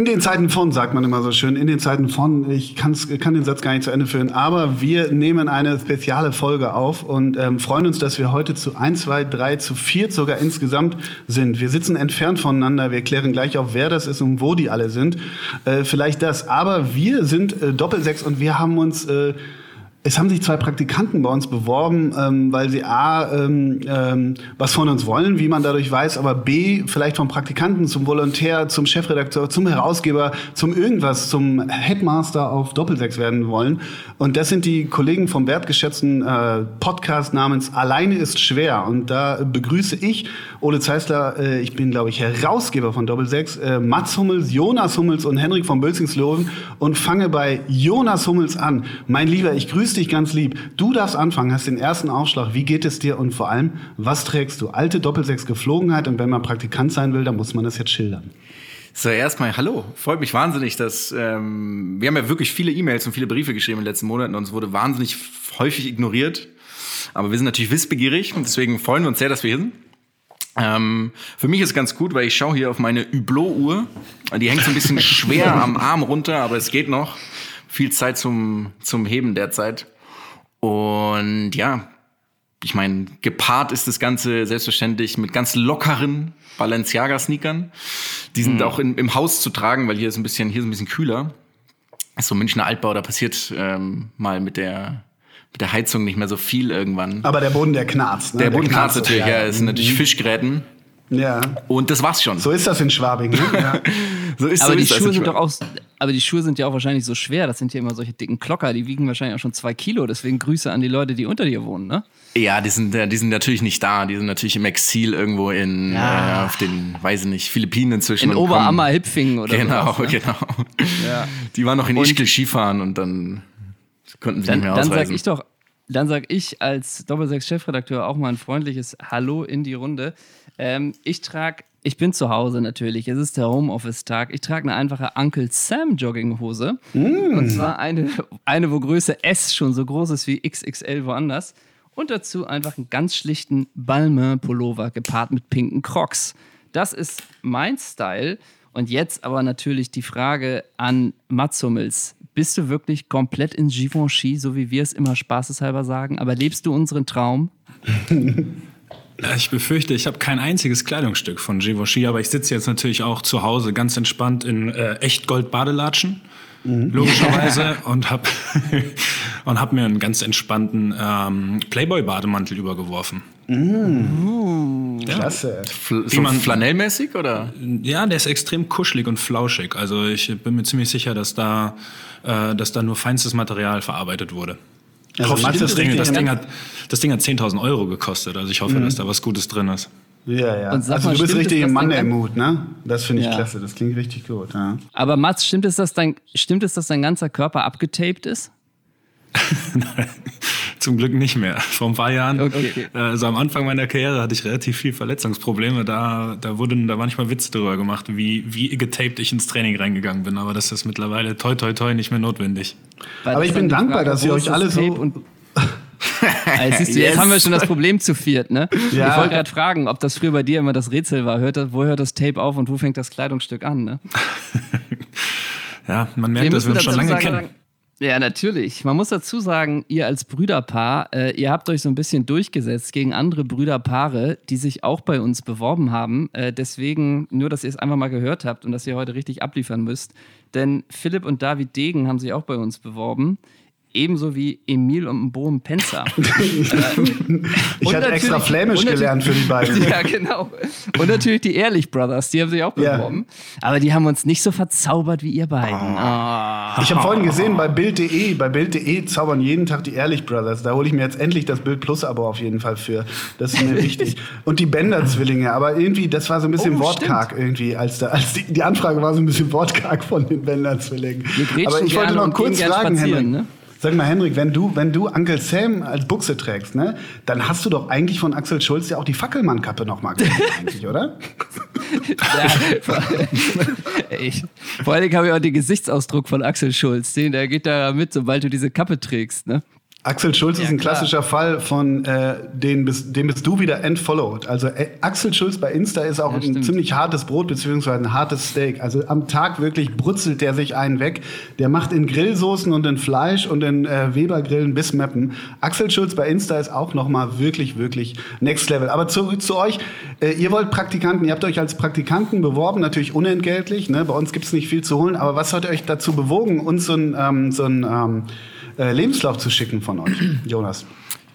In den Zeiten von, sagt man immer so schön, in den Zeiten von, ich kann's, kann den Satz gar nicht zu Ende führen, aber wir nehmen eine spezielle Folge auf und ähm, freuen uns, dass wir heute zu 1, 2, 3, zu 4 sogar insgesamt sind. Wir sitzen entfernt voneinander, wir klären gleich auf, wer das ist und wo die alle sind. Äh, vielleicht das, aber wir sind äh, Doppelsechs und wir haben uns... Äh, es haben sich zwei Praktikanten bei uns beworben, ähm, weil sie A, ähm, ähm, was von uns wollen, wie man dadurch weiß, aber B, vielleicht vom Praktikanten zum Volontär, zum Chefredakteur, zum Herausgeber, zum irgendwas, zum Headmaster auf Doppelsechs werden wollen. Und das sind die Kollegen vom wertgeschätzten äh, Podcast namens Alleine ist schwer. Und da begrüße ich Ole Zeisler, äh, ich bin, glaube ich, Herausgeber von Doppelsechs, äh, Mats Hummels, Jonas Hummels und Henrik von Bölzingsloven und fange bei Jonas Hummels an. Mein Lieber, ich grüße dich ganz lieb. Du darfst anfangen, hast den ersten Aufschlag. Wie geht es dir und vor allem, was trägst du? Alte Doppelsechs-Geflogenheit und wenn man Praktikant sein will, dann muss man das jetzt schildern. So, erstmal hallo. Freut mich wahnsinnig, dass ähm, wir haben ja wirklich viele E-Mails und viele Briefe geschrieben in den letzten Monaten und es wurde wahnsinnig häufig ignoriert. Aber wir sind natürlich wissbegierig und deswegen freuen wir uns sehr, dass wir hier sind. Ähm, für mich ist ganz gut, weil ich schaue hier auf meine Hublot-Uhr. Die hängt so ein bisschen schwer am Arm runter, aber es geht noch. Viel Zeit zum, zum Heben derzeit. Und ja, ich meine, gepaart ist das Ganze selbstverständlich mit ganz lockeren Balenciaga-Sneakern. Die sind mhm. auch in, im Haus zu tragen, weil hier ist ein bisschen, hier ist ein bisschen kühler. ist so Münchner Altbau, da passiert ähm, mal mit der mit der Heizung nicht mehr so viel irgendwann. Aber der Boden, der knarzt. Ne? Der, der Boden knarzt natürlich, ja. Es sind natürlich mhm. Fischgräten. Ja. Und das war's schon. So ist das in Schwabing. Ne? Ja. so ist, aber so die ist Schuhe sind doch auch, aber die Schuhe sind ja auch wahrscheinlich so schwer. Das sind ja immer solche dicken Klocker. Die wiegen wahrscheinlich auch schon zwei Kilo. Deswegen Grüße an die Leute, die unter dir wohnen, ne? Ja, die sind, die sind natürlich nicht da. Die sind natürlich im Exil irgendwo in ja. äh, auf den, weiß ich nicht, Philippinen inzwischen. In Oberammer-Hipfingen oder Genau, sowas, ne? genau. Ja. Die waren noch in Ischgl Skifahren und dann konnten sie dann, nicht mehr ausreisen. Dann sag ich doch, dann sag ich als Doppelsechs-Chefredakteur auch mal ein freundliches Hallo in die Runde. Ähm, ich trage, ich bin zu Hause natürlich, es ist der Homeoffice-Tag. Ich trage eine einfache Uncle Sam Jogginghose. Mm. Und zwar eine, eine, wo Größe S schon so groß ist wie XXL woanders. Und dazu einfach einen ganz schlichten Balmain-Pullover gepaart mit pinken Crocs. Das ist mein Style. Und jetzt aber natürlich die Frage an Mats Hummels. Bist du wirklich komplett in Givenchy, so wie wir es immer spaßeshalber sagen? Aber lebst du unseren Traum? Ich befürchte, ich habe kein einziges Kleidungsstück von Givenchy, aber ich sitze jetzt natürlich auch zu Hause ganz entspannt in äh, Echtgold-Badelatschen. Mhm. Logischerweise und habe und hab mir einen ganz entspannten ähm, Playboy-Bademantel übergeworfen. Mm. Ja. Klasse. Fl so man, flanellmäßig oder? Ja, der ist extrem kuschelig und flauschig. Also ich bin mir ziemlich sicher, dass da, äh, dass da nur feinstes Material verarbeitet wurde. Also hoffe, das, Ding, das, Ding hat, das Ding hat 10.000 Euro gekostet. Also ich hoffe, mhm. dass da was Gutes drin ist. Ja, ja. also mal, du bist richtig im Mann im Mut, ne? Das finde ich ja. klasse. Das klingt richtig gut. Ja. Aber Mats, stimmt es, dass dein, stimmt es, dass dein ganzer Körper abgetaped ist? Zum Glück nicht mehr. Vor ein paar Jahren, okay. also am Anfang meiner Karriere hatte ich relativ viel Verletzungsprobleme. Da, da wurden da manchmal Witze darüber gemacht, wie, wie getaped ich ins Training reingegangen bin. Aber das ist mittlerweile toi toi toi nicht mehr notwendig. Weil Aber ich bin dankbar, Frage, dass ihr euch alle so. also, siehst du, yes. Jetzt haben wir schon das Problem zu viert, ne? Ja. Ich wollte gerade fragen, ob das früher bei dir immer das Rätsel war. Hört das, wo hört das Tape auf und wo fängt das Kleidungsstück an, ne? ja, man merkt, dass wir uns schon lange sagen, kennen. Ja, natürlich. Man muss dazu sagen, ihr als Brüderpaar, äh, ihr habt euch so ein bisschen durchgesetzt gegen andere Brüderpaare, die sich auch bei uns beworben haben. Äh, deswegen, nur, dass ihr es einfach mal gehört habt und dass ihr heute richtig abliefern müsst. Denn Philipp und David Degen haben sich auch bei uns beworben ebenso wie Emil und Bohem Penzer. ich hatte extra Flämisch gelernt für die beiden. ja, genau. Und natürlich die Ehrlich Brothers, die haben sich auch beworben. Ja. Aber die haben uns nicht so verzaubert wie ihr beiden. Oh. Oh. Ich habe vorhin gesehen, bei Bild.de, bei Bild.de zaubern jeden Tag die Ehrlich Brothers. Da hole ich mir jetzt endlich das Bild Plus Abo auf jeden Fall für. Das ist mir wichtig. Und die Bender-Zwillinge, aber irgendwie, das war so ein bisschen oh, wortkarg stimmt. irgendwie, als, da, als die, die, Anfrage war so ein bisschen wortkarg von den Bender-Zwillingen. Aber ich wollte noch kurz fragen, Henrik. Ne? Sag mal, Henrik, wenn du, wenn du Uncle Sam als Buchse trägst, ne, dann hast du doch eigentlich von Axel Schulz ja auch die Fackelmann-Kappe nochmal eigentlich, oder? ja, ich, vor allem habe ich auch den Gesichtsausdruck von Axel Schulz. Den, der geht da mit, sobald du diese Kappe trägst, ne? Axel Schulz Ja, ist ein klar. klassischer Fall von, äh, den, bist, den bist du wieder entfollowed. Also äh, Axel Schulz bei Insta ist auch Ja, ein stimmt. ziemlich hartes Brot beziehungsweise ein hartes Steak. Also am Tag wirklich brutzelt der sich einen weg. Der macht in Grillsoßen und in Fleisch und in äh, Webergrillen bis Meppen. Axel Schulz bei Insta ist auch noch mal wirklich, wirklich next level. Aber zu, zu euch, äh, ihr wollt Praktikanten, ihr habt euch als Praktikanten beworben, natürlich unentgeltlich. Ne? Bei uns gibt's nicht viel zu holen. Aber was hat euch dazu bewogen, uns so ein, ähm, so ein ähm, äh, Lebenslauf zu schicken von euch, Jonas?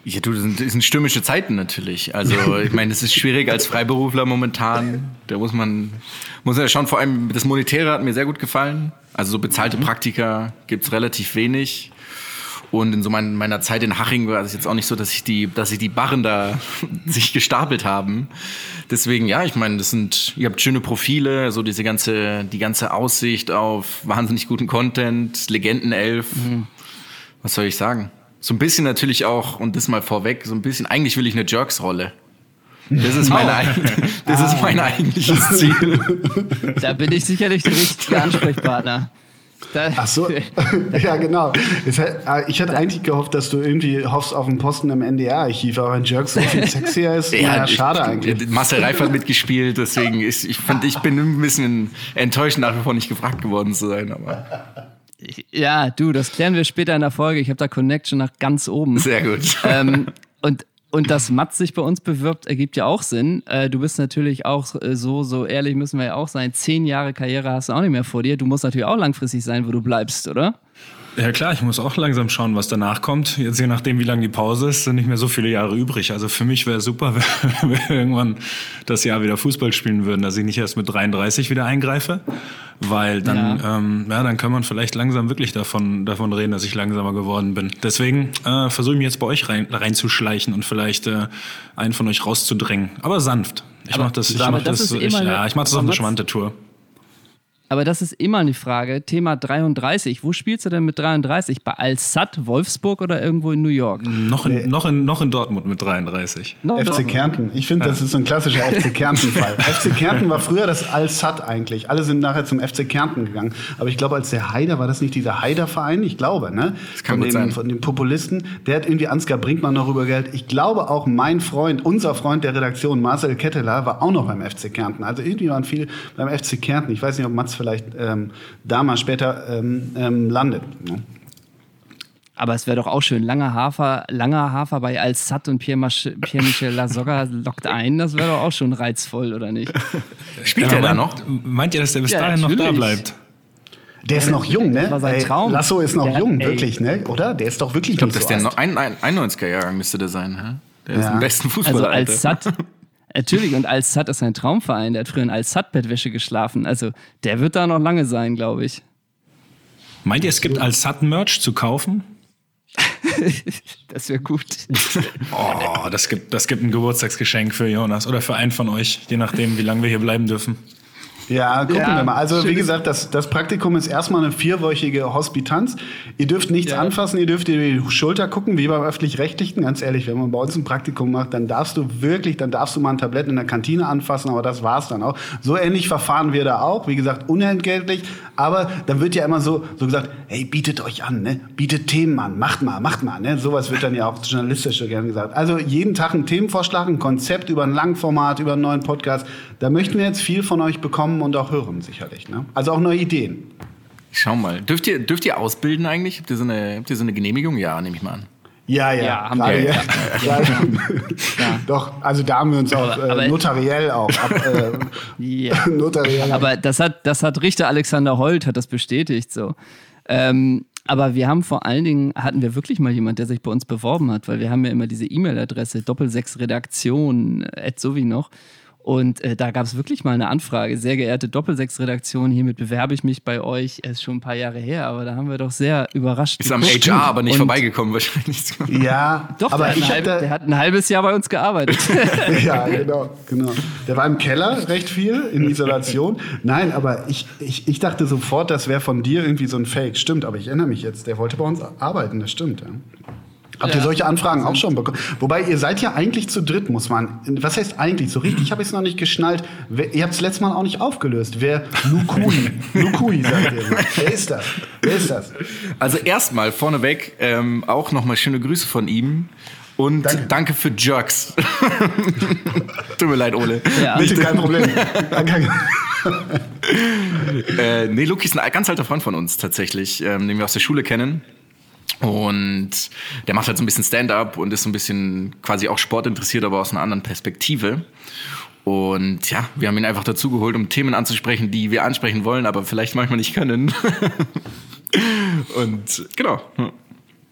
Ja, du, das sind, das sind stürmische Zeiten natürlich. Also, ich meine, es ist schwierig als Freiberufler momentan. Da muss man, muss man ja schauen, vor allem das Monetäre hat mir sehr gut gefallen. Also, so bezahlte Praktika gibt's relativ wenig. Und in so mein, meiner Zeit in Haching war es jetzt auch nicht so, dass ich die, dass sich die Barren da sich gestapelt haben. Deswegen, ja, ich meine, das sind, ihr habt schöne Profile, so diese ganze, die ganze Aussicht auf wahnsinnig guten Content, Legendenelf. Was soll ich sagen? So ein bisschen natürlich auch, und das mal vorweg, so ein bisschen, eigentlich will ich eine Jerks-Rolle. Das ist, meine, das ist mein eigentliches Ziel. Da bin ich sicherlich der richtige Ansprechpartner. Da, Ach so, ja genau. Äh, Ich hatte eigentlich gehofft, dass du irgendwie hoffst auf einen Posten im NDR-Archiv, aber wenn Jerks so viel sexier ist, naja, schade ich, eigentlich. Marcel Reif hat mitgespielt, deswegen ist, ich fand, ich bin ein bisschen enttäuscht, nach wie vor nicht gefragt geworden zu sein, aber Ja, du, das klären wir später in der Folge. Ich habe da Connection nach ganz oben. sehr gut. ähm, und, und dass Mats sich bei uns bewirbt, ergibt ja auch Sinn. Äh, du bist natürlich auch äh, so, so ehrlich müssen wir ja auch sein. Zehn Jahre Karriere hast du auch nicht mehr vor dir. Du musst natürlich auch langfristig sein, wo du bleibst, oder? Ja klar, ich muss auch langsam schauen, was danach kommt. Jetzt je nachdem, wie lang die Pause ist, sind nicht mehr so viele Jahre übrig. Also für mich wäre super, wenn wir irgendwann das Jahr wieder Fußball spielen würden, dass ich nicht erst mit 33 wieder eingreife, weil dann, ja. Ähm, ja, dann kann man vielleicht langsam wirklich davon, davon reden, dass ich langsamer geworden bin. Deswegen äh, versuche ich mich jetzt bei euch rein, reinzuschleichen und vielleicht äh, einen von euch rauszudrängen. Aber sanft. Ich mache das, ich mach das das, ich, immer eine- ja, ich mach das auf eine Mats- Schwante-Tour. Aber das ist immer eine Frage. Thema 33. Wo spielst du denn mit 33? Bei Al-Sad, Wolfsburg oder irgendwo in New York? Noch in, noch, in, noch in Dortmund mit 33. No, FC doch. Kärnten. Ich finde, das ist so ein klassischer FC Kärnten-Fall. FC Kärnten war früher das Al-Sad eigentlich. Alle sind nachher zum FC Kärnten gegangen. Aber ich glaube, als der Haider, war das nicht dieser Haider-Verein? Ich glaube, ne? Das kann von, gut dem, sein. von dem Populisten. Der hat irgendwie Ansgar Brinkmann noch rübergehört. Ich glaube auch mein Freund, unser Freund der Redaktion, Marcel Ketteler, war auch noch beim FC Kärnten. Also irgendwie waren viele beim FC Kärnten. Ich weiß nicht, ob Mats vielleicht ähm, da mal später ähm, ähm, landet. Ne? Aber es wäre doch auch schön. Langer Hafer, langer Hafer bei Al-Sad und Pierre-Mach- Pierre-Michel Lasogga lockt ein. Das wäre doch auch schon reizvoll, oder nicht? Spielt Ja, er da noch? Meint ihr, dass der bis Ja, dahin noch da natürlich. bleibt? Der ist noch jung, ne? Das war sein Ey, Traum. Lasso ist noch Der jung, ey. wirklich, ne? Oder? Der ist doch wirklich Ich glaube, nicht das so ist der alt. no- ein, ein 91er-Jahrgang müsste der sein. hä? Der ist Ja. im besten Also Fußballer. Al-Sad, natürlich, und Al-Sad ist ein Traumverein. Der hat früher in Al-Sad-Bettwäsche geschlafen. Also der wird da noch lange sein, glaube ich. Meint ihr, es gibt als Sutton-Merch zu kaufen? Das wäre gut. Oh, das gibt, das gibt ein Geburtstagsgeschenk für Jonas oder für einen von euch, je nachdem, wie lange wir hier bleiben dürfen. Ja, gucken Ja, wir mal. Also wie gesagt, das, das Praktikum ist erstmal eine vierwöchige Hospitanz. Ihr dürft nichts Ja. anfassen, ihr dürft die Schulter gucken, wie beim Öffentlich-Rechtlichen. Ganz ehrlich, wenn man bei uns ein Praktikum macht, dann darfst du wirklich, dann darfst du mal ein Tablett in der Kantine anfassen, aber das war's dann auch. So ähnlich verfahren wir da auch, wie gesagt, unentgeltlich. Aber dann wird ja immer so, so gesagt, hey, bietet euch an, ne? bietet Themen an, macht mal, macht mal. Ne? Sowas wird dann ja auch journalistisch so gerne gesagt. Also jeden Tag ein Themenvorschlag, ein Konzept über ein Langformat, über einen neuen Podcast. Da möchten wir jetzt viel von euch bekommen und auch hören, sicherlich. Ne? Also auch neue Ideen. Schau mal. Dürft ihr, dürft ihr ausbilden eigentlich? Habt ihr so eine, habt ihr so eine Genehmigung? Ja, nehme ich mal an. Ja, ja, Ja, haben wir. jetzt. Gerade- Doch, also da haben wir uns auch äh, notariell auch ab, äh, Ja. notariell Aber das hat, das hat Richter Alexander Holt hat das bestätigt so. Ähm, aber wir haben vor allen Dingen, hatten wir wirklich mal jemand, der sich bei uns beworben hat, weil wir haben ja immer diese E-Mail-Adresse doppelsechsredaktion at so wie noch. Und äh, da gab es wirklich mal eine Anfrage. Sehr geehrte Doppelsechs-Redaktion, hiermit bewerbe ich mich bei euch. Es ist schon ein paar Jahre her, aber da haben wir doch sehr überrascht. Ist am. HR aber nicht Und- vorbeigekommen wahrscheinlich. Ja, Doch, aber der, hat ich ein hab halb, da, der hat ein halbes Jahr bei uns gearbeitet. ja, genau, genau. Der war im Keller recht viel in Isolation. Nein, aber ich, ich, ich dachte sofort, das wäre von dir irgendwie so ein Fake. Stimmt, aber ich erinnere mich jetzt. Der wollte bei uns arbeiten, das stimmt. Ja. Habt ihr solche Anfragen auch schon bekommen? Wobei ihr seid ja eigentlich zu dritt, muss man. Was heißt eigentlich? So richtig habe ich es noch nicht geschnallt. Wer, ihr habt es letztes Mal auch nicht aufgelöst. Wer Lukui, Lukui sagt ihr. Wer ist das? Wer ist das? Also erstmal vorneweg ähm, auch nochmal schöne Grüße von ihm. Und danke, danke für Jerks. Tut mir leid, Ole. Ja. Bitte, kein Problem. äh, nee, Luki ist ein ganz alter Freund von uns tatsächlich, ähm, den wir aus der Schule kennen. Und der macht halt so ein bisschen Stand-up und ist so ein bisschen quasi auch sportinteressiert, aber aus einer anderen Perspektive. Und ja, wir haben ihn einfach dazu geholt, um Themen anzusprechen, die wir ansprechen wollen, aber vielleicht manchmal nicht können. und genau.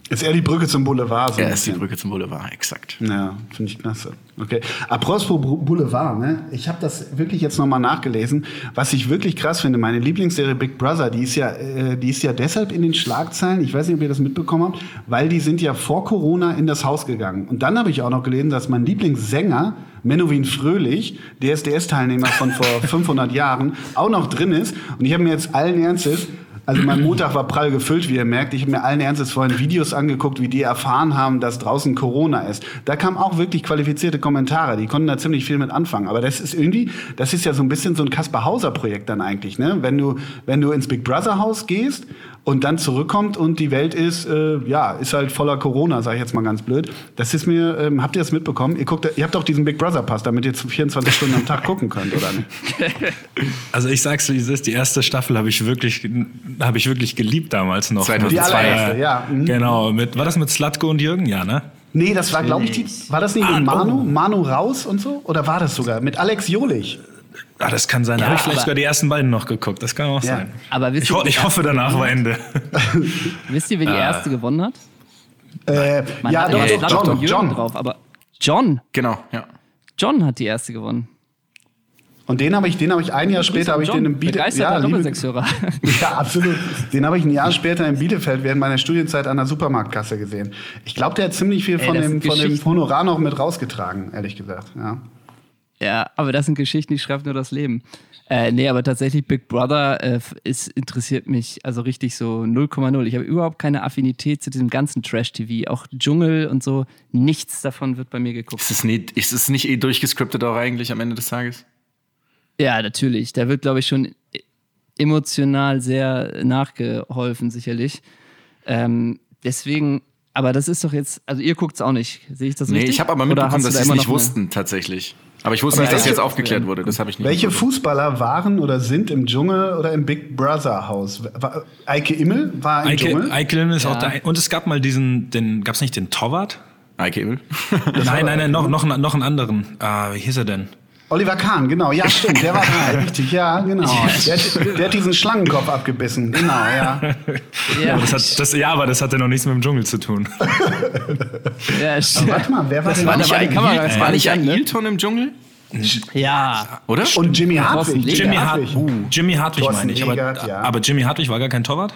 Ist er die Brücke zum Boulevard? So er ist die Brücke zum Boulevard, exakt. Ja, finde ich klasse. Okay. Apropos Boulevard, ne? Ich habe das wirklich jetzt nochmal nachgelesen. Was ich wirklich krass finde, meine Lieblingsserie Big Brother, die ist ja, äh, die ist ja deshalb in den Schlagzeilen, ich weiß nicht, ob ihr das mitbekommen habt, weil die sind ja vor Corona in das Haus gegangen. Und dann habe ich auch noch gelesen, dass mein Lieblingssänger, Menowin Fröhlich, DSDS-Teilnehmer von vor 500 Jahren, auch noch drin ist. Und ich habe mir jetzt allen Ernstes also mein Montag war prall gefüllt, wie ihr merkt. Ich habe mir allen Ernstes vorhin Videos angeguckt, wie die erfahren haben, dass draußen Corona ist. Da kamen auch wirklich qualifizierte Kommentare. Die konnten da ziemlich viel mit anfangen. Aber das ist irgendwie, das ist ja so ein bisschen so ein Kaspar Hauser Projekt dann eigentlich. Ne? Wenn du, wenn du ins Big Brother Haus gehst und dann zurückkommt und die Welt ist, äh, ja, ist halt voller Corona, sage ich jetzt mal ganz blöd. Das ist mir, ähm, habt ihr das mitbekommen? Ihr, guckt, ihr habt doch diesen Big Brother Pass, damit ihr 24 Stunden am Tag gucken könnt, oder nicht? Also ich sag's wie es ist, die erste Staffel habe ich wirklich, habe ich wirklich geliebt damals noch. 2002. Die allererste, ja. Mhm. Genau, mit, war das mit Slatko und Jürgen? Ja, ne? Nee, das war, glaube ich, die, war das nicht ah, mit Manu? Oh. Manu raus und so? Oder war das sogar mit Alex Jolich? Ah, das kann sein. Da habe ich vielleicht sogar die ersten beiden noch geguckt. Das kann auch ja. sein. Aber ich, ho ich hoffe, danach war Ende. wisst ihr, wer die erste gewonnen hat? Äh, ja, doch, doch, John, John. drauf, aber John. Genau, ja. John hat die erste gewonnen. Und den habe ich, den habe ich ein Jahr später habe ich den im Bielefeld. Ja, Doppelsechshörer. ja, absolut. Den habe ich ein Jahr später in Bielefeld während meiner Studienzeit an der Supermarktkasse gesehen. Ich glaube, der hat ziemlich viel von, Ey, dem, von dem Honorar noch mit rausgetragen, ehrlich gesagt. Ja. Ja, aber das sind Geschichten, die schreibt nur das Leben. Äh, nee, aber tatsächlich Big Brother äh, ist, interessiert mich also richtig so 0,0. Ich habe überhaupt keine Affinität zu diesem ganzen Trash-TV. Auch Dschungel und so, nichts davon wird bei mir geguckt. Ist es nicht, ist es nicht eh durchgescriptet auch eigentlich am Ende des Tages? Ja, natürlich. Da wird, glaube ich, schon emotional sehr nachgeholfen, sicherlich. Ähm, deswegen aber das ist doch jetzt, also ihr guckt es auch nicht. Sehe ich das nee, richtig? Nee, ich habe aber mitbekommen, dass sie es nicht wussten, tatsächlich. Aber ich wusste aber nicht, dass jetzt aufgeklärt wurde. Das habe ich nicht. Welche Fußballer waren oder sind im Dschungel oder im Big Brother Haus? War, Eike Immel war im Eike, Dschungel. Eike Immel ist ja. auch da. Und es gab mal diesen, den, gab es nicht den Torwart? Eike Immel? nein, nein, nein, noch, noch, noch einen anderen. Ah, wie hieß er denn? Oliver Kahn, genau. Ja, stimmt. Der war da. Richtig, ja, genau. Der, der, hat diesen Schlangenkopf abgebissen. Genau, ja. Ja, das hat, das, ja, aber das hatte noch nichts mit dem Dschungel zu tun. ja, stimmt. warte mal, wer war das denn war nicht die Kamera, das war nicht Ailton im Dschungel? Ja. Oder? Und Jimmy Hartwig. Jimmy Hartwig, uh. Jimmy Hartwig meine ich. Aber, ja. aber Jimmy Hartwig war gar kein Torwart?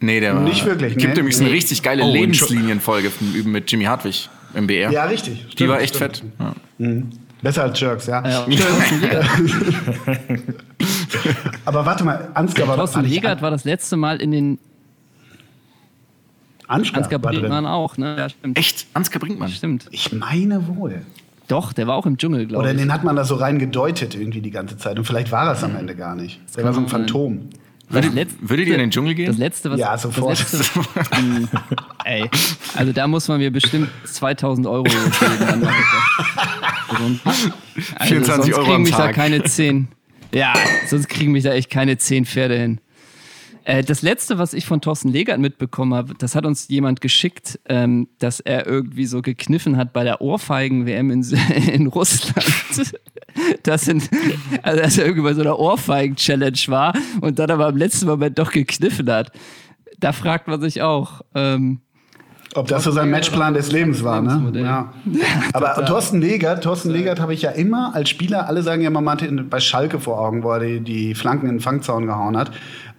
Nee, der war. Nicht wirklich. Gibt nee. übrigens eine richtig geile oh, Lebenslinienfolge mit Jimmy Hartwig im BR. Ja, richtig. Die stimmt, war echt stimmt. fett. Ja. Mhm. Besser als Jerks, ja. ja. Aber warte mal, Ansgar war Thorsten Legert war das letzte Mal in den. Ansgar, Ansgar Brinkmann auch, ne? Ja, stimmt. Echt? Ansgar Brinkmann? Stimmt. Ich meine wohl. Doch, der war auch im Dschungel, glaube ich. Oder den hat man da so rein gedeutet irgendwie die ganze Zeit. Und vielleicht war das am Ende gar nicht. Der war so ein Phantom. Würdet, würdet ihr in den Dschungel gehen? Das letzte, was. Ja, sofort. Letzte, hm, ey, also da muss man mir bestimmt 2000 Euro geben. Dann mache ich das. Also 24 Euro kriegen am mich Tag. da keine 10. Ja, sonst kriegen mich da echt keine 10 Pferde hin. Äh, das letzte, was ich von Thorsten Legert mitbekommen habe, das hat uns jemand geschickt, ähm, dass er irgendwie so gekniffen hat bei der Ohrfeigen-WM in, in Russland. Das sind, also dass er irgendwie bei so einer Ohrfeigen-Challenge war und dann aber im letzten Moment doch gekniffen hat. Da fragt man sich auch. Ähm, ob das so sein Matchplan des Lebens war, ne? Ja. Aber Thorsten Legert, Thorsten Legert habe ich ja immer als Spieler, alle sagen ja, man hatte bei Schalke vor Augen, wo er die, die Flanken in den Fangzaun gehauen hat.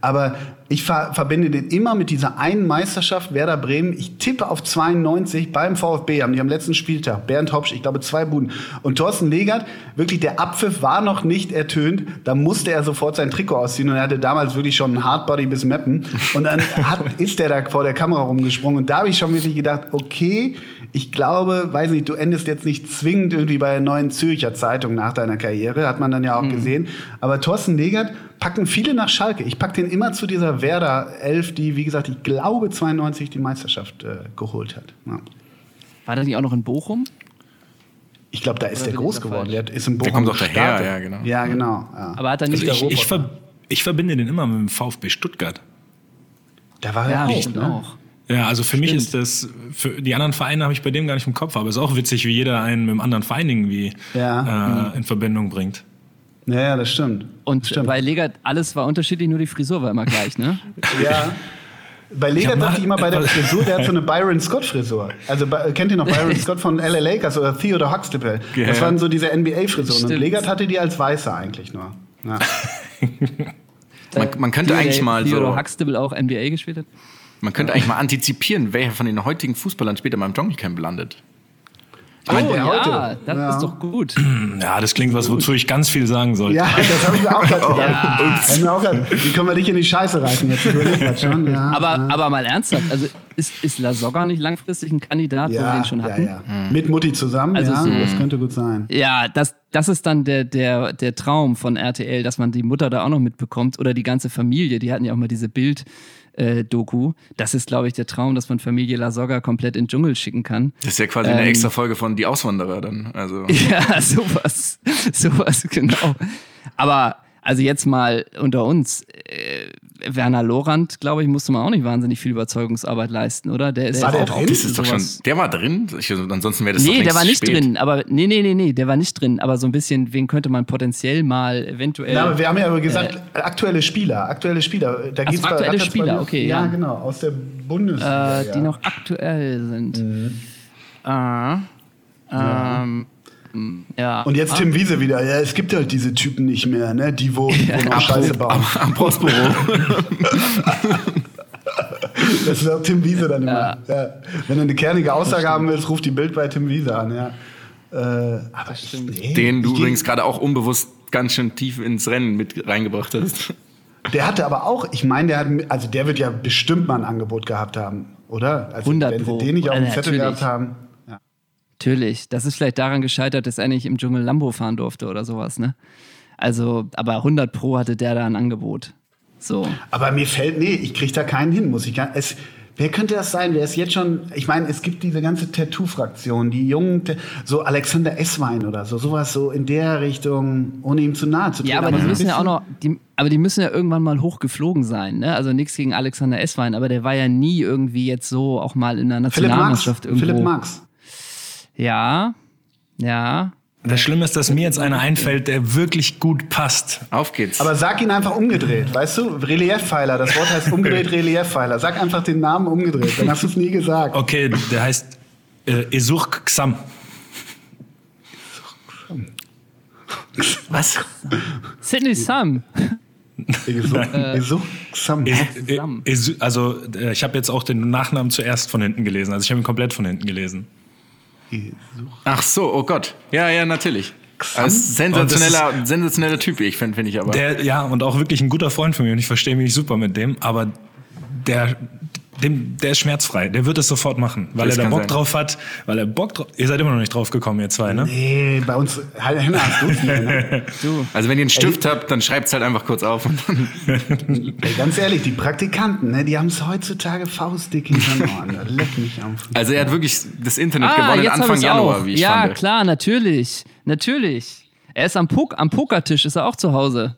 Aber ich ver verbinde den immer mit dieser einen Meisterschaft Werder Bremen. Ich tippe auf 92 beim VfB haben die am letzten Spieltag. Bernd Hopsch, ich glaube zwei Buden. Und Thorsten Legert, wirklich der Abpfiff war noch nicht ertönt. Da musste er sofort sein Trikot ausziehen und er hatte damals wirklich schon einen Hardbody bis Meppen. Und dann hat, ist der da vor der Kamera rumgesprungen. Und da habe ich schon wirklich gedacht, okay, ich glaube, weiß nicht, du endest jetzt nicht zwingend irgendwie bei der neuen Zürcher Zeitung nach deiner Karriere, hat man dann ja auch mhm. gesehen. Aber Thorsten Legert packen viele nach Schalke. Ich packe den immer zu dieser Werder 11, die, wie gesagt, ich glaube 92 die Meisterschaft äh, geholt hat. Ja. War der nicht auch noch in Bochum? Ich glaube, da ist Oder der groß geworden. Der ist in Bochum der kommt doch daher, ja, genau. Ja, genau. Ja. Aber hat er nicht also ich, ich, ver ich, verbinde den immer mit dem VfB Stuttgart. Da war er ja, auch, ne? auch. Ja, also für Stimmt. mich ist das, für die anderen Vereine habe ich bei dem gar nicht im Kopf, aber es ist auch witzig, wie jeder einen mit einem anderen Verein irgendwie ja. äh, in Verbindung bringt. Ja, ja, das stimmt. Und stimmt. bei Legert, alles war unterschiedlich, nur die Frisur war immer gleich, ne? ja. Bei Legert dachte ich immer bei der Frisur, der hat so eine Byron Scott-Frisur. Also kennt ihr noch Byron Scott von LA Lakers oder Theodore Huxtable? Ja. Das waren so diese NBA-Frisuren. Und Legert hatte die als Weißer eigentlich nur. Ja. man, man, könnte Theodore, eigentlich mal so. Theodore Huxtable auch NBA gespielt hat? Man könnte eigentlich mal antizipieren, welcher von den heutigen Fußballern später mal im Dschungelcamp landet. Ich meine, oh, ja, heute. das ja. ist doch gut. Ja, das klingt was, wozu ich ganz viel sagen sollte. Ja, das habe ich mir auch gerade gedacht. ja. auch wie können wir dich in die Scheiße reißen jetzt? Schon. Ja, aber, ja. aber mal ernsthaft, also ist, ist Lasogga nicht langfristig ein Kandidat, ja, wo wir den schon hatten? Ja, ja. Mit Mutti zusammen, also ja, so, das könnte gut sein. Ja, das, das ist dann der, der, der Traum von RTL, dass man die Mutter da auch noch mitbekommt oder die ganze Familie. Die hatten ja auch mal diese Bild- äh, Doku. Das ist, glaube ich, der Traum, dass man Familie Lasogga komplett in den Dschungel schicken kann. Das ist ja quasi ähm, eine extra Folge von Die Auswanderer dann. Also. Ja, sowas. sowas, genau. Aber also jetzt mal unter uns, äh, Werner Lorand, glaube ich, musste man auch nicht wahnsinnig viel Überzeugungsarbeit leisten, oder? Der ist war der drin? Das ist doch schon, der war drin? Ich, ansonsten wäre das Nee, der war nicht spät. drin, aber nee, nee, nee, nee, der war nicht drin, aber so ein bisschen, wen könnte man potenziell mal eventuell aber wir haben ja aber gesagt, äh, aktuelle Spieler, aktuelle Spieler, da geht's aktuelle bei, Spieler, okay, ja. ja. genau, aus der Bundesliga, äh, die ja. noch aktuell sind. Mhm. Äh, ähm, ja. Und jetzt Tim Wiese wieder. Ja, es gibt halt diese Typen nicht mehr, ne? Die, wo, wo noch Scheiße bauen. Am, am Postbüro. das ist auch Tim Wiese dann immer. Ja. Ja. Wenn du eine kernige Aussage haben willst, ruf die Bild bei Tim Wiese an, ja. Äh, aber nee, Den du übrigens gerade auch unbewusst ganz schön tief ins Rennen mit reingebracht hast. Der hatte aber auch, ich meine, der hat, also der wird ja bestimmt mal ein Angebot gehabt haben, oder? Also, 100 wenn sie den nicht auf dem Zettel gehabt haben. Natürlich. Das ist vielleicht daran gescheitert, dass er nicht im Dschungel Lambo fahren durfte oder sowas, ne? Also, aber 100 Pro hatte der da ein Angebot. So. Aber mir fällt, nee, ich krieg da keinen hin, muss ich gar es, Wer könnte das sein? Wer ist jetzt schon, ich meine, es gibt diese ganze Tattoo-Fraktion, die jungen, so Alexander Esswein oder so, sowas so in der Richtung, ohne ihm zu nahe zu treten. Ja, aber, aber die müssen ja auch noch, die, aber die müssen ja irgendwann mal hochgeflogen sein, ne? Also nichts gegen Alexander Esswein, aber der war ja nie irgendwie jetzt so auch mal in der Nationalmannschaft Philipp irgendwo. Philipp Max. Ja, ja. Das Schlimme ist, dass mir jetzt einer einfällt, der wirklich gut passt. Auf geht's. Aber sag ihn einfach umgedreht, weißt du? Reliefpfeiler, das Wort heißt umgedreht Reliefpfeiler. Sag einfach den Namen umgedreht, dann hast du es nie gesagt. Okay, der heißt äh, Esurk Xam. Was? Sidney Sam. Sam. Also, äh, ich habe jetzt auch den Nachnamen zuerst von hinten gelesen. Also, ich habe ihn komplett von hinten gelesen. Ach so, oh Gott. Ja, ja, natürlich. Als sensationeller, sensationeller Typ, ich finde, finde ich aber. Der, ja, und auch wirklich ein guter Freund von mir und ich verstehe mich super mit dem, aber der, dem, der ist schmerzfrei. Der wird es sofort machen, weil das er da Bock sein. drauf hat, weil er Bock drauf. Ihr seid immer noch nicht drauf gekommen, ihr zwei, ne? Nee, bei uns. Henna, hast du's ne? du. Also wenn ihr einen Stift Ey. habt, dann schreibt es halt einfach kurz auf. Und dann Ey, ganz ehrlich, die Praktikanten, ne, die haben es heutzutage faustdick hinter den Ohren. Leck mich am Also er hat wirklich das Internet ah, gewonnen Anfang Januar, auch. wie ich ja, fand. Ja, klar, natürlich. Natürlich. Er ist am, Pok am Pokertisch, ist er auch zu Hause.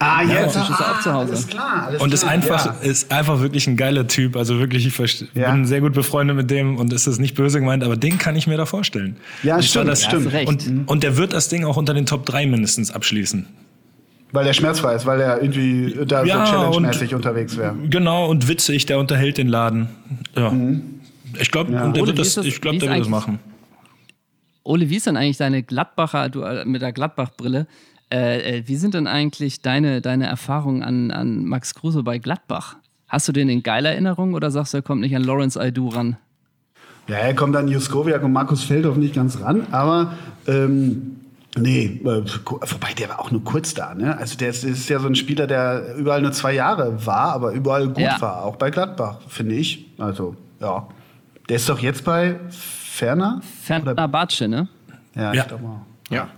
Ah, jetzt ja, ist er auch zu Hause. Alles klar, alles und ist einfach, ja. ist einfach wirklich ein geiler Typ. Also wirklich, ich ja. bin sehr gut befreundet mit dem und es ist nicht böse gemeint, aber den kann ich mir da vorstellen. Ja, und stimmt, das, stimmt. Und, und der wird das Ding auch unter den Top 3 mindestens abschließen. Weil er schmerzfrei ist, weil er irgendwie da ja, so challenge-mäßig unterwegs wäre. Genau, und witzig, der unterhält den Laden. Ja. Mhm. Ich glaube, ja. der wird das, das, ich glaub, der wird das machen. Ole, wie ist denn eigentlich deine Gladbacher, du äh, mit der Gladbach-Brille, Äh, äh, wie sind denn eigentlich deine, deine Erfahrungen an, an Max Kruse bei Gladbach? Hast du den in geiler Erinnerung oder sagst du, er kommt nicht an Lawrence Aidu ran? Ja, er kommt an Juskowiak und Markus Feldhoff nicht ganz ran, aber ähm, nee, äh, wobei der war auch nur kurz da. Ne? Also der ist, ist, ja so ein Spieler, der überall nur zwei Jahre war, aber überall gut ja. war, auch bei Gladbach, finde ich. Also ja, der ist doch jetzt bei Ferner? Ferner Batsche, ne? Ja, ja. ich glaube mal. Ja.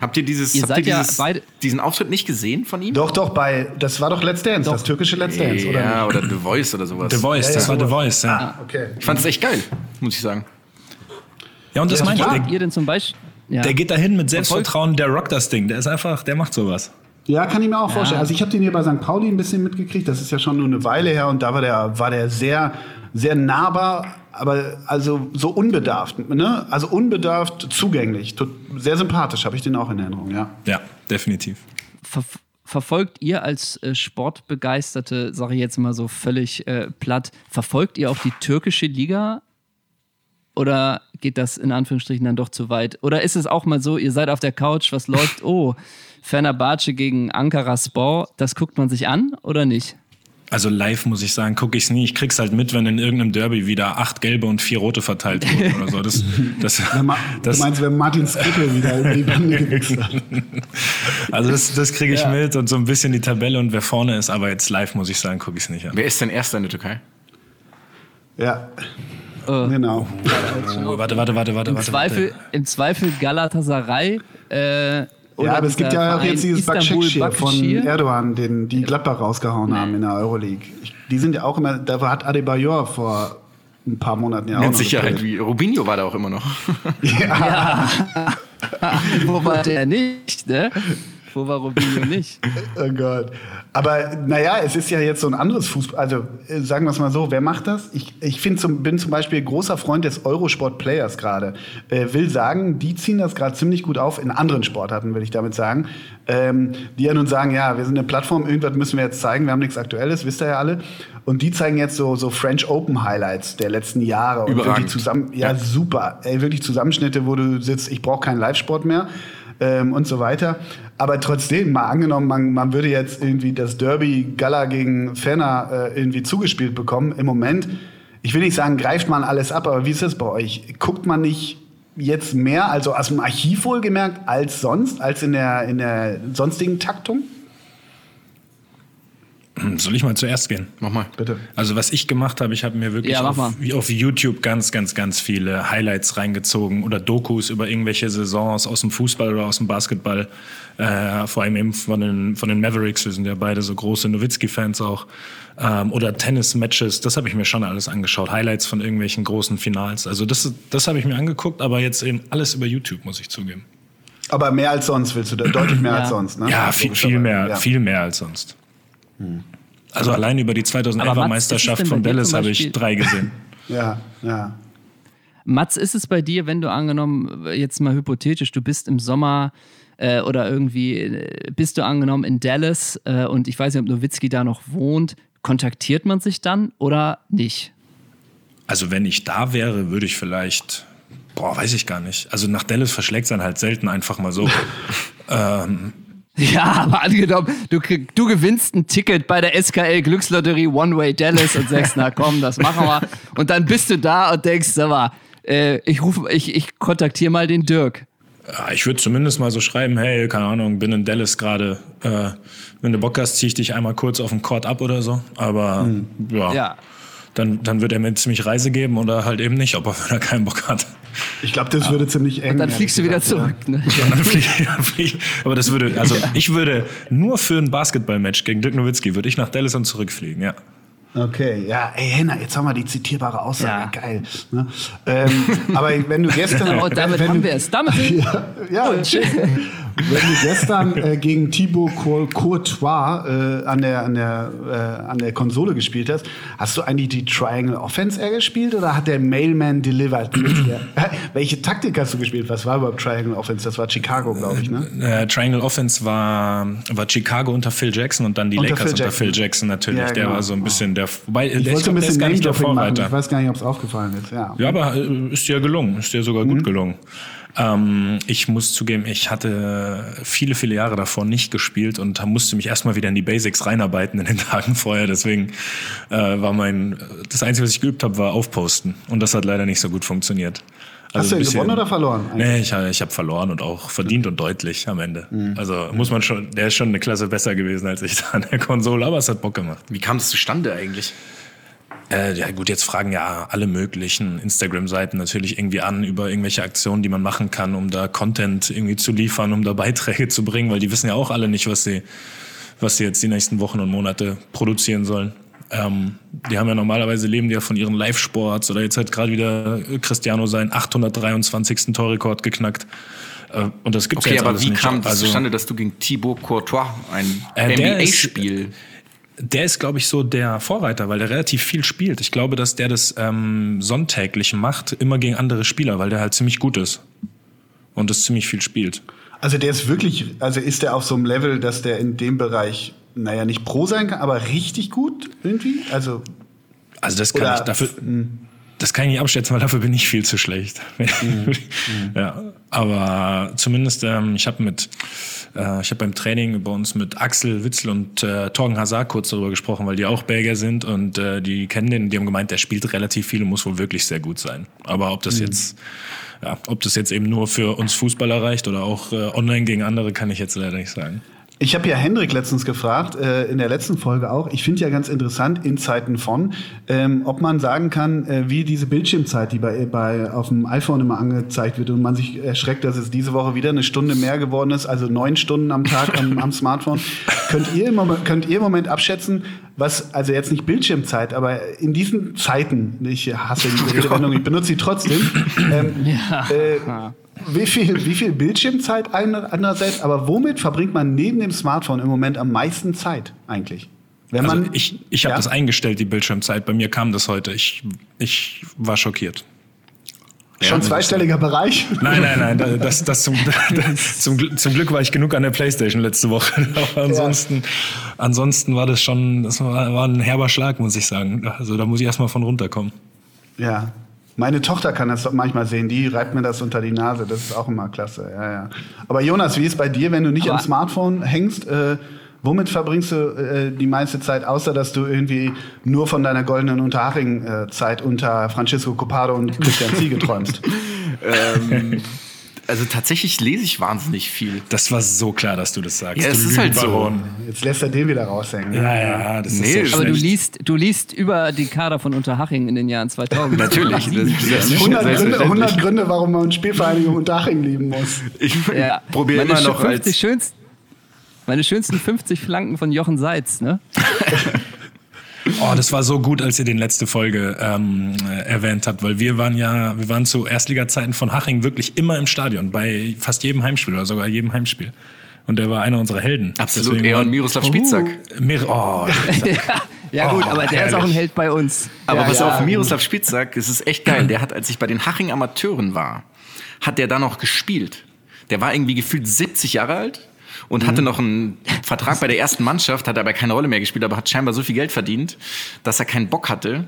Habt ihr, dieses, ihr habt ihr dieses, ja diesen Auftritt nicht gesehen von ihm? Doch, doch, bei, das war doch Let's Dance, doch. das türkische Let's Dance, oder? Ja, oder The Voice oder sowas. The Voice, ja, das ja, war The Voice, ja. Ah, okay. Ich fand es echt geil, muss ich sagen. Ja, und das ja, meinte ich. Ihr denn zum Beispiel? Ja. Der geht dahin mit Selbstvertrauen, der rockt das Ding. Der ist einfach, der macht sowas. Ja, kann ich mir auch vorstellen. Also ich habe den hier bei St. Pauli ein bisschen mitgekriegt. Das ist ja schon nur eine Weile her und da war der, war der sehr, sehr nahbar, aber also so unbedarft, ne? Also unbedarft zugänglich. Sehr sympathisch, habe ich den auch in Erinnerung, ja. Ja, definitiv. Ver verfolgt ihr als äh, Sportbegeisterte, sage ich jetzt mal so völlig äh, platt, verfolgt ihr auch die türkische Liga? Oder geht das in Anführungsstrichen dann doch zu weit? Oder ist es auch mal so, ihr seid auf der Couch, was läuft? Oh, Fenerbahce gegen Ankara Sport, das guckt man sich an oder nicht? Also live muss ich sagen, gucke ich es nie. Ich krieg's halt mit, wenn in irgendeinem Derby wieder acht gelbe und vier rote verteilt wurden oder so. Das, das, das, du meinst, wenn Martin Skripke wieder die Bande gewichst hat? Also das, das kriege ich ja. mit und so ein bisschen die Tabelle und wer vorne ist, aber jetzt live muss ich sagen, gucke ich es nicht an. Wer ist denn Erster in der Türkei? Ja. Uh. Genau. Oh, warte, warte, warte, warte. Im, warte, Zweifel, warte. Im Zweifel Galatasaray. Äh, ja, aber es gibt ja auch jetzt dieses Bakshekshir von Erdogan, den die Gladbach rausgehauen haben in der Euroleague. Die sind ja auch immer, da hat Adebayor vor ein paar Monaten ja auch Mit Sicherheit, wie Rubinho war da auch immer noch. ja. ja. Wo war der nicht, ne? Wo war Robinho nicht? oh Gott. Aber naja, es ist ja jetzt so ein anderes Fußball. Also äh, sagen wir es mal so, wer macht das? Ich, ich zum, bin zum Beispiel großer Freund des Eurosport-Players gerade. Äh, will sagen, die ziehen das gerade ziemlich gut auf in anderen Sportarten, will ich damit sagen. Ähm, die ja nun sagen, ja, wir sind eine Plattform, irgendwas müssen wir jetzt zeigen, wir haben nichts Aktuelles, wisst ihr ja alle. Und die zeigen jetzt so, so French Open Highlights der letzten Jahre. Und Überragend. zusammen, ja, ja, super. Ey, wirklich Zusammenschnitte, wo du sitzt, ich brauche keinen Live-Sport mehr ähm, und so weiter. Aber trotzdem, mal angenommen, man, man würde jetzt irgendwie das Derby Gala gegen Fenner äh, irgendwie zugespielt bekommen. Im Moment, ich will nicht sagen, greift man alles ab, aber wie ist das bei euch? Guckt man nicht jetzt mehr, also aus dem Archiv wohlgemerkt, als sonst, als in der, in der sonstigen Taktung? Soll ich mal zuerst gehen? Mach mal. Bitte. Also was ich gemacht habe, ich habe mir wirklich ja, auf, auf, YouTube ganz, ganz, ganz viele Highlights reingezogen oder Dokus über irgendwelche Saisons aus dem Fußball oder aus dem Basketball. Äh, vor allem eben von den, von den Mavericks, wir sind ja beide so große Nowitzki-Fans auch. Ähm, oder Tennis-Matches, das habe ich mir schon alles angeschaut. Highlights von irgendwelchen großen Finals. Also das, das habe ich mir angeguckt, aber jetzt eben alles über YouTube, muss ich zugeben. Aber mehr als sonst willst du, deutlich mehr ja. als sonst, ne? Ja, viel, viel mehr, ja. viel mehr als sonst. Also allein über die 2011er Meisterschaft von Dallas habe ich drei gesehen. ja, ja. Mats, ist es bei dir, wenn du angenommen, jetzt mal hypothetisch, du bist im Sommer äh, oder irgendwie äh, bist du angenommen in Dallas äh, und ich weiß nicht, ob Nowitzki da noch wohnt, kontaktiert man sich dann oder nicht? Also wenn ich da wäre, würde ich vielleicht, boah, weiß ich gar nicht. Also nach Dallas verschlägt es dann halt selten einfach mal so. ähm, ja, aber angenommen, du, du gewinnst ein Ticket bei der SKL Glückslotterie One Way Dallas und sagst, na komm, das machen wir. Und dann bist du da und denkst, sag mal, äh, ich rufe, ich, ich kontaktiere mal den Dirk. Ich würde zumindest mal so schreiben, hey, keine Ahnung, bin in Dallas gerade. Äh, wenn du Bock hast, ziehe ich dich einmal kurz auf den Court ab oder so. Aber hm. ja. ja. Dann, dann wird er mir ziemlich Reise geben oder halt eben nicht, ob er, wenn er keinen Bock hat. Ich glaube, das ja. würde ziemlich eng. Und dann fliegst du wieder zurück. Ne? Ja, dann flieg, dann flieg, aber das würde, also ich würde nur für ein Basketballmatch gegen Dirk Nowitzki würde ich nach Dallas und zurückfliegen, ja. Okay, ja, ey Henna, jetzt haben wir die zitierbare Aussage, ja. geil. Ne? Ähm, aber wenn du gestern... Genau, damit wenn, haben wir es. Damit ja, ja, wenn du gestern äh, gegen Thibaut Courtois äh, an, der, an, der, äh, an der Konsole gespielt hast, hast du eigentlich die Triangle Offense eher gespielt oder hat der Mailman delivered? welche Taktik hast du gespielt? Was war überhaupt Triangle Offense? Das war Chicago, glaube ich, ne? Äh, Triangle Offense war, war Chicago unter Phil Jackson und dann die unter Lakers Phil unter Phil Jackson natürlich. Ja, der genau. war so ein bisschen der, wobei, ich der, wollte ein bisschen gar nicht der Vorreiter. Ich weiß gar nicht, ob es aufgefallen ist. Ja, ja aber äh, ist dir gelungen, ist dir sogar mhm. gut gelungen. Ähm, ich muss zugeben, ich hatte viele, viele Jahre davor nicht gespielt und musste mich erstmal wieder in die Basics reinarbeiten in den Tagen vorher. Deswegen äh, war mein, das Einzige, was ich geübt habe, war Aufposten. Und das hat leider nicht so gut funktioniert. Also Hast du ihn bisschen, gewonnen oder verloren? Nee, ich, ich habe verloren und auch verdient und deutlich am Ende. Mhm. Also muss man schon, der ist schon eine Klasse besser gewesen als ich da an der Konsole, aber es hat Bock gemacht. Wie kam es zustande eigentlich? Äh, ja gut, jetzt fragen ja alle möglichen Instagram-Seiten natürlich irgendwie an über irgendwelche Aktionen, die man machen kann, um da Content irgendwie zu liefern, um da Beiträge zu bringen, weil die wissen ja auch alle nicht, was sie, was sie jetzt die nächsten Wochen und Monate produzieren sollen. Ähm, die haben ja normalerweise leben die ja von ihren Live-Sports oder jetzt hat gerade wieder Cristiano seinen 823. Torrekord geknackt. Äh, und das gibt's okay, ja jetzt aber wie nicht. kam das also, zustande, dass du gegen Thibaut Courtois ein äh, NBA-Spiel der ist, glaube ich, so der Vorreiter, weil der relativ viel spielt. Ich glaube, dass der das ähm, sonntäglich macht, immer gegen andere Spieler, weil der halt ziemlich gut ist und das ziemlich viel spielt. Also der ist wirklich, also ist der auf so einem Level, dass der in dem Bereich, naja, nicht pro sein kann, aber richtig gut irgendwie? Also, also das kann ich dafür. Hm. Das kann ich nicht abschätzen, weil dafür bin ich viel zu schlecht. Mhm. ja, aber zumindest, ähm, ich habe mit äh, ich habe beim Training bei uns mit Axel Witzel und äh, Torgen Hazard kurz darüber gesprochen, weil die auch Belgier sind und äh, die kennen den. Die haben gemeint, der spielt relativ viel und muss wohl wirklich sehr gut sein. Aber ob das mhm. jetzt ja, ob das jetzt eben nur für uns Fußballer reicht oder auch äh, online gegen andere, kann ich jetzt leider nicht sagen. Ich habe ja Hendrik letztens gefragt, äh, in der letzten Folge auch. Ich finde ja ganz interessant in Zeiten von, ähm, ob man sagen kann, äh, wie diese Bildschirmzeit, die bei, bei auf dem iPhone immer angezeigt wird und man sich erschreckt, dass es diese Woche wieder eine Stunde mehr geworden ist, also neun Stunden am Tag am, am Smartphone. könnt, ihr im Moment, könnt ihr im Moment abschätzen, was, also jetzt nicht Bildschirmzeit, aber in diesen Zeiten, ich hasse diese Redewendung, ich benutze sie trotzdem, ähm, ja. äh, wie viel, wie viel Bildschirmzeit andererseits, aber womit verbringt man neben dem Smartphone im Moment am meisten Zeit eigentlich? Wenn also man, ich ich habe ja? das eingestellt, die Bildschirmzeit. Bei mir kam das heute. Ich, ich war schockiert. Schon ja, zweistelliger Bereich? Nein, nein, nein. Das, das zum, das, zum, zum Glück war ich genug an der Playstation letzte Woche. Aber ansonsten, ja. ansonsten war das schon, das war, war ein herber Schlag, muss ich sagen. Also da muss ich erstmal von runterkommen. Ja, meine Tochter kann das manchmal sehen, die reibt mir das unter die Nase. Das ist auch immer klasse. Ja, ja. Aber Jonas, wie ist bei dir, wenn du nicht Aber am Smartphone hängst? Äh, womit verbringst du äh, die meiste Zeit, außer dass du irgendwie nur von deiner goldenen Unterhaching-Zeit unter Francisco Copado und Christian Ziege träumst? ähm, also tatsächlich lese ich wahnsinnig viel. Das war so klar, dass du das sagst. Ja, es ist halt so. Jetzt lässt er den wieder raushängen. Ja, ja, das nee, ist so Aber du liest, du liest über die Kader von Unterhaching in den Jahren 2000. Natürlich. Das 100, Gründe, 100 Gründe, warum man Spielvereinigung Unterhaching lieben muss. Ich ja, probiere immer noch 50 als... Schönsten, meine schönsten 50 Flanken von Jochen Seitz, ne? Oh, das war so gut, als ihr den letzte Folge ähm, erwähnt habt, weil wir waren ja, wir waren zu Erstliga-Zeiten von Haching wirklich immer im Stadion, bei fast jedem Heimspiel oder sogar jedem Heimspiel. Und der war einer unserer Helden. Absolut, Deswegen er und Miroslav Spitzak. Uh, Mir oh, ja gut, oh, aber der herrlich. ist auch ein Held bei uns. Aber ja, pass ja. auf, Miroslav Spitzak, es ist echt geil. Der hat, als ich bei den Haching Amateuren war, hat der da noch gespielt. Der war irgendwie gefühlt 70 Jahre alt und hatte mhm. noch einen Vertrag bei der ersten Mannschaft, hat aber keine Rolle mehr gespielt, aber hat scheinbar so viel Geld verdient, dass er keinen Bock hatte,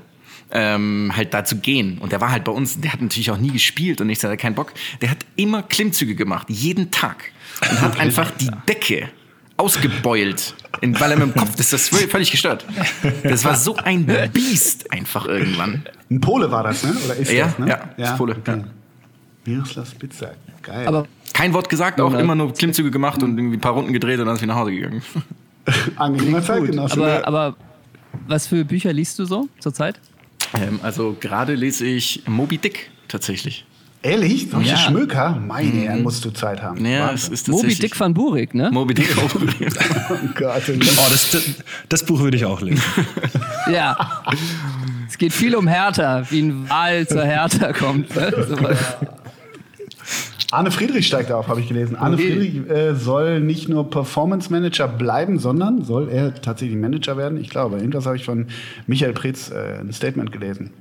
ähm, halt da zu gehen. Und der war halt bei uns, der hat natürlich auch nie gespielt und nichts, hat keinen Bock. Der hat immer Klimmzüge gemacht, jeden Tag. Und hat einfach die Decke ausgebeult, in, weil er mit dem Kopf, das ist völlig gestört. Das war so ein Biest einfach irgendwann. Ein Pole war das, ne? Oder ist ja, das, ne? Ja, ja, Pole. Okay. Ja. Miroslav Spitzer, geil. Aber kein Wort gesagt, auch immer nur Klimmzüge gemacht und irgendwie ein paar Runden gedreht und dann ist wieder nach Hause gegangen. Angenehmer Zeitgenosse. Aber, aber was für Bücher liest du so zurzeit? Ähm, also gerade lese ich Moby Dick tatsächlich. Ehrlich? Solche ja. Schmöker? Meine mhm. Herren, musst du Zeit haben. Ja, es ist Moby Dick van Burik, ne? Moby Dick van Burik. oh Gott. Oh, das, das, das, Buch würde ich auch lesen. ja. Es geht viel um Hertha, wie ein Wal zur Hertha kommt. Ne? Arne Friedrich steigt auf, habe ich gelesen. Arne okay. Friedrich äh, soll nicht nur Performance Manager bleiben, sondern soll er tatsächlich Manager werden? Ich glaube, irgendwas habe ich von Michael Preetz äh, ein Statement gelesen.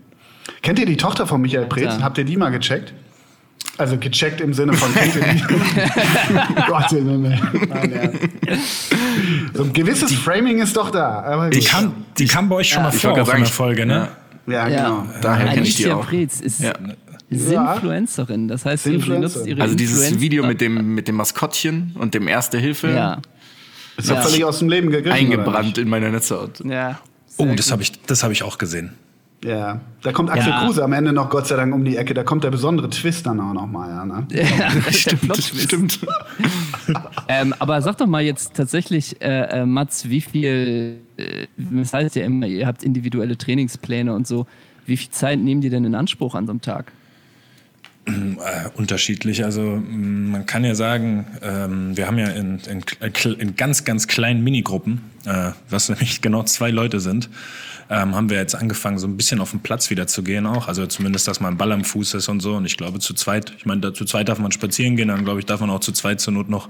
Kennt ihr die Tochter von Michael Preetz? Ja. Habt ihr die mal gecheckt? Also gecheckt im Sinne von kennt ihr die? Gott, nein, nein. So ein gewisses Framing ist doch da. die, kam, die kam bei euch schon ja, mal vor in der Folge, ne? Ja, ja genau. Daher kenne ich die auch. Preetz ist ja Sinfluencerin. Das heißt, sie benutzt ihre Also dieses Influencer- Video mit dem, mit dem Maskottchen und dem Erste Hilfe Ja. Ist ja völlig aus dem Leben gegriffen. eingebrannt in meiner Netzhaut. Ja. Oh, das habe ich, das hab ich auch gesehen. Ja. Da kommt Axel Ja. Kruse am Ende noch Gott sei Dank um die Ecke. Da kommt der besondere Twist dann auch noch mal. Ja, ne? Ja, Stimmt, stimmt. Ähm, aber sag doch mal jetzt tatsächlich, äh, äh, Mats, wie viel, äh, das heißt ja immer, ihr habt individuelle Trainingspläne und so, wie viel Zeit nehmen die denn in Anspruch an so einem Tag? Äh, unterschiedlich. Also mh, man kann ja sagen, ähm, wir haben ja in, in, in ganz, ganz kleinen Minigruppen, äh, was nämlich genau zwei Leute sind, ähm, haben wir jetzt angefangen, so ein bisschen auf den Platz wieder zu gehen auch. Also zumindest, dass man Ball am Fuß ist und so. Und ich glaube, zu zweit, ich meine, zu zweit darf man spazieren gehen, dann glaube ich, darf man auch zu zweit zur Not noch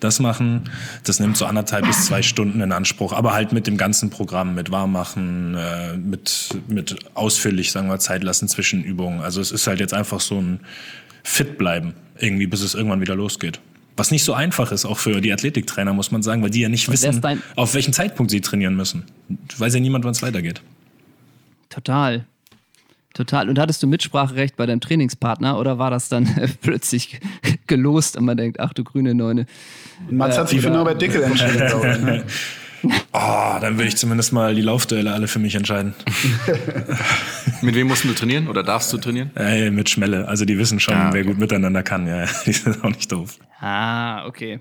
das machen. Das nimmt so anderthalb bis zwei Stunden in Anspruch, aber halt mit dem ganzen Programm, mit Warmmachen, äh, mit, mit ausführlich, sagen wir, Zeit lassen zwischen Übungen. Also es ist halt jetzt einfach so ein fit bleiben, irgendwie, bis es irgendwann wieder losgeht. Was nicht so einfach ist, auch für die Athletiktrainer, muss man sagen, weil die ja nicht ist wissen, dein- auf welchen Zeitpunkt sie trainieren müssen. Weiß ja niemand, wann es weitergeht. Total. Total. Und hattest du Mitspracherecht bei deinem Trainingspartner oder war das dann plötzlich gelost und man denkt, ach du grüne Neune? Und Mats hat sich für oder- Norbert Dickel entschieden. Oh, dann würde ich zumindest mal die Laufduelle alle für mich entscheiden. Mit wem musst du trainieren oder darfst du trainieren? Ey, mit Schmelle. Also die wissen schon, Ah, wer okay. gut miteinander kann. Ja, die sind auch nicht doof. Ah, okay.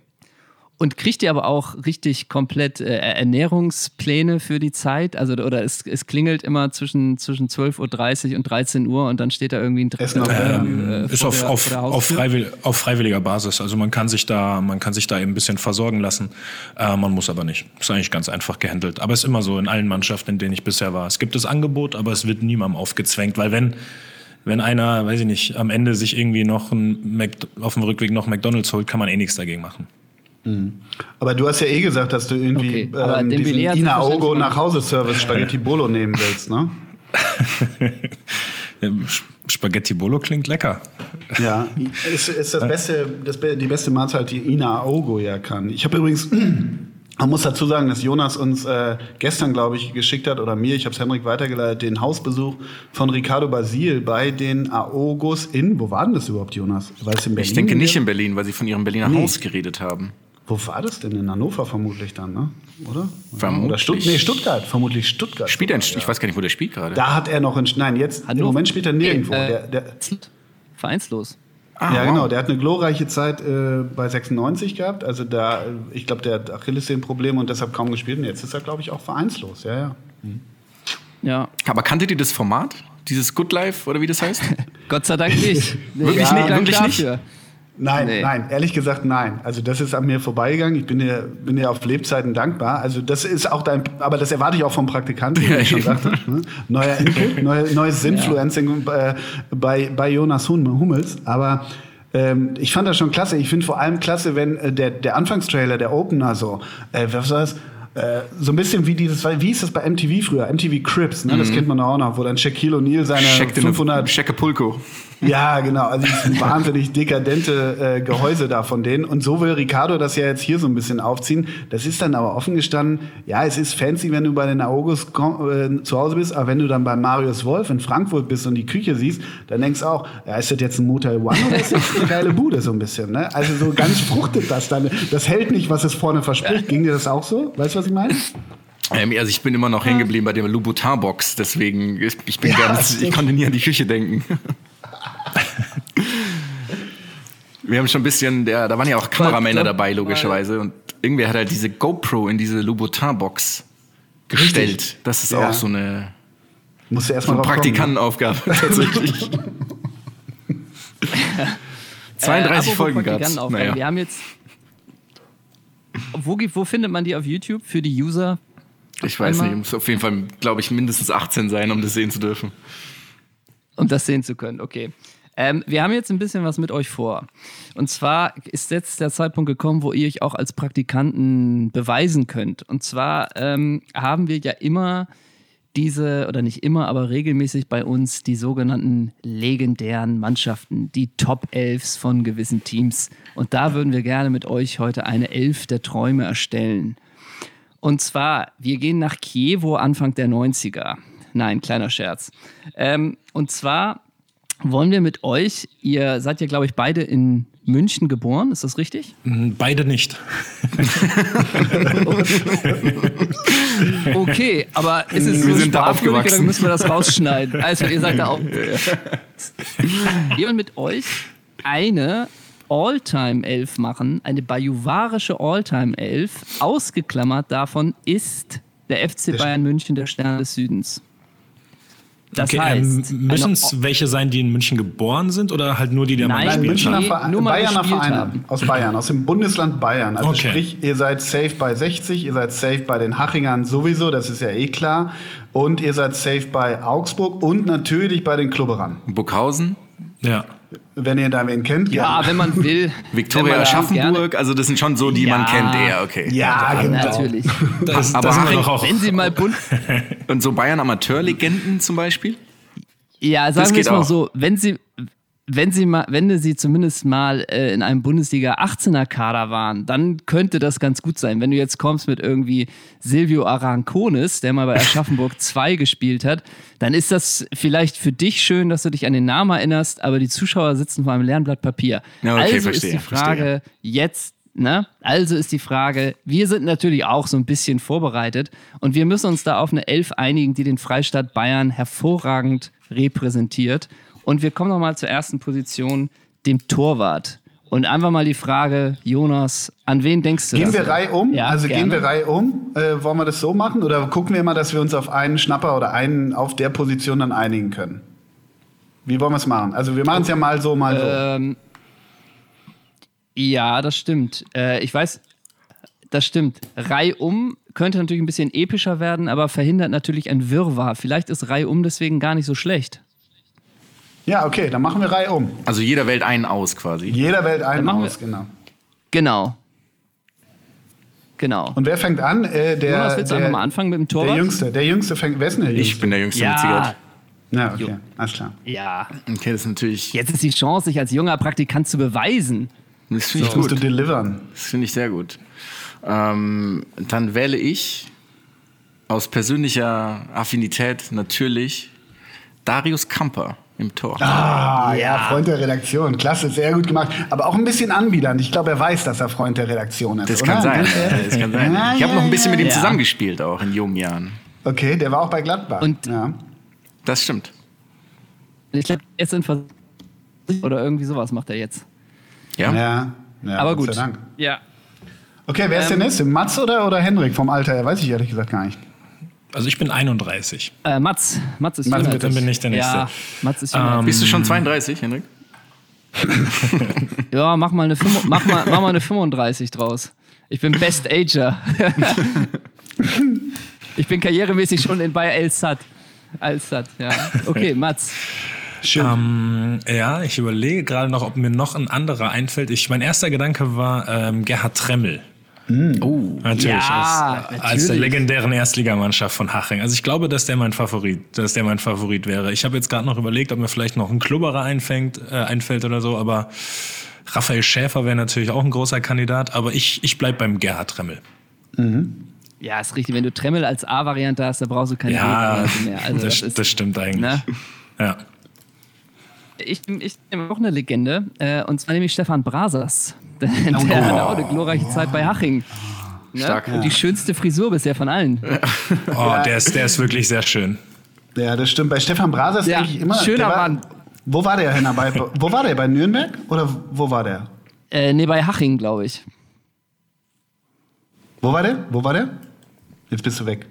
Und kriegt ihr aber auch richtig komplett äh, Ernährungspläne für die Zeit? Also, oder es, es klingelt immer zwischen, zwischen 12.30 Uhr und 13 Uhr und dann steht da irgendwie ein auf äh, Menü. äh, Ist auf, der- auf, auf, freiwill, auf freiwilliger Basis. Also man kann sich da, man kann sich da eben ein bisschen versorgen lassen. Äh, man muss aber nicht. Ist eigentlich ganz einfach gehandelt. Aber es ist immer so in allen Mannschaften, in denen ich bisher war. Es gibt das Angebot, aber es wird niemandem aufgezwängt, weil wenn wenn einer, weiß ich nicht, am Ende sich irgendwie noch ein Mac, auf dem Rückweg noch McDonalds holt, kann man eh nichts dagegen machen. Aber du hast ja eh gesagt, dass du irgendwie Okay, ähm, diesen Ina Ogo nach Hause Service Spaghetti Bolo nehmen willst, ne? Spaghetti Bolo klingt lecker. Ja, ist, ist das beste, das, die beste Mahlzeit, die Ina Ogo ja kann. Ich habe übrigens, man muss dazu sagen, dass Jonas uns äh, gestern, glaube ich, geschickt hat, oder mir, ich habe es Henrik weitergeleitet, den Hausbesuch von Ricardo Basil bei den Aogos in, wo war denn das überhaupt, Jonas? War das in Berlin? Ich denke nicht in Berlin, weil sie von ihrem Berliner Nee. Haus geredet haben. Wo war das denn? In Hannover vermutlich dann, ne? Oder? Vermutlich. Oder Stutt nee, Stuttgart, vermutlich Stuttgart. Spielt er in, sogar, ich weiß gar nicht, wo der spielt gerade. Da hat er noch einen, nein, jetzt, im Hannover? Moment spielt er nirgendwo. Äh, der, der, Vereinslos. Ah, ja, wow. genau. Der hat eine glorreiche Zeit äh, bei 96 gehabt. Also da, ich glaube, der hat Achillessehnenprobleme und deshalb kaum gespielt. Und jetzt ist er, glaube ich, auch vereinslos. Ja, ja. Ja, Aber kanntet ihr das Format? Dieses Good Life oder wie das heißt? Gott sei Dank nicht. Wirklich Ja, nicht? Wirklich nicht? Nein, Nee. nein, ehrlich gesagt nein. Also das ist an mir vorbeigegangen. Ich bin dir, bin dir auf Lebzeiten dankbar. Also das ist auch dein, aber das erwarte ich auch vom Praktikanten, wie ich schon sagte. Ne? Neuer Input, neu, neues Influencing äh, bei, bei Jonas Hum- Hummels. Aber ähm, ich fand das schon klasse. Ich finde vor allem klasse, wenn äh, der, der Anfangstrailer, der Opener so, äh, was war das? Äh, so ein bisschen wie dieses, wie hieß das bei MTV früher? MTV Crips, ne? das kennt man auch noch, wo dann Shaquille O'Neal seine Check 500 Checkapulco. Ja, genau. Also dieses wahnsinnig dekadente äh, Gehäuse da von denen. Und so will Ricardo das ja jetzt hier so ein bisschen aufziehen. Das ist dann aber offen gestanden, ja, es ist fancy, wenn du bei den August äh, zu Hause bist, aber wenn du dann bei Marius Wolf in Frankfurt bist und die Küche siehst, dann denkst du auch, ja, ist das jetzt ein Motel One oder ist das eine geile Bude so ein bisschen? Ne? Also so ganz fruchtet das dann. Das hält nicht, was es vorne verspricht. Ging dir das auch so? Weißt du, was ich meine? Ähm, also ich bin immer noch hängen geblieben bei der Louboutin-Box, deswegen ich ich bin Ja, ganz, ich konnte nie an die Küche denken. Wir haben schon ein bisschen, der, da waren ja auch Kameramänner dabei, logischerweise. Und irgendwer hat halt diese GoPro in diese Louboutin-Box gestellt. Richtig. Das ist Ja. auch so eine, Musst du so eine ne? Praktikantenaufgabe tatsächlich. 32 Äh, Folgen gab's. Praktikantenaufgaben, Naja. Wir haben jetzt. Wo, wo findet man die auf YouTube für die User? Ich weiß Einmal- nicht, muss auf jeden Fall, glaube ich, mindestens 18 sein, um das sehen zu dürfen. Um das sehen zu können, okay. Ähm, wir haben jetzt ein bisschen was mit euch vor. Und zwar ist jetzt der Zeitpunkt gekommen, wo ihr euch auch als Praktikanten beweisen könnt. Und zwar ähm, haben wir ja immer diese, oder nicht immer, aber regelmäßig bei uns die sogenannten legendären Mannschaften, die Top Elfs von gewissen Teams. Und da würden wir gerne mit euch heute eine Elf der Träume erstellen. Und zwar, wir gehen nach Kiewo Anfang der 90er. Nein, kleiner Scherz. Ähm, und zwar wollen wir mit euch, ihr seid ja, glaube ich, beide in München geboren, ist das richtig? Hm, Beide nicht. Okay, aber ist es Wir so sind da aufgewachsen. müssen wir das rausschneiden? Also ihr sagt da auch. Wir wollen mit euch eine All-Time-Elf machen, eine bajuwarische All-Time-Elf. Ausgeklammert davon ist der FC Bayern München der Stern des Südens. Das Okay, heißt, ähm, müssen es welche sein, die in München geboren sind oder halt nur die, die am Nein, haben? Münchner Nee, Verein, nur mal Bayerner Vereine haben. aus Bayern, aus dem Bundesland Bayern. Also Okay. sprich, ihr seid safe bei 60, ihr seid safe bei den Hachingern sowieso, das ist ja eh klar. Und ihr seid safe bei Augsburg und natürlich bei den Klubberern. Burghausen, Ja. Wenn ihr da wen kennt, Ja, gerne. wenn man will. wenn man Viktoria da Aschaffenburg, also das sind schon so, die man Ja. kennt eher, okay. Ja, Gerne, genau. natürlich. Das, Aber da sind wir auch. Wenn sie mal bunt. Und so Bayern Amateurlegenden zum Beispiel? Ja, Das sagen wir geht es mal auch. so, wenn sie, wenn sie mal, wenn sie zumindest mal äh, in einem Bundesliga 18er Kader waren, dann könnte das ganz gut sein. Wenn du jetzt kommst mit irgendwie Silvio Arancones, der mal bei Aschaffenburg 2 gespielt hat, dann ist das vielleicht für dich schön, dass du dich an den Namen erinnerst, aber die Zuschauer sitzen vor einem leeren Blatt Papier. Ja, okay, also verstehe, ist die Frage jetzt Ne? Also ist die Frage, wir sind natürlich auch so ein bisschen vorbereitet und wir müssen uns da auf eine Elf einigen, die den Freistaat Bayern hervorragend repräsentiert. Und wir kommen nochmal zur ersten Position, dem Torwart. Und einfach mal die Frage, Jonas, an wen denkst du? Gehen das? wir Reihe um? Ja, also gerne. gehen wir Reihe um? Äh, wollen wir das so machen? Oder gucken wir immer, dass wir uns auf einen Schnapper oder einen auf der Position dann einigen können? Wie wollen wir es machen? Also wir machen es ja mal so, mal so. Ähm, ja, das stimmt. Äh, ich weiß, das stimmt. Reihum könnte natürlich ein bisschen epischer werden, aber verhindert natürlich ein Wirrwarr. Vielleicht ist Reihum deswegen gar nicht so schlecht. Ja, okay, dann machen wir Reihe um. Also jeder wählt einen aus quasi. Jeder wählt einen aus, genau. Genau. Genau. Und wer fängt an? Äh, der, Jonas, willst du der, einfach mal anfangen mit dem Der Torwart? Jüngste, der Jüngste fängt. Wer ist denn der Jüngste? Ich bin der Jüngste mit ja, Zigarette. Ja, okay, alles klar. ja. Okay, das ist natürlich. Jetzt ist die Chance, sich als junger Praktikant zu beweisen. Das finde ich Das musst du gut. delivern. Das finde ich sehr gut. Ähm, dann wähle ich aus persönlicher Affinität natürlich Darius Kamper im Tor. Ah, ja. Freund der Redaktion. Klasse, sehr gut gemacht. Aber auch ein bisschen anbiedernd. Ich glaube, er weiß, dass er Freund der Redaktion ist. Das oder? kann sein. Das kann sein. Ja, Ich habe ja, noch ein bisschen ja. mit ihm Ja. zusammengespielt, auch in jungen Jahren. Okay, der war auch bei Gladbach. Und- ja. Das stimmt. Ich glaube, jetzt in Vers oder irgendwie sowas macht er jetzt. Ja. Ja, ja, Aber Gott gut. sei Dank. Ja. Okay, wer ist der Ähm, nächste? Mats oder, oder Henrik vom Alter her? Weiß ich ehrlich gesagt gar nicht. Also ich bin 31. Äh, Mats. Mats ist Mats, jünger bitte als bin ich der Nächste. Ja, Mats ist jünger. als Bist du schon 32, Henrik? Ja, mach mal, eine, mach, mal, mach mal eine 35 draus. Ich bin Best Ager. ich bin karrieremäßig schon in bei El Sad. El Sad, ja. Okay, Mats. Schön. Ähm, ja, ich überlege gerade noch, ob mir noch ein anderer einfällt. Ich, mein erster Gedanke war ähm, Gerhard Tremmel. Oh. Natürlich, Ja, als, als der natürlich. legendären Erstligamannschaft von Haching. Also ich glaube, dass der mein Favorit, dass der mein Favorit wäre. Ich habe jetzt gerade noch überlegt, ob mir vielleicht noch ein Klubberer einfängt, äh, einfällt oder so, aber Raphael Schäfer wäre natürlich auch ein großer Kandidat, aber ich, ich bleib beim Gerhard Tremmel. Ja, ist richtig. Wenn du Tremmel als A-Variante hast, dann brauchst du keine Ja, mehr. Also das, das, ist, das stimmt eigentlich. ne? Ja. Ich, ich nehme auch eine Legende, äh, und zwar nämlich Stefan Brasers. Der, Oh. der hatte auch eine glorreiche Zeit bei Haching. Ne? Stark. Und die schönste Frisur bisher von allen. Oh, der ist, der ist wirklich sehr schön. Ja, das stimmt. Bei Stefan Braser ist Ja, eigentlich immer. schöner der war, Mann. Wo war der, Henna? Bei, wo war der? Bei Nürnberg? Oder wo war der? Äh, nee, bei Haching, glaube ich. Wo war der? Wo war der? Jetzt bist du weg.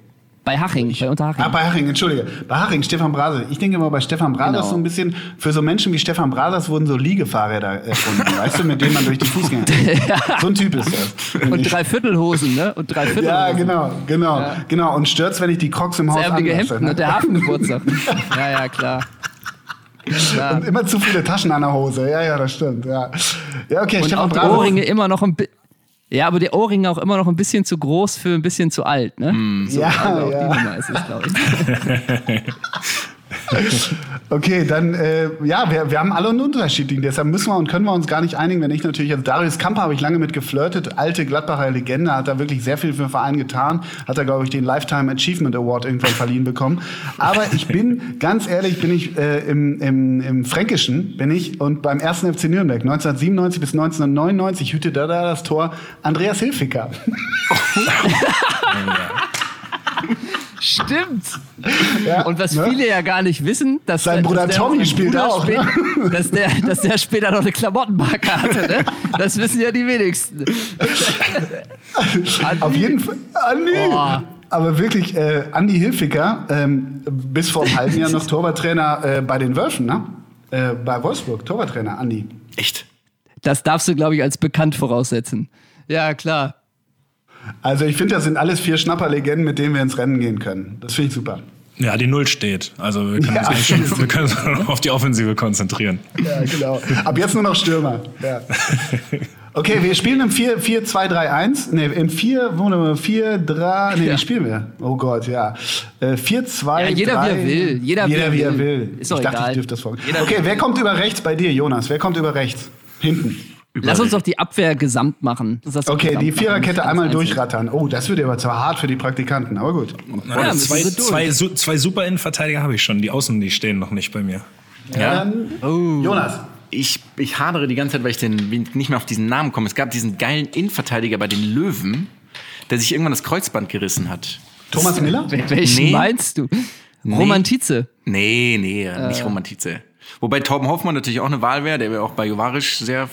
Bei Haching, bei Unterhaching. Ah, bei Haching, entschuldige. Bei Haching, Stefan Braser. Ich denke immer bei Stefan Brasers Genau. so ein bisschen, für so Menschen wie Stefan Brasers wurden so Liegefahrräder erfunden, weißt du, mit denen man durch die Fußgänger. So ein Typ ist das. Und Dreiviertelhosen, ne? Und Dreiviertelhosen. Ja, genau, genau, genau. Und stört's, wenn ich die Crocs im Haus anlasse. Hemden Ne? und der Hafengeburtstag. ja, ja, klar. klar. Und immer zu viele Taschen an der Hose. Ja, ja, das stimmt. Ja, ja okay, Und Stefan auch die. Ohrringe immer noch ein bisschen. Ja, aber die Ohrringe auch immer noch ein bisschen zu groß für ein bisschen zu alt, ne? So, Ja, also auch ja. die Nummer ist es, glaube ich. Okay, dann, äh, ja, wir, wir haben alle einen unterschiedlichen. Deshalb müssen wir und können wir uns gar nicht einigen, wenn ich natürlich, also Darius Kamper habe ich lange mit geflirtet, alte Gladbacher Legende, hat da wirklich sehr viel für den Verein getan, hat da, glaube ich, den Lifetime Achievement Award irgendwann verliehen bekommen. Aber ich bin, ganz ehrlich, bin ich äh, im, im, im Fränkischen, bin ich, und beim ersten FC Nürnberg, 1997 bis 1999, hütete da das Tor Andreas Hilfiger. Stimmt. Ja, Und was ne? viele ja gar nicht wissen, dass Sein dass Bruder der- Tommy spielt Bruder auch, spät- ne? dass, der, dass der später noch eine Klamottenmarke hatte. Ne? Das wissen ja die wenigsten. Auf jeden Fall. Andi. Boah. Aber wirklich, äh, Andi Hilfiger, ähm, bis vor einem halben Jahr noch Torwarttrainer äh, bei den Wölfen, ne? Äh, bei Wolfsburg, Torwarttrainer, Andi. Echt? Das darfst du, glaube ich, als bekannt voraussetzen. Ja, klar. Also ich finde, das sind alles vier Schnapperlegenden, mit denen wir ins Rennen gehen können. Das finde ich super. Ja, die Null steht. Also wir können, Ja, uns, schon, wir können uns auf die Offensive konzentrieren. Ja, genau. Ab jetzt nur noch Stürmer. Ja. Okay, wir spielen im 4-2-3-1. Ne, im 4, wo ne, 4, 3, ne, Ja. wie spielen wir? Oh Gott, ja. Äh, 4, 2, Ja, jeder, 3. wie er will. Jeder, Jeder wie er will. Ist doch ich dachte, egal. ich dürfte das vor. Jeder- Okay, wer kommt über rechts bei dir, Jonas? Wer kommt über rechts? Hinten. Lass uns doch die Abwehr gesamt machen. Das Okay, gesamt die Viererkette einmal durchrattern. Oh, das wird aber zu hart für die Praktikanten, aber gut. Ja, zwei, zwei, su- zwei super Innenverteidiger habe ich schon. Die Außen, die stehen noch nicht bei mir. Ja. Dann Oh. Jonas. Ich, ich hadere die ganze Zeit, weil ich den, wie- nicht mehr auf diesen Namen komme. Es gab diesen geilen Innenverteidiger bei den Löwen, der sich irgendwann das Kreuzband gerissen hat. Thomas Miller? Wel- Welchen Nee. meinst du? Romantize. Nee, nee, nicht Romantize. Wobei Torben Hoffmann natürlich auch eine Wahl wäre, der wäre auch bei Jovarisch sehr,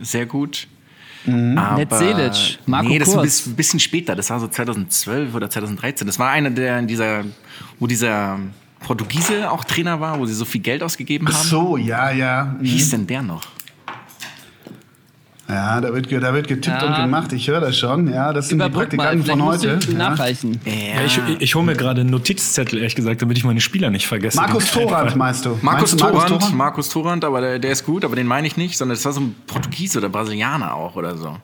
sehr gut. Aber Netzelic, Marco nee, das ist ein bisschen, später. Das war so 2012 oder 2013. Das war einer, der in dieser, wo dieser Portugiese auch Trainer war, wo sie so viel Geld ausgegeben Ach haben. so, ja, ja. Wie hieß denn der noch? Ja, da wird, da wird getippt Ja. und gemacht. Ich höre das schon. Ja, das sind die Überbrück mal, Praktikanten von heute. Ja. nachreichen. Ja, ich ich hole mir gerade einen Notizzettel, ehrlich gesagt, damit ich meine Spieler nicht vergesse. Markus Die- Thorand meinst du? Markus Meinst du Torrand, Markus Torrand, aber der, der ist gut, aber den meine ich nicht, sondern das war so ein Portugiese oder Brasilianer auch oder so.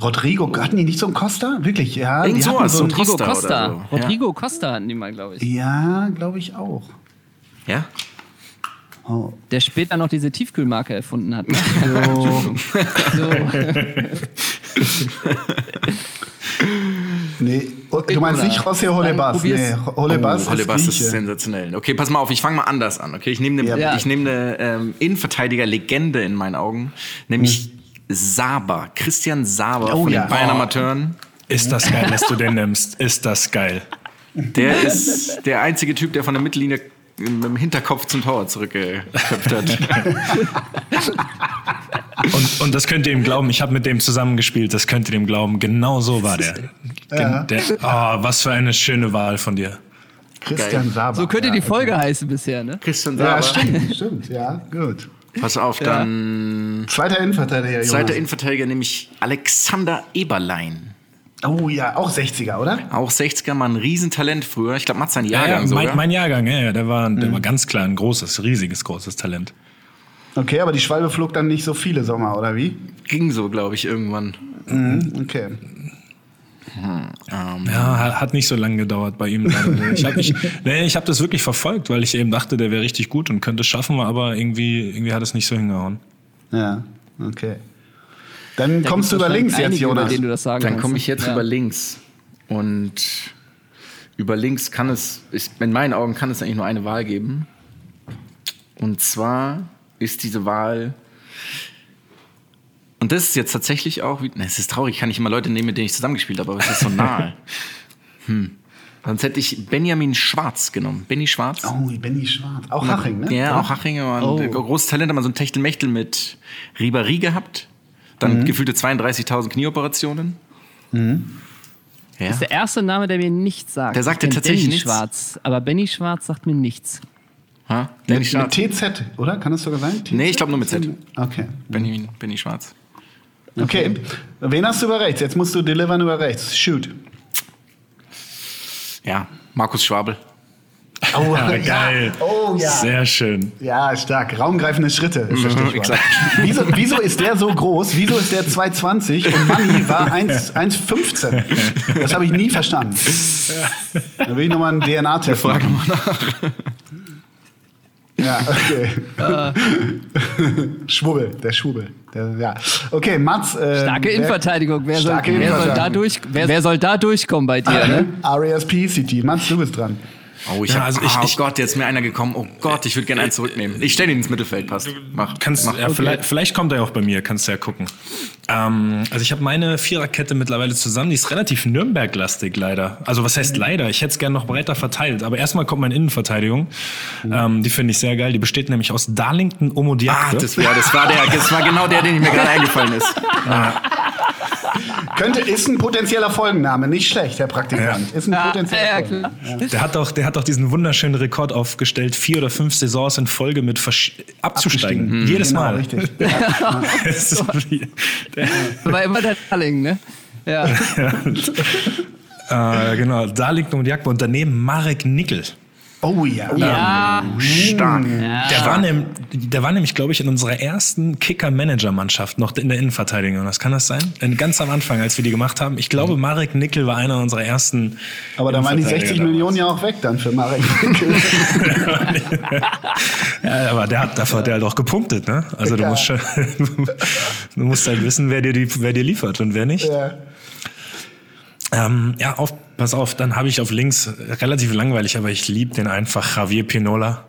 Rodrigo, hatten die nicht so einen Costa? Wirklich, ja. Irgend die sowas, so so einen, ein Rodrigo Costa Costa. so. Rodrigo Costa hatten die mal, glaube ich. Ja, glaube ich auch. Ja? Oh. Der später noch diese Tiefkühlmarke erfunden hat. Ne? so. Nee, oh, du meinst Oder- nicht José Holebas? Nee. Holebas, oh, Holebas ist ist sensationell. Okay, pass mal auf, ich fange mal anders an. Okay, ich nehme eine, Ja. ich nehme eine ähm, Innenverteidiger-Legende in meinen Augen, nämlich Saber, Christian Saber Oh von ja. den Bayern Oh. Amateuren. Ist das geil, dass du den nimmst? Ist das geil? Der ist der einzige Typ, der von der Mittellinie mit dem Hinterkopf zum Tor zurückgeköpft hat. Und, und das könnt ihr ihm glauben, ich habe mit dem zusammengespielt, das könnt ihr ihm glauben. Genau so war der. Ja. der oh, was für eine schöne Wahl von dir. Christian Saber. so könnte ja, die Folge heißen bisher, ne? Christian Saber. Ja, stimmt, stimmt. Ja, gut. Pass auf, dann Zweiter Innenverteidiger, Jonas. zweiter Innenverteidiger, nämlich Alexander Eberlein. Oh ja, auch 60er, oder? Auch 60er, mal ein Riesentalent früher. Ich glaube, Mats sein Jahrgang ja, sogar. mein, mein Jahrgang, ja, ja, der war, der war ganz klar ein großes, riesiges, großes Talent. Okay, aber die Schwalbe flog dann nicht so viele Sommer, oder wie? Ging so, glaube ich, irgendwann. Mhm, okay. Ja, hat- nicht so lange gedauert bei ihm. Ich habe nee, ich hab das wirklich verfolgt, weil ich eben dachte, der wäre richtig gut und könnte es schaffen, aber irgendwie, irgendwie hat es nicht so hingehauen. Ja, okay. Dann Da kommst du über links jetzt, über Jonas. denen du das sagen Dann kannst, komme ich jetzt Ja. über links. Und über links kann es, ist, in meinen Augen kann es eigentlich nur eine Wahl geben. Und zwar ist diese Wahl. Und das ist jetzt tatsächlich auch, ne, es ist traurig, ich kann nicht immer Leute nehmen, mit denen ich zusammengespielt habe, aber es ist so nahe. hm. Sonst hätte ich Benjamin Schwarz genommen. Benny Schwarz. Oh, Benny Schwarz. Auch Haching, ne? Ja, auch Haching. Und Oh. großes Talent, hat mal so ein Techtelmechtel mit Ribéry gehabt. Dann Mhm. gefühlte 32.000 Knieoperationen. Ja. Das ist der erste Name, der mir nichts sagt. Der sagt dir tatsächlich Benny nichts? Schwarz, aber Benny Schwarz sagt mir nichts. Ha? Benny Mit, Schwarz. mit TZ, oder? Kann das sogar sein? TZ? Nee, ich glaube nur mit Z. Okay. Benny, Benny Schwarz. Okay. Wen hast du über rechts? Jetzt musst du delivern über rechts. Shoot. Ja, Markus Schwabel. Oh, Ja, geil. Oh ja. Sehr schön. Ja, stark. Raumgreifende Schritte ist das Mhm, Stichwort. exakt. Wieso, wieso ist der so groß? Wieso ist der 2,20 und Manni war 1 1,15? Das habe ich nie verstanden. Da will ich nochmal einen DNA-Test machen. Ja, okay. Schwubbel, der Schwubbel. Der, ja. Okay, Mats. Äh, Starke Innenverteidigung. Wer, soll, Starke wer, soll da durch, wer, wer soll da durchkommen bei dir? Ne? RESP City. Mats, du bist dran. Oh, ich Ja, hab, also ich- ah, oh ich- Gott, jetzt ist mir einer gekommen. Oh Gott, ich würde gerne einen zurücknehmen. Ich stelle ihn ins Mittelfeld, passt. Mach. Kannst, mach. ja, vielleicht, vielleicht kommt er ja auch bei mir, kannst du ja gucken. Ähm, also ich habe meine Viererkette mittlerweile zusammen, die ist relativ Nürnberg-lastig leider. Also was heißt leider? Ich hätte es gerne noch breiter verteilt. Aber erstmal kommt meine Innenverteidigung. Ähm, die finde ich sehr geil. Die besteht nämlich aus Darlington Ah, Omodiakte. das, ja, das, war der, das war genau der, den mir gerade eingefallen ist. Könnte, ist ein potenzieller Folgenname. Nicht schlecht, Herr Praktikant. Ist ein Ja, potenzieller ja, Folgenname. klar. Der hat, doch, der hat doch diesen wunderschönen Rekord aufgestellt, vier oder fünf Saisons in Folge mit versch abzusteigen. Abgestiegen. Jedes Genau, Mal. richtig. Das ist wie- der, War immer der Darling, ne? Ja. äh, genau, Darlington Omodiakte und daneben Marek Nickel. Oh ja. Ja. Stark. Der war, nehm, der war nämlich, glaube ich, in unserer ersten Kicker-Manager-Mannschaft noch in der Innenverteidigung. Was kann das sein? Ganz am Anfang, als wir die gemacht haben. Ich glaube, Marek Nickel war einer unserer ersten. Aber da waren die 60 Innenverteidiger Millionen ja auch weg dann für Marek Winkel. Ja, aber der hat dafür hat der halt auch gepunktet, ne? Also du Ja. musst schon, du musst halt wissen, wer dir, die, wer dir liefert und wer nicht. ja. Ähm, ja, auf, pass auf, dann habe ich auf links äh, relativ langweilig, aber ich liebe den einfach Javier Pinola.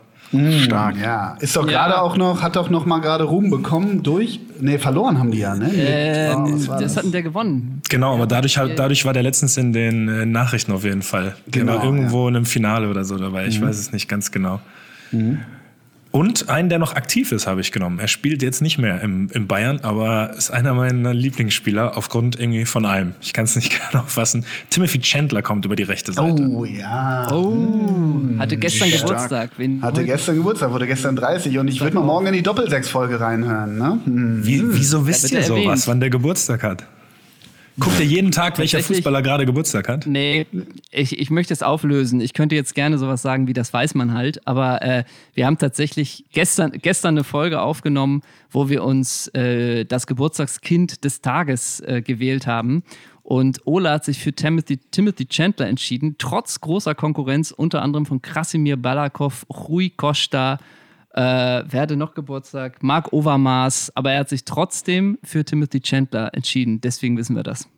Stark. Ja. Ist doch gerade Ja. auch noch, hat doch noch mal gerade Ruhm bekommen durch. Nee, verloren haben die ja, ne? Äh, Oh, das das? hatten der gewonnen. Genau, aber dadurch, hat- dadurch war der letztens in den äh, Nachrichten auf jeden Fall. Der Genau, war irgendwo in einem Finale oder so dabei. Ich weiß es nicht ganz genau. Und einen, der noch aktiv ist, habe ich genommen. Er spielt jetzt nicht mehr im, im Bayern, aber ist einer meiner Lieblingsspieler aufgrund irgendwie von allem. Ich kann es nicht genau fassen. Timothy Chandler kommt über die rechte Seite. Oh ja. Oh, hatte gestern Stark. Geburtstag. Wen Hatte gestern Geburtstag, wurde gestern 30 und ich würde mal morgen in die Doppelsechs-Folge reinhören. Ne? Hm. Wie, wieso wisst ihr sowas, erwähnt. wann der Geburtstag hat? Guckt ihr jeden Tag, welcher Fußballer gerade Geburtstag hat? Nee, ich, ich möchte es auflösen. Ich könnte jetzt gerne sowas sagen wie, das weiß man halt, aber äh, wir haben tatsächlich gestern, gestern eine Folge aufgenommen, wo wir uns äh, das Geburtstagskind des Tages äh, gewählt haben. Und Ola hat sich für Timothy, Timothy Chandler entschieden, trotz großer Konkurrenz, unter anderem von Krasimir Balakov, Rui Costa, äh, wer hatte noch Geburtstag? Mark Overmars, aber er hat sich trotzdem für Timothy Chandler entschieden. Deswegen wissen wir das.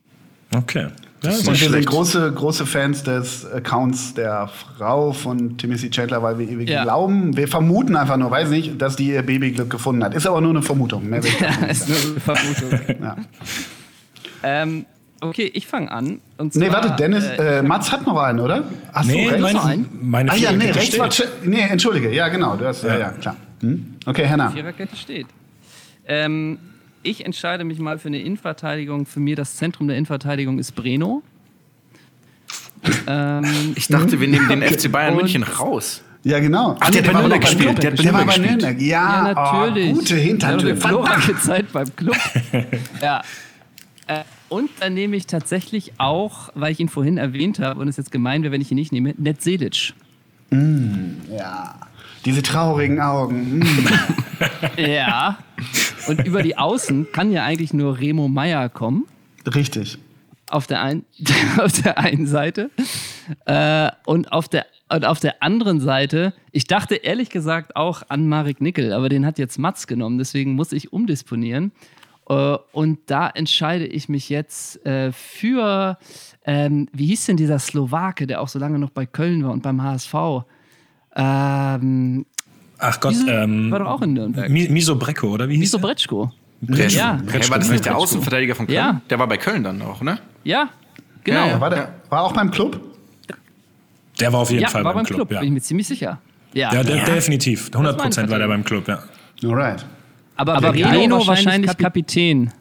Okay. Ja, Und wir sind große, große Fans des Accounts der Frau von Timothy Chandler, weil wir, wir Ja. glauben, wir vermuten einfach nur, weiß nicht, dass die ihr Babyglück gefunden hat. Ist aber nur eine Vermutung. Davon nicht ist eine Vermutung. Ja. ähm, okay, ich fange an. Und Nee, zwar, warte, Dennis, Äh, äh, Mats hat noch einen, oder? Hast Nee, du meine, noch einen? meine Ah ja, nee, rechts war. Nee, entschuldige, ja, genau. Du hast, ja, ja, klar. Hm? Okay, Henna. Viererkette steht. Ähm, ich entscheide mich mal für eine Innenverteidigung. Für mir das Zentrum der Innenverteidigung ist Breno. ähm, Ich dachte, wir nehmen den FC Bayern Und- München raus. Ja, genau. Ach, der hat war bei Nürnberg gespielt. Der hat bei Der war bei Nürnberg. Ja, ja, natürlich. Oh, gute Ja, Hintertür. eine glorreiche Verdammt. Zeit beim Club. ja. Äh, und dann nehme ich tatsächlich auch, weil ich ihn vorhin erwähnt habe und es jetzt gemein wäre, wenn ich ihn nicht nehme, Ned Selic. Ja. Diese traurigen Augen. Hm. Ja. Und über die Außen kann ja eigentlich nur Remo Meyer kommen. Richtig. Auf der, ein, auf der einen Seite. Äh, und, auf der, und auf der anderen Seite, ich dachte ehrlich gesagt auch an Marek Nickel, aber den hat jetzt Mats genommen, deswegen muss ich umdisponieren. Äh, und da entscheide ich mich jetzt äh, für, ähm, wie hieß denn dieser Slowake, der auch so lange noch bei Köln war und beim HSV? Ähm, Ach Gott, Wieso? ähm, war doch auch in Nürnberg. Mi- Miso Brecco, oder wie hieß Miso der? Bretschko. Bretschko. Ja. Hey, war das nicht der Bretschko. Außenverteidiger von Köln? Ja. Der war bei Köln dann auch, ne? Ja, genau. Ja, Ja, War, der, war auch beim Club? Der war auf jeden Fall war beim, beim Club, Club, ja. bin ich mir ziemlich sicher. Ja, Ja, der, Ja. definitiv. 100 Prozent war der beim Club, ja. Alright. Aber, aber Breno wahrscheinlich Kapitän.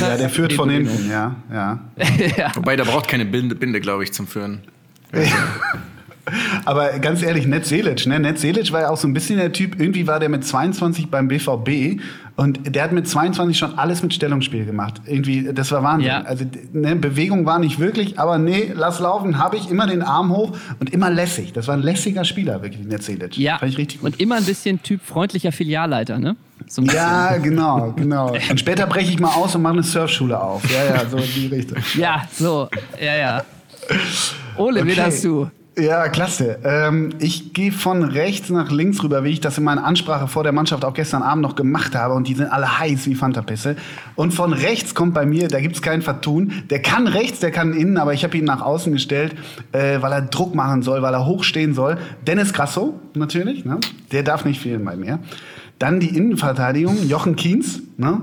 Ja, der führt von hinten, ja, ja. Wobei, der braucht keine Binde, Binde glaube ich, zum Führen. Aber ganz ehrlich, Ned Selic, ne? Ned Selic war ja auch so ein bisschen der Typ, irgendwie war der mit 22 beim BVB und der hat mit 22 schon alles mit Stellungsspiel gemacht. Irgendwie, das war Wahnsinn. Ja. Also, ne, Bewegung war nicht wirklich, aber nee, lass laufen, habe ich immer den Arm hoch und immer lässig. Das war ein lässiger Spieler, wirklich, Ned Selic. Ja, Fand ich richtig gut. und immer ein bisschen Typ freundlicher Filialleiter, ne? So. Ja, genau, genau. Und später breche ich mal aus und mache eine Surfschule auf. Ja, ja, so in die Richtung. ja, so, ja, ja. Ole, wen Okay. hast du? Ja, klasse. Ähm, ich gehe von rechts nach links rüber, wie ich das in meiner Ansprache vor der Mannschaft auch gestern Abend noch gemacht habe. Und die sind alle heiß wie Fantapisse. Und von rechts kommt bei mir, da gibt's kein Vertun. Der kann rechts, der kann innen, aber ich habe ihn nach außen gestellt, äh, weil er Druck machen soll, weil er hochstehen soll. Dennis Grasso, natürlich. Ne? Der darf nicht fehlen bei mir. Dann die Innenverteidigung, Jochen Kienz. Ne?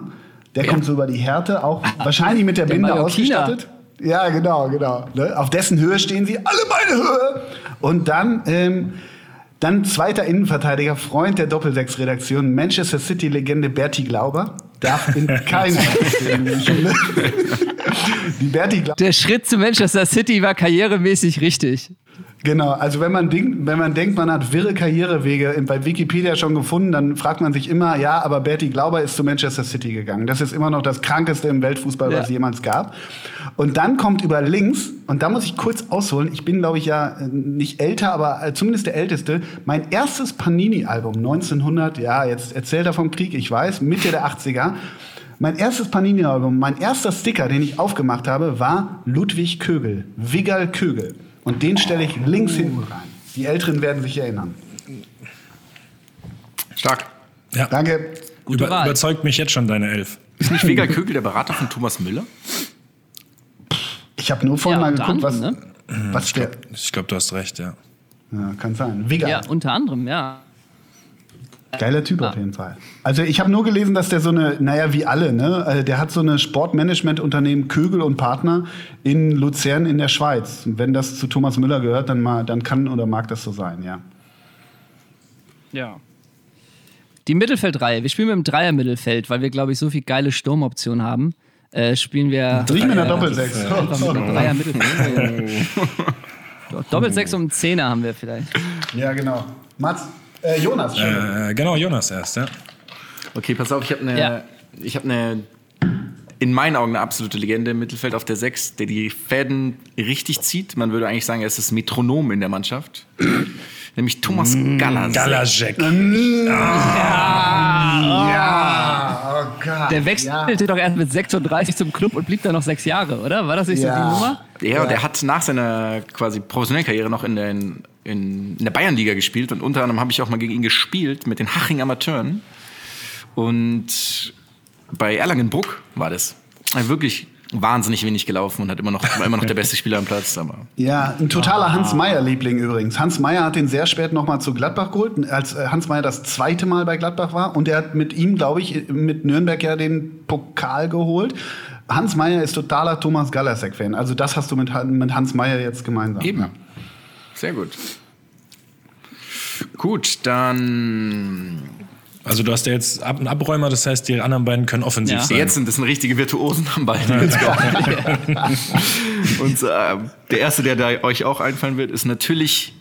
Der kommt so über die Härte, auch wahrscheinlich mit der, Der Binde Mallorquiner. ausgestattet. Ja, genau, genau. Ne? Auf dessen Höhe stehen sie, alle meine Höhe. Und dann, ähm, dann zweiter Innenverteidiger, Freund der Doppelsechs-Redaktion, Manchester City-Legende Berti Glauber. Darf in keiner. Die Berti. Der Schritt zu Manchester City war karrieremäßig richtig. Genau, also wenn man, denkt, wenn man denkt, man hat wirre Karrierewege bei Wikipedia schon gefunden, dann fragt man sich immer, ja, aber Berti Glauber ist zu Manchester City gegangen. Das ist immer noch das Krankeste im Weltfußball, was Ja. es jemals gab. Und dann kommt über links, und da muss ich kurz ausholen, ich bin, glaube ich, ja äh, nicht älter, aber äh, zumindest der Älteste, mein erstes Panini-Album 1900, ja, jetzt erzählt er vom Krieg, ich weiß, Mitte der 80er, mein erstes Panini-Album, mein erster Sticker, den ich aufgemacht habe, war Ludwig Kögel, Wiggal Kögel. Und den stelle ich links hinten rein. Die Älteren werden sich erinnern. Stark. Ja. Danke. Gute Über, Wahl. überzeugt mich jetzt schon deine Elf. Ist nicht Vega Kögel der Berater von Thomas Müller? Ich habe nur vorhin Ja, mal geguckt, was, anderem, was der. Ich glaube, du hast recht, ja. Ja, kann sein. Wiggal. Ja, unter anderem, ja. Geiler Typ auf jeden Fall. Also ich habe nur gelesen, dass der so eine, naja, wie alle, ne? Also der hat so eine Sportmanagement-Unternehmen Kögel und Partner in Luzern in der Schweiz. Wenn das zu Thomas Müller gehört, dann, mal, dann kann oder mag das so sein, ja. Ja. Die Mittelfeldreihe. Wir spielen mit dem Dreier-Mittelfeld, weil wir, glaube ich, so viel geile Sturmoptionen haben. Äh, spielen wir Nicht mit einer äh, Doppelsechs. einem Dreier-Mittelfeld. Doppelsechs und einen Zehner haben wir vielleicht. Ja, genau. Mats, äh, Jonas. Äh, genau, Jonas erst, ja. Okay, pass auf, ich habe eine, Ja. ich habe eine, in meinen Augen eine absolute Legende im Mittelfeld auf der 6, der die Fäden richtig zieht. Man würde eigentlich sagen, er ist das Metronom in der Mannschaft. Nämlich Thomas Gallas. Galajek. ja, oh Gott. Der wechselte doch erst mit 36 zum Club und blieb da noch sechs Jahre, oder? War das nicht Ja. so die Nummer? Ja, und er hat nach seiner quasi professionellen Karriere noch in der, in, in der Bayernliga gespielt und unter anderem habe ich auch mal gegen ihn gespielt mit den Haching Amateuren. Und bei Erlangenbruck war das. Wirklich wahnsinnig wenig gelaufen und hat immer noch, war immer noch der beste Spieler am Platz. Aber Ja, ein totaler Hans Meyer-Liebling übrigens. Hans Meyer hat den sehr spät nochmal zu Gladbach geholt, als äh, Hans Meyer das zweite Mal bei Gladbach war. Und er hat mit ihm, glaube ich, mit Nürnberg ja den Pokal geholt. Hans Meyer ist totaler Thomas Galasek-Fan. Also das hast du mit, mit Hans Meyer jetzt gemeinsam. Eben. Ja. Sehr gut. Gut, dann. Also du hast ja jetzt Ab einen Abräumer, das heißt, die anderen beiden können offensiv Ja. sein. Jetzt sind das eine richtige Virtuosen am Ball. Kommen. Und äh, der erste, der da euch auch einfallen wird, ist natürlich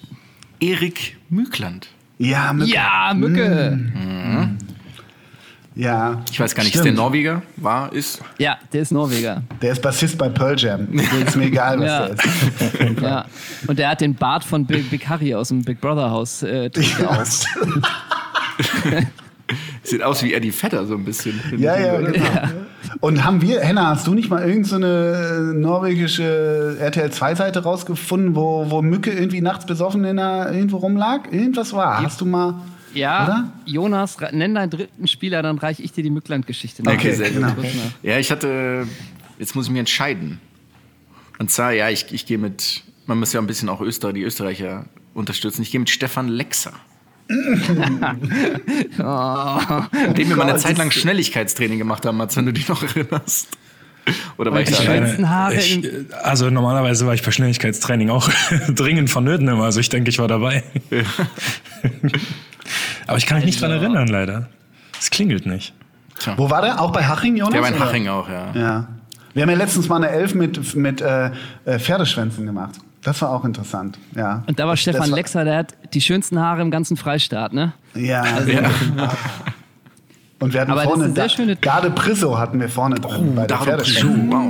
Erik Mückland. Ja, mit, Ja, Mücke. Ja. Ich weiß gar nicht, Stimmt. ist der Norweger? War, ist? Ja, der ist Norweger. Der ist Bassist bei Pearl Jam. Ist mir egal, was Ja. der ist. Ja. Und der hat den Bart von Big, Big Harry aus dem Big Brother Haus äh, auch. Sieht aus wie Eddie Vetter so ein bisschen. Ja, ja, genau. Und haben wir, Henna, hast du nicht mal irgendeine so norwegische RTL 2-Seite rausgefunden, wo, wo Mücke irgendwie nachts besoffen in der, irgendwo rumlag? Irgendwas war. Hast du mal. Ja, Oder? Jonas, nenn deinen dritten Spieler, dann reiche ich dir die Mückland-Geschichte. nach. Okay, sehr gut. genau. Ja, ich hatte. Jetzt muss ich mir entscheiden. Und zwar, ja, ich, ich gehe mit. Man muss ja ein bisschen auch Öster, die Österreicher unterstützen. Ich gehe mit Stefan Lexer. Dem wir mal eine Zeit lang Schnelligkeitstraining gemacht haben, Mats, wenn du dich noch erinnerst. Oder war ich ich, im- also normalerweise war ich bei Schnelligkeitstraining auch dringend vonnöten immer. Also ich denke, ich war dabei. Aber ich kann mich nicht dran erinnern, leider. Es klingelt nicht. Wo war der? Auch bei Haching, Jonas? Der war in oder? Haching auch, ja. Ja. Wir haben ja letztens mal eine Elf mit, mit äh, äh, Pferdeschwänzen gemacht. Das war auch interessant. Ja. Und da war Das- Stefan das war- Lexer, der hat die schönsten Haare im ganzen Freistaat, ne? Ja. Ja. Und wir hatten Aber das vorne ist eine sehr Da- Garde Prisso hatten wir vorne drin bei der Pferdeschwänzen. wow.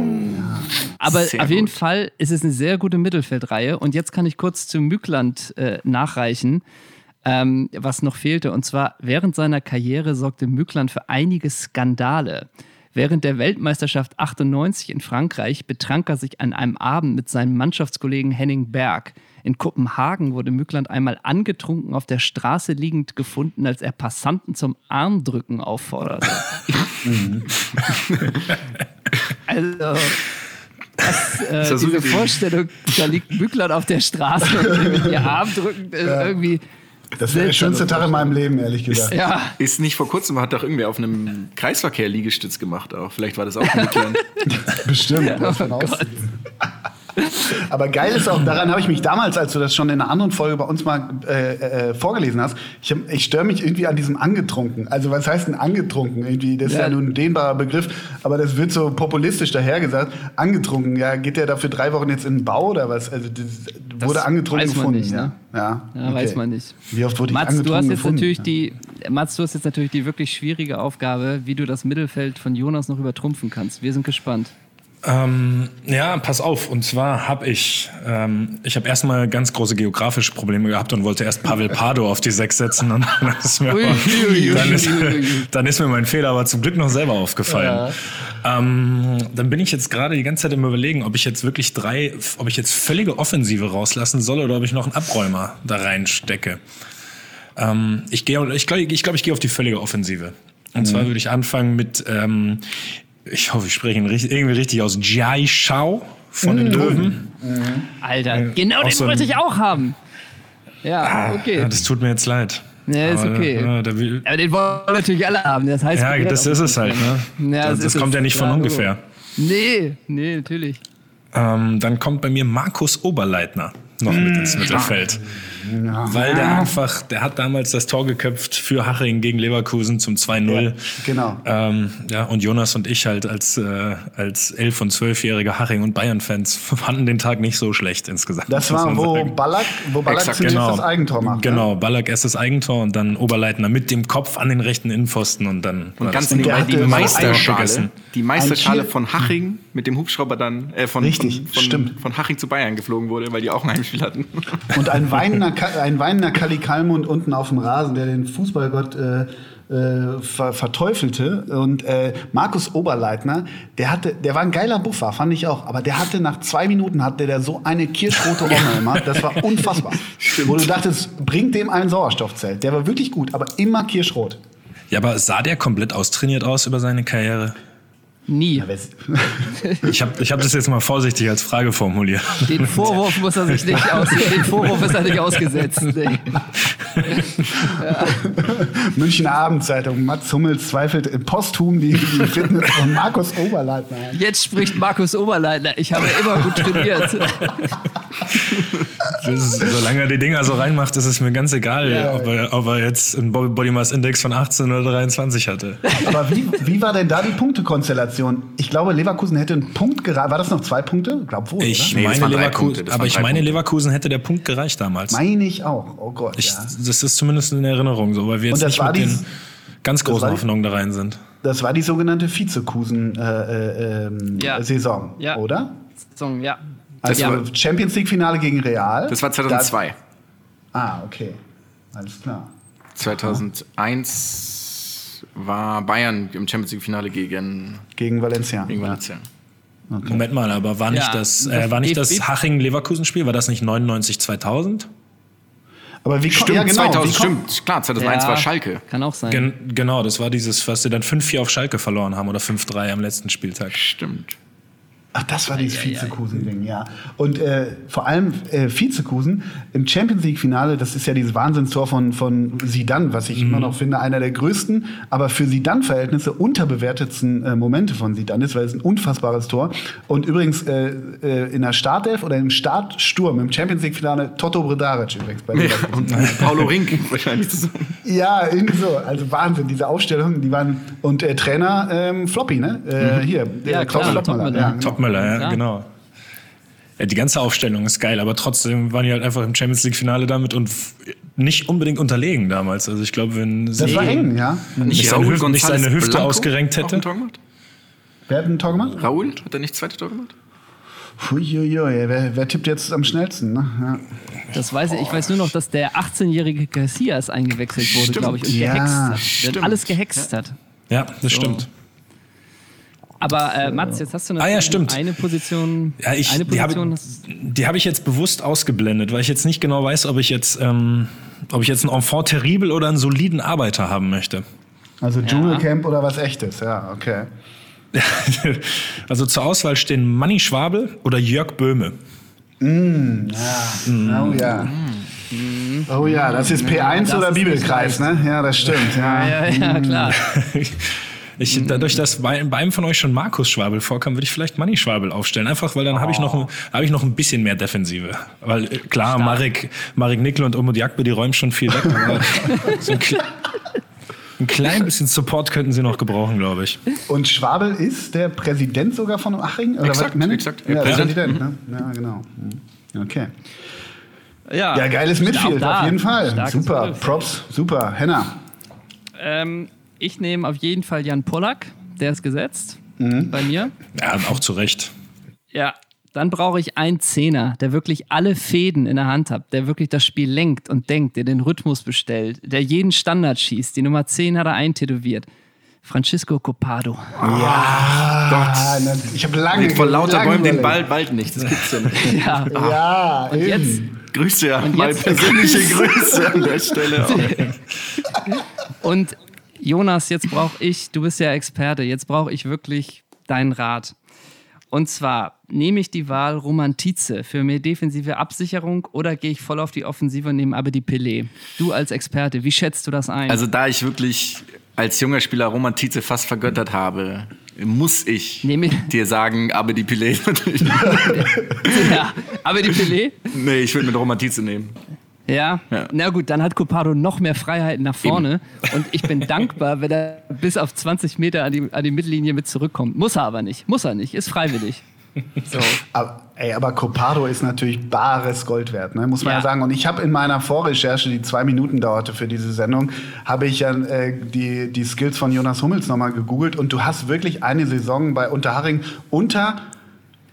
Aber Sehr auf jeden gut. Fall ist es eine sehr gute Mittelfeldreihe. Und jetzt kann ich kurz zu Mückland äh, nachreichen, ähm, was noch fehlte. Und zwar während seiner Karriere sorgte Mückland für einige Skandale. Während der Weltmeisterschaft 98 in Frankreich betrank er sich an einem Abend mit seinem Mannschaftskollegen Henning Berg. In Kopenhagen wurde Mückland einmal angetrunken auf der Straße liegend gefunden, als er Passanten zum Armdrücken aufforderte. also, das, äh, das diese? Vorstellung, da liegt Mückland auf der Straße und will mit ihr Armdrücken, ist irgendwie. Das wäre der schönste Tag in meinem Leben, ehrlich gesagt. Ja, Ist nicht vor kurzem, hat doch irgendwer auf einem Kreisverkehr Liegestütz gemacht auch. Vielleicht war das auch ein Mittelland. Bestimmt. davon ausgehen. Aber geil ist auch, daran habe ich mich damals, als du das schon in einer anderen Folge bei uns mal äh, äh, vorgelesen hast, ich, hab- ich störe mich irgendwie an diesem angetrunken. Also was heißt denn angetrunken? Irgendwie, das ist ja, Ja. nun ein dehnbarer Begriff, aber das wird so populistisch dahergesagt. Angetrunken, ja, geht der da für drei Wochen jetzt in den Bau oder was? Also das wurde angetrunken weiß man gefunden, nicht, ja? ne? Ja, ja okay. weiß man nicht. Wie oft wurde ich Mats, du angetrunken hast jetzt gefunden? natürlich die, Mats, du hast jetzt natürlich die wirklich schwierige Aufgabe, wie du das Mittelfeld von Jonas noch übertrumpfen kannst. Wir sind gespannt. Ähm, ja, pass auf. Und zwar habe ich, ähm, ich habe erstmal ganz große geografische Probleme gehabt und wollte erst Pavel Pardo auf die Sechs setzen. Und dann ist mir, Ui, ui, ui, dann ist, dann ist mir mein Fehler aber zum Glück noch selber aufgefallen. Ähm, dann bin ich jetzt gerade die ganze Zeit im Überlegen, ob ich jetzt wirklich drei, ob ich jetzt völlige Offensive rauslassen soll oder ob ich noch einen Abräumer da reinstecke. Ähm, ich gehe, ich glaube, ich, glaub, ich gehe auf die völlige Offensive. Und Mhm. zwar würde ich anfangen mit, ähm, ich hoffe, ich spreche ihn richtig, irgendwie richtig aus, Jai Shao von Mhm. den Löwen. Alter, genau auch den so ein- wollte ich auch haben. Ja, okay. Ja, das tut mir jetzt leid. Ja, ist Aber, okay. Ja, da will, Aber den wollen natürlich alle haben. Das heißt, ja das ist es halt. Ne? Ja, das das das kommt es. ja nicht von Ja, ungefähr. Nee, nee, natürlich. Ähm, dann kommt bei mir Markus Oberleitner noch mit ins Mittelfeld. Weil der einfach, der hat damals das Tor geköpft für Haching gegen Leverkusen zum 2-0. genau. Ähm, ja, und Jonas und ich halt als, äh, als 11- und 12-jährige Haching- und Bayern-Fans fanden den Tag nicht so schlecht insgesamt. Das war, wo sagen. Ballack, wo Ballack Exakt, genau. das Eigentor macht. Ne? Genau, Ballack erst das Eigentor und dann Oberleitner mit dem Kopf an den rechten Innenpfosten und dann Und ganz nebenbei die hatte so Meisterschale. Die Meisterschale von Haching mit dem Hubschrauber dann äh, von, Richtig, von, stimmt. von, von Haching zu Bayern geflogen wurde, weil die auch ein Heimspiel hatten. Und ein weinender, Ein weinender Kali Kalmund unten auf dem Rasen, der den Fußballgott äh, äh, ver verteufelte. Und äh, Markus Oberleitner, der hatte, der war ein geiler Buffer, fand ich auch. Aber der hatte nach zwei Minuten hatte der so eine kirschrote Romme immer. Das war unfassbar. Wo du dachtest, bringt dem ein Sauerstoffzelt. Der war wirklich gut, aber immer kirschrot. Ja, aber sah der komplett austrainiert aus über seine Karriere? Nie. Ich habe ich hab das jetzt mal vorsichtig als Frage formuliert. Den Vorwurf muss er sich nicht aus. Den Vorwurf ist er nicht ausgesetzt. Nee. Münchner Abendzeitung. Mats Hummels zweifelt im posthum die, die Fitness von Markus Oberleitner an. Jetzt spricht Markus Oberleitner. Ich habe immer gut trainiert. Ist, solange er die Dinger so reinmacht, ist es mir ganz egal, Ja. ob, er, ob er jetzt einen Body Mass Index von 18 oder 23 hatte. Aber wie, wie war denn da die Punktekonstellation? Ich glaube, Leverkusen hätte einen Punkt gereicht. War das noch zwei Punkte? Ich glaube wohl, Ich Nee, meine Leverkusen, aber ich meine Punkte. Leverkusen hätte der Punkt gereicht damals. Meine ich auch. Oh Gott, Ich, ja. Das ist zumindest in Erinnerung so, weil wir jetzt nicht mit die- den ganz großen Hoffnungen da rein sind. Das war die sogenannte Vizekusen äh, äh, ähm, Ja. Saison, Ja. oder? Song, ja. Also war- Champions League Finale gegen Real. Das war 2002. Da, ah, okay. Alles klar. 2001 war Bayern im Champions League Finale gegen, Gegen Valencia. gegen ja. Valencia. Moment mal, aber war nicht Ja, das, das äh, war nicht das Haching-Leverkusen-Spiel? War das nicht 99 2000? Aber wie Stimmt, ja, genau, 2000, wie ko- stimmt. Klar, 2001 war Schalke. Kann auch sein. Gen genau, das war dieses, was sie dann 5-4 auf Schalke verloren haben oder 5-3 am letzten Spieltag. Stimmt. Ach, das war dieses Vizekusen-Ding, ja. Und äh, vor allem äh, Vizekusen im Champions League-Finale, das ist ja dieses Wahnsinnstor von, von Sidan, was ich immer noch finde, einer der größten, aber für Sidan-Verhältnisse unterbewertetsten äh, Momente von Sidan ist, weil es ein unfassbares Tor. Und übrigens äh, äh, in der Startelf oder im Startsturm im Champions League-Finale Toto Bredaric übrigens bei Leverkusen. Und Paulo Rink wahrscheinlich zusammen. Ja, irgendwie so. Also Wahnsinn, diese Aufstellungen, die waren. Und äh, Trainer ähm, Floppy, ne? Äh, Hier, der Ja, Klaus klar, Floppmüller. Topmüller. Ja, genau. Topmüller, ja, genau. Ja, die ganze Aufstellung ist geil, aber trotzdem waren die halt einfach im Champions League-Finale damit und nicht unbedingt unterlegen damals. Also ich glaube, wenn Das war eng, ja. nicht seine, Hüfte, nicht seine Hüfte Blanco ausgerenkt hätte. ein Tor gemacht? Wer hat einen Tor gemacht? Raúl? Hat er nicht das zweite Tor gemacht? Huiuiui, wer, wer tippt jetzt am schnellsten? Ne? Ja. Das weiß ich. Ich weiß nur noch, dass der 18-jährige Casillas eingewechselt wurde, glaube ich, und Ja, gehext hat. Der stimmt. alles gehext hat. Ja, das stimmt. Aber äh, Mats, jetzt hast du Ah, ja, stimmt. eine Position. Ja, ich, eine die habe Position die hab ich jetzt bewusst ausgeblendet, weil ich jetzt nicht genau weiß, ob ich jetzt, ähm, ob ich jetzt einen Enfant terrible oder einen soliden Arbeiter haben möchte. Also Dschungelcamp oder was echtes, ja, okay. also zur Auswahl stehen Manni Schwabel oder Jörg Böhme. Oh ja. Oh ja, das ist P1 Das oder ist Bibelkreis, ne? Ja, das stimmt. Ja. Ja, ja, klar. Ich, dadurch, dass bei, bei einem von euch schon Markus Schwabel vorkam, würde ich vielleicht Manni Schwabel aufstellen. Einfach, weil dann habe ich, noch ein- hab ich noch ein bisschen mehr Defensive. Weil äh, klar, Marek, Marek Nickel und Omo Diakbe, die räumen schon viel weg. Aber so ein, kle- ein klein bisschen Support könnten sie noch gebrauchen, glaube ich. Und Schwabel ist der Präsident sogar von Aching? Oder Exakt, was exakt. Ja, Präsident. Präsident, ne? Ja, genau. Mhm. Okay. Ja, Ja, geiles Midfield, auf jeden Fall. Starkes Super. Props, super. Henna. Ähm, ich nehme auf jeden Fall Jan Pollack, der ist gesetzt Mhm. bei mir. Ja, auch zu Recht. Ja, dann brauche ich einen Zehner, der wirklich alle Fäden in der Hand hat, der wirklich das Spiel lenkt und denkt, der den Rhythmus bestellt, der jeden Standard schießt. Die Nummer 10 hat er eintätowiert. Francisco Copado. Ah, na, ich habe lange Vor lauter lange Bäumen den. Ball bald nicht. Das gibt's ja nicht. Ja, Ja, und jetzt, eben. Grüße an Und meine jetzt- persönliche Grüße an der Stelle. Und Jonas, jetzt brauche ich, du bist ja Experte, jetzt brauche ich wirklich deinen Rat. Und zwar nehme ich die Wahl Romantize für mehr defensive Absicherung oder gehe ich voll auf die Offensive und nehme Abedi Pelé? Du als Experte, wie schätzt du das ein? Also da ich wirklich als junger Spieler Romantize fast vergöttert habe, muss ich Nehme dir sagen, aber die Pilé natürlich. ja, Abedi Pelé? nee, ich würde mit Romantize nehmen. Ja? Ja. na gut, dann hat Copado noch mehr Freiheiten nach vorne und ich bin dankbar, wenn er bis auf 20 Meter an die, an die Mittellinie mit zurückkommt. Muss er aber nicht, muss er nicht, ist freiwillig. So. Aber, ey, aber Copado ist natürlich bares Gold wert, ne? muss man ja, Ja. sagen. Und ich habe in meiner Vorrecherche, die zwei Minuten dauerte für diese Sendung, habe ich ja äh, die, die Skills von Jonas Hummels nochmal gegoogelt. Und du hast wirklich eine Saison bei Unterhaching unter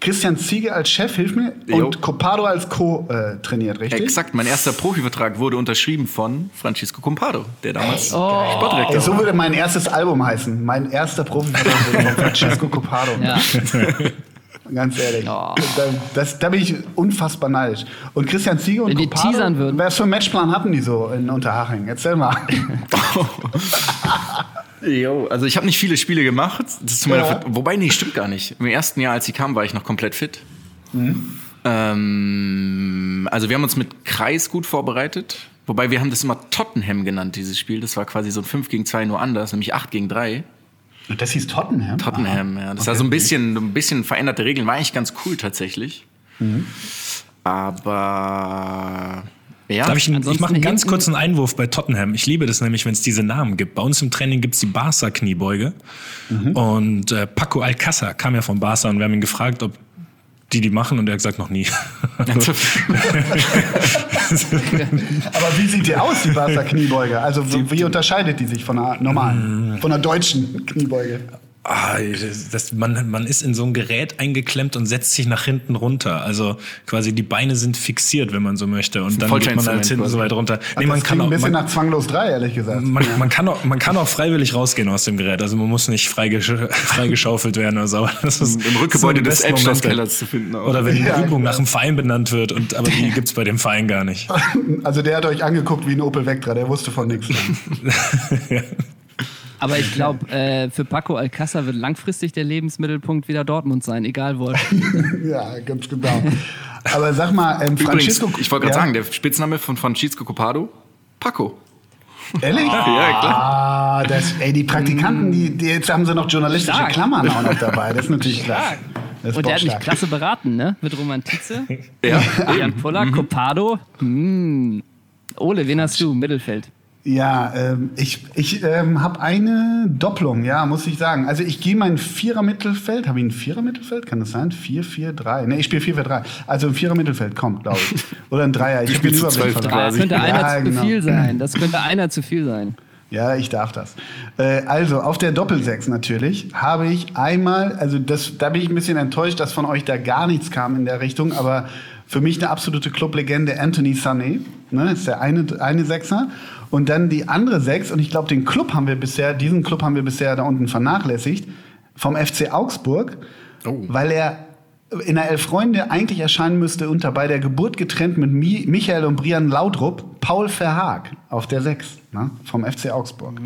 Christian Ziege als Chef, hilf mir, Jo. und Copado als Co. Äh, trainiert, richtig? Exakt, mein erster Profivertrag wurde unterschrieben von Francisco Compado, der damals Oh. Sportdirektor Ey, so war. würde mein erstes Album heißen. Mein erster Profivertrag wurde von Francesco Copado. Ja. Ganz ehrlich. Oh. Da, das, da bin ich unfassbar neidisch. Und Christian Ziege und Wenn Copado, teasern würden. Was für einen Matchplan hatten die so in Unterhaching? Erzähl mal. Jo, also ich habe nicht viele Spiele gemacht. Ja. Wobei, nee, stimmt gar nicht. Im ersten Jahr, als sie kam, war ich noch komplett fit. Ähm, also wir haben uns mit Kreis gut vorbereitet. Wobei wir haben das immer Tottenham genannt, dieses Spiel. Das war quasi so ein 5 gegen 2 nur anders, nämlich 8 gegen 3. Das hieß Tottenham? Tottenham, ja. Das war so ein bisschen, ein bisschen veränderte Regeln. War eigentlich ganz cool tatsächlich. Aber ja. Darf ich, ich mache einen ganz kurzen Einwurf bei Tottenham. Ich liebe das nämlich, wenn es diese Namen gibt. Bei uns im Training gibt es die Barca-Kniebeuge. Und äh, Paco Alcázar kam ja von Barca und wir haben ihn gefragt, ob die die machen und er hat gesagt, noch nie. Aber wie sieht die aus, die Barca Kniebeuge? Also wie unterscheidet die sich von einer normalen, von einer deutschen Kniebeuge? Ah, das, man, man ist in so ein Gerät eingeklemmt und setzt sich nach hinten runter. Also quasi die Beine sind fixiert, wenn man so möchte. Und dann geht man halt hinten quasi. so weit runter. Nee, man das klingt ein auch, bisschen man, nach Zwanglos 3, ehrlich gesagt. man, man, kann auch, man kann auch freiwillig rausgehen aus dem Gerät. Also man muss nicht freigesch- freigeschaufelt werden oder so. Das ist Im Rückgebäude des Elbschlosskellers zu finden. auch. Oder wenn eine Ja, Übung genau. nach einem Verein benannt wird, und, aber die gibt's bei dem Verein gar nicht. Also der hat euch angeguckt wie ein Opel Vectra, der wusste von nichts. Aber ich glaube, äh, für Paco Alcázar wird langfristig der Lebensmittelpunkt wieder Dortmund sein, egal wo. ja, ganz genau. Aber sag mal, ähm, Übrigens, Francisco... ich wollte gerade ja, sagen, der Spitzname von Francisco Copado, Paco. Ehrlich? Ja, klar. Ah, das, ey, die Praktikanten, die, die, jetzt haben sie noch journalistische Stark. Klammern auch noch dabei. Das ist natürlich klasse. Das ist Und der hat mich klasse beraten, ne? Mit Romantize, Ja, Jan Pollack, Copado. Hm. Ole, wen hast du? Mittelfeld. Ja, ähm, ich, ich ähm, habe eine Doppelung, ja, muss ich sagen. Also ich gehe mein Vierer-Mittelfeld. Habe ich ein Vierer-Mittelfeld? Kann das sein? 4-4-3. Ne, ich spiele 4-4-3. Also ein Vierer-Mittelfeld kommt, glaube ich. Oder ein Dreier. Ich zwölf verloren. Das könnte einer Ja, zu genau. viel sein. Das könnte einer zu viel sein. Ja, ich darf das. Äh, also, auf der Doppelsechs natürlich habe ich einmal, also das, da bin ich ein bisschen enttäuscht, dass von euch da gar nichts kam in der Richtung, aber für mich eine absolute Clublegende Anthony Sané, ne, ist der eine, eine Sechser. Und dann die andere Sechs, und ich glaube, den Club haben wir bisher, diesen Club haben wir bisher da unten vernachlässigt. vom FC Augsburg, weil er in der Elf Freunde eigentlich erscheinen müsste unter bei der Geburt getrennt mit Mi Michael und Brian Laudrup, Paul Verhaag auf der 6 ne, vom FC Augsburg.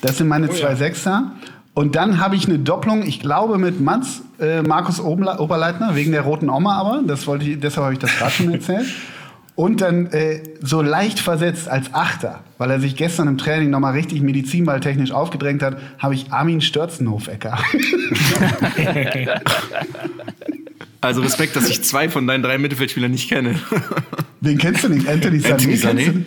Das sind meine zwei Sechser. Und dann habe ich eine Doppelung, ich glaube mit Mats, äh, Markus Oberle Oberleitner, wegen der roten Oma aber. Das wollte ich, deshalb habe ich das gerade schon erzählt. Und dann äh, so leicht versetzt als Achter, weil er sich gestern im Training nochmal richtig medizinballtechnisch aufgedrängt hat, habe ich Armin Störzenhofecker. Also Respekt, dass ich zwei von deinen drei Mittelfeldspielern nicht kenne. Wen kennst du nicht? Anthony Sané. Anthony Sané?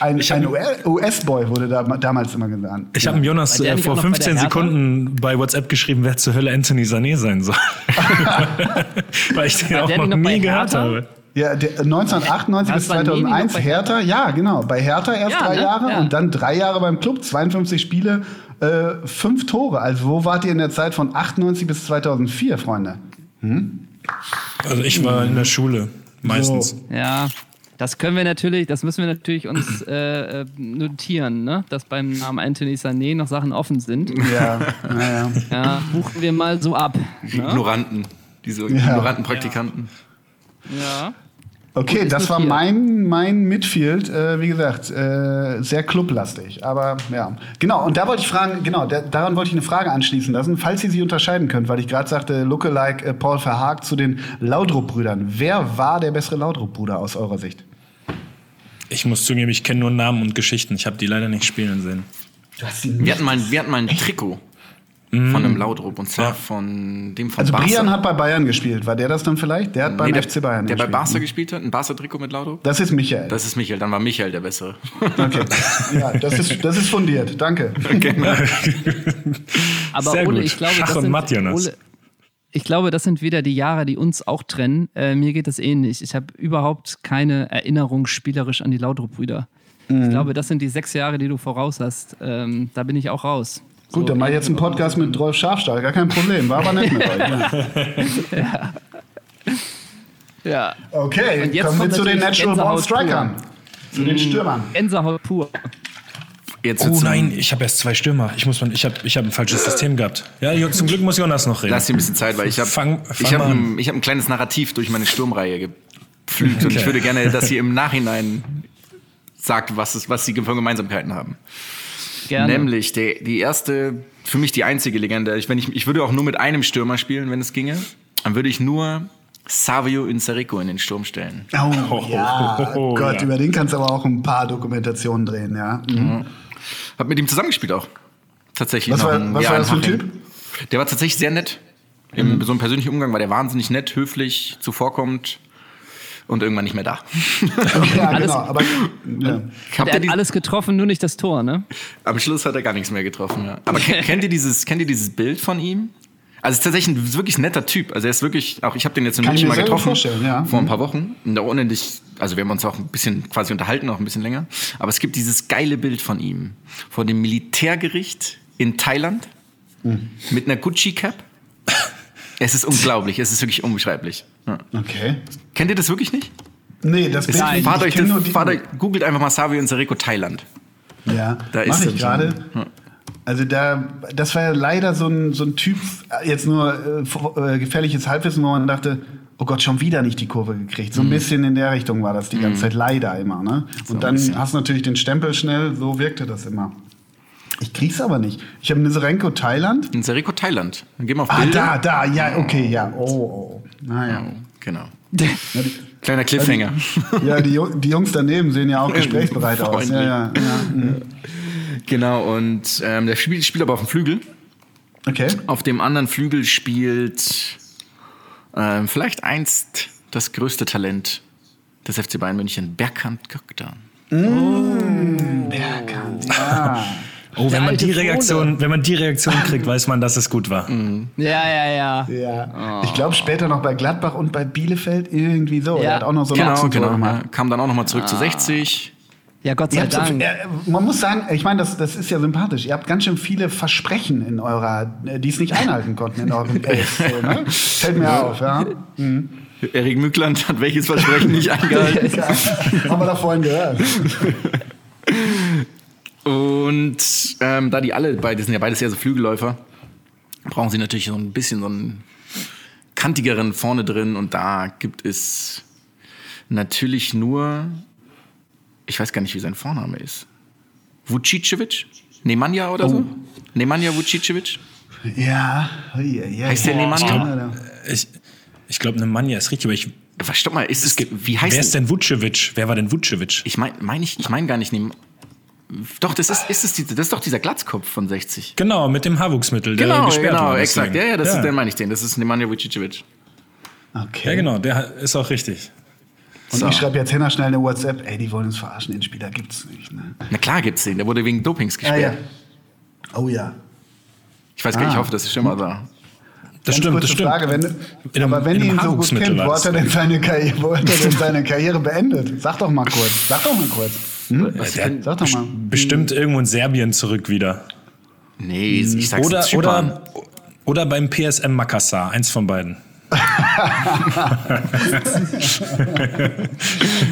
Ein, ein US-Boy wurde da, damals immer genannt. Ich habe Jonas äh, vor auch noch bei der 15 Hertha? Sekunden bei WhatsApp geschrieben, wer zur Hölle Anthony Sané sein soll. Weil ich den auch noch bei nie gehört habe. Ja, der, 1998 bis Was war Nemi noch 2001 bei Hertha, ja genau, bei Hertha erst Ja, drei ne? Jahre Ja. und dann drei Jahre beim Club, 52 Spiele, äh, fünf Tore. Also wo wart ihr in der Zeit von 98 bis 2004, Freunde? Also ich war in der Schule, meistens. So. Ja, das können wir natürlich, das müssen wir natürlich uns äh, äh, notieren, ne? dass beim Namen Anthony Sané noch Sachen offen sind. Ja, naja. Ja, buchen wir mal so ab. Die Ne? Ignoranten. Diese Ja. ignoranten Praktikanten. Ja. Okay, das war mein, mein Midfield, äh, wie gesagt, äh, sehr clublastig. Aber ja, genau. Und da wollte ich fragen, genau, da, daran wollte ich eine Frage anschließen lassen, falls ihr sie unterscheiden könnt, weil ich gerade sagte, Lookalike äh, Paul Verhaag zu den Laudrup-Brüdern. Wer war der bessere Laudrup-Bruder aus eurer Sicht? Ich muss zugeben, ich kenne nur Namen und Geschichten. Ich habe die leider nicht spielen sehen. Wir hatten mal, wir hatten mal ein Trikot von einem Laudrup und zwar von dem von Also Barca. Brian hat bei Bayern gespielt. War der das dann vielleicht? Der hat beim Nee, der, FC Bayern der bei gespielt. Barca gespielt hat, ein Barca-Trikot mit Laudrup. Das ist Michael. Das ist Michael, dann war Michael der Bessere. okay. Ja, das ist, das ist fundiert. Danke. Aber Sehr Ole, gut. ich glaube, Schach das und sind, Matt, Jonas. Ole, ich glaube, das sind wieder die Jahre, die uns auch trennen. Äh, mir geht das ähnlich. Ich habe überhaupt keine Erinnerung spielerisch an die Laudrup-Brüder. Mhm. Ich glaube, das sind die sechs Jahre, die du voraus hast. Ähm, da bin ich auch raus. Gut, dann mach ich jetzt einen Podcast mit Rolf Schafstall. Gar kein Problem. War aber nett mit euch. Ja. Ja. Okay, Und jetzt kommen wir zu den Natural Born Strikern. Zu den Stürmern. Gänsehaut pur. Jetzt Oh nein, ich habe erst zwei Stürmer. Ich, muss ich habe ich hab ein falsches System gehabt. Ja, zum Glück muss Jonas noch reden. Lass dir ein bisschen Zeit, weil ich habe ich hab ein, ich hab ein kleines Narrativ durch meine Sturmreihe gepflügt und ich Okay. würde gerne, dass ihr im Nachhinein sagt, was, es, was sie für Gemeinsamkeiten haben. Gerne. Nämlich der, die erste, für mich die einzige Legende. Ich, wenn ich, ich würde auch nur mit einem Stürmer spielen, wenn es ginge. Dann würde ich nur Savio Inserico in den Sturm stellen. Oh, ja, oh, Gott, ja. über den kannst du aber auch ein paar Dokumentationen drehen, ja. Mhm. Hab mit ihm zusammengespielt auch. Tatsächlich. Was war- ein was war das für ein. Typ? Der war tatsächlich sehr nett. Im so einem persönlichen Umgang war der wahnsinnig nett, höflich, zuvorkommend und irgendwann nicht mehr da. Ja, Alles- genau. Aber, ja. Habt Er ihr hat die- alles getroffen, nur nicht das Tor, ne? Am Schluss hat er gar nichts mehr getroffen. Ja. Aber kennt, kennt, ihr dieses, kennt ihr dieses Bild von ihm? Also es ist tatsächlich ein wirklich netter Typ. Also er ist wirklich, auch ich habe den jetzt in München mal getroffen vorstellen, ja. vor ein paar Wochen. Und da unendlich, also wir haben uns auch ein bisschen quasi unterhalten, auch ein bisschen länger. Aber es gibt dieses geile Bild von ihm vor dem Militärgericht in Thailand Mhm. mit einer Gucci Cap. Es ist unglaublich, es ist wirklich unbeschreiblich. Okay. Kennt ihr das wirklich nicht? Nee, das Nein. nicht. Fahrt Ich euch das, fahrt euch, googelt einfach mal Savio Inserico Thailand. Ja, Da mach ist ich er gerade. Ja. Also da, das war ja leider so ein, so ein Typ, jetzt nur äh, äh, gefährliches Halbwissen, wo man dachte, oh Gott, schon wieder nicht die Kurve gekriegt. So ein bisschen in der Richtung war das die ganze Zeit, leider immer. Ne? Und dann hast du natürlich den Stempel schnell, so wirkte das immer. Ich krieg's aber nicht. Ich habe Niserenko Thailand. Inserico Thailand. Dann gehen wir auf Ah, Bilder. da, da, ja, okay, ja. Oh, oh. Naja. Genau. Kleiner Cliffhanger. Ja, die, die Jungs daneben sehen ja auch gesprächsbereit aus. Ja, ja, ja. mhm. Genau, und ähm, der spielt, spielt aber auf dem Flügel. Okay. Auf dem anderen Flügel spielt ähm, vielleicht einst das größte Talent des FC Bayern München, Berkant Göktan. Ah. Oh, wenn man, die. Reaktion, wenn man die Reaktion kriegt, weiß man, dass es gut war. Ja, ja, ja. Ja. Ich glaube später noch bei Gladbach und bei Bielefeld irgendwie so. Ja. Er hat auch noch so Genau, Ochsentor genau. gemacht. Ja, kam dann auch nochmal zurück zu 60. Ja, Gott sei habt so, Dank. äh, man muss sagen, ich meine, das, das ist ja sympathisch. Ihr habt ganz schön viele Versprechen in eurer, äh, die es nicht einhalten konnten in eurem Elf. So, ne? Fällt mir auf, ja. Erik Mückland hat welches Versprechen nicht eingehalten. ja. Haben wir da vorhin gehört. Und ähm, da die alle, beide sind ja beides eher so Flügelläufer, brauchen sie natürlich so ein bisschen so einen kantigeren vorne drin und da gibt es natürlich nur, ich weiß gar nicht, wie sein Vorname ist. Vucicevic? Nemanja oder so? Nemanja Vucicevic? Ja, ja, ja. Heißt der Nemanja? Ich, ich glaube, eine Manja ist richtig, aber ich. Was, stopp mal, ist es, wie heißt Wer ist denn Vucevic? Wer war denn Vucevic? Ich meine mein ich, ich mein gar nicht Nehm, Doch, das ist, ist die, das ist doch dieser Glatzkopf von 60. Genau, mit dem Haarwuchsmittel, der Genau, gesperrt genau, war. exakt. deswegen. Ja, ja, das ja. ist, den meine ich den. Das ist Nemanja Vucicevic. Okay. Ja, genau, der ist auch richtig. Und So. ich schreibe jetzt hinter schnell eine WhatsApp. Ey, die wollen uns verarschen, den Spieler gibt's nicht. Ne? Na klar gibt's den, der wurde wegen Dopings Ja, gesperrt. ja. Oh ja. Ich weiß gar nicht, ich Ah. hoffe, das ist schon mal da. Das Ganz stimmt, kurze das stimmt. Frage, wenn, In einem- aber wenn ihr ihn so gut kennt, war wo das. hat er denn seine Karriere, wo hat er denn seine Karriere beendet? Sag doch mal kurz. Sag doch mal kurz. Hm? der hat Sag doch mal. Bestimmt irgendwo in Serbien zurück wieder. Nee, ich sag's Oder, oder, oder beim PSM Makassar, eins von beiden.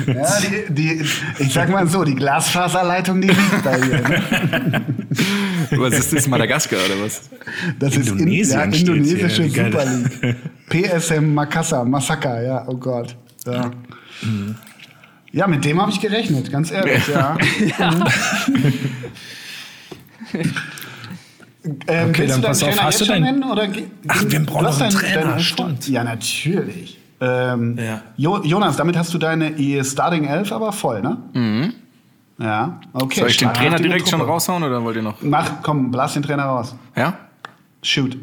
Ja, die, die, ich sag mal so, die Glasfaserleitung, die liegt bei ihr. Ne? Was ist das, Madagaskar oder was? Das Indonesien ist in, ja, hier, indonesische geil. Super League. PSM Makassar, Massaker, ja, oh Gott. Ja, ja mit dem habe ich gerechnet, ganz ehrlich, ja. Ähm, Okay, willst dann du pass deinen auf, Trainer hast du schon dein- nennen? Oder Ach, wir brauchen noch einen deinen- Trainer, deinen- stimmt. Ja, natürlich. Ähm, Ja. Jo Jonas, damit hast du deine Starting 11 aber voll, ne? Mhm. Ja, okay. Soll ich den. Trainer direkt schon Truppe. raushauen oder wollt ihr noch? Mach, komm, blas den Trainer raus. Ja? Shoot.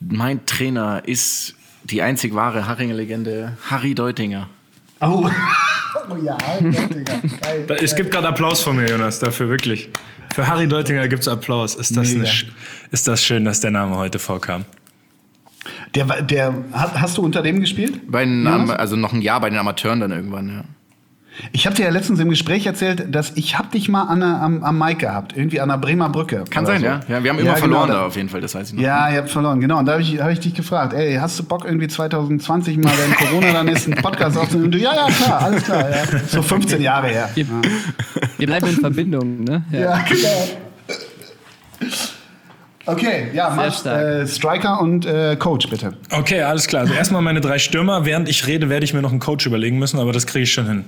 Mein Trainer ist die einzig wahre Haringer-Legende, Harry Deutinger. Oh, oh ja, Digga. Geil. Es gibt gerade Applaus von mir, Jonas, dafür wirklich. Für Harry Deutinger gibt es Applaus. Ist das, eine, ist das schön, dass der Name heute vorkam? Der, war- der, hast du unter dem gespielt? Bei den, Jonas? Also noch ein Jahr bei den Amateuren dann irgendwann, ja. Ich habe dir ja letztens im Gespräch erzählt, dass ich hab dich mal an am, am Mike gehabt, irgendwie an der Bremer Brücke. Kann sein, so. ja. ja. Wir haben immer Ja, verloren genau, da auf jeden Fall, das weiß ich noch. Ja, ihr habt verloren, genau. Und da habe ich, hab ich dich gefragt, ey, hast du Bock irgendwie 2020 mal, wenn Corona dann ist, einen Podcast aufzunehmen? Du, ja, ja, klar, alles klar, ja. So 15 Jahre her. Wir, wir bleiben in Verbindung, ne? Ja, genau. Okay, ja, mach äh, Striker und äh, Coach, bitte. Okay, alles klar. Also erstmal meine drei Stürmer. Während ich rede, werde ich mir noch einen Coach überlegen müssen, aber das kriege ich schon hin.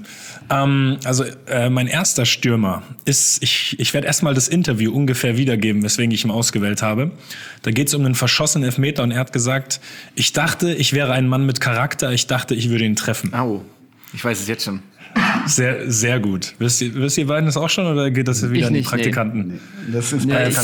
Ähm, also äh, mein erster Stürmer ist, ich, ich werde erstmal das Interview ungefähr wiedergeben, weswegen ich ihn ausgewählt habe. Da geht es um einen verschossenen Elfmeter und er hat gesagt, ich dachte, ich wäre ein Mann mit Charakter, ich dachte, ich würde ihn treffen. Au, ich weiß es jetzt schon. Sehr, sehr gut. Wisst ihr, wisst ihr beiden das auch schon oder geht das wieder an die nicht, nee. Praktikanten? Das ist Nee, bei ich-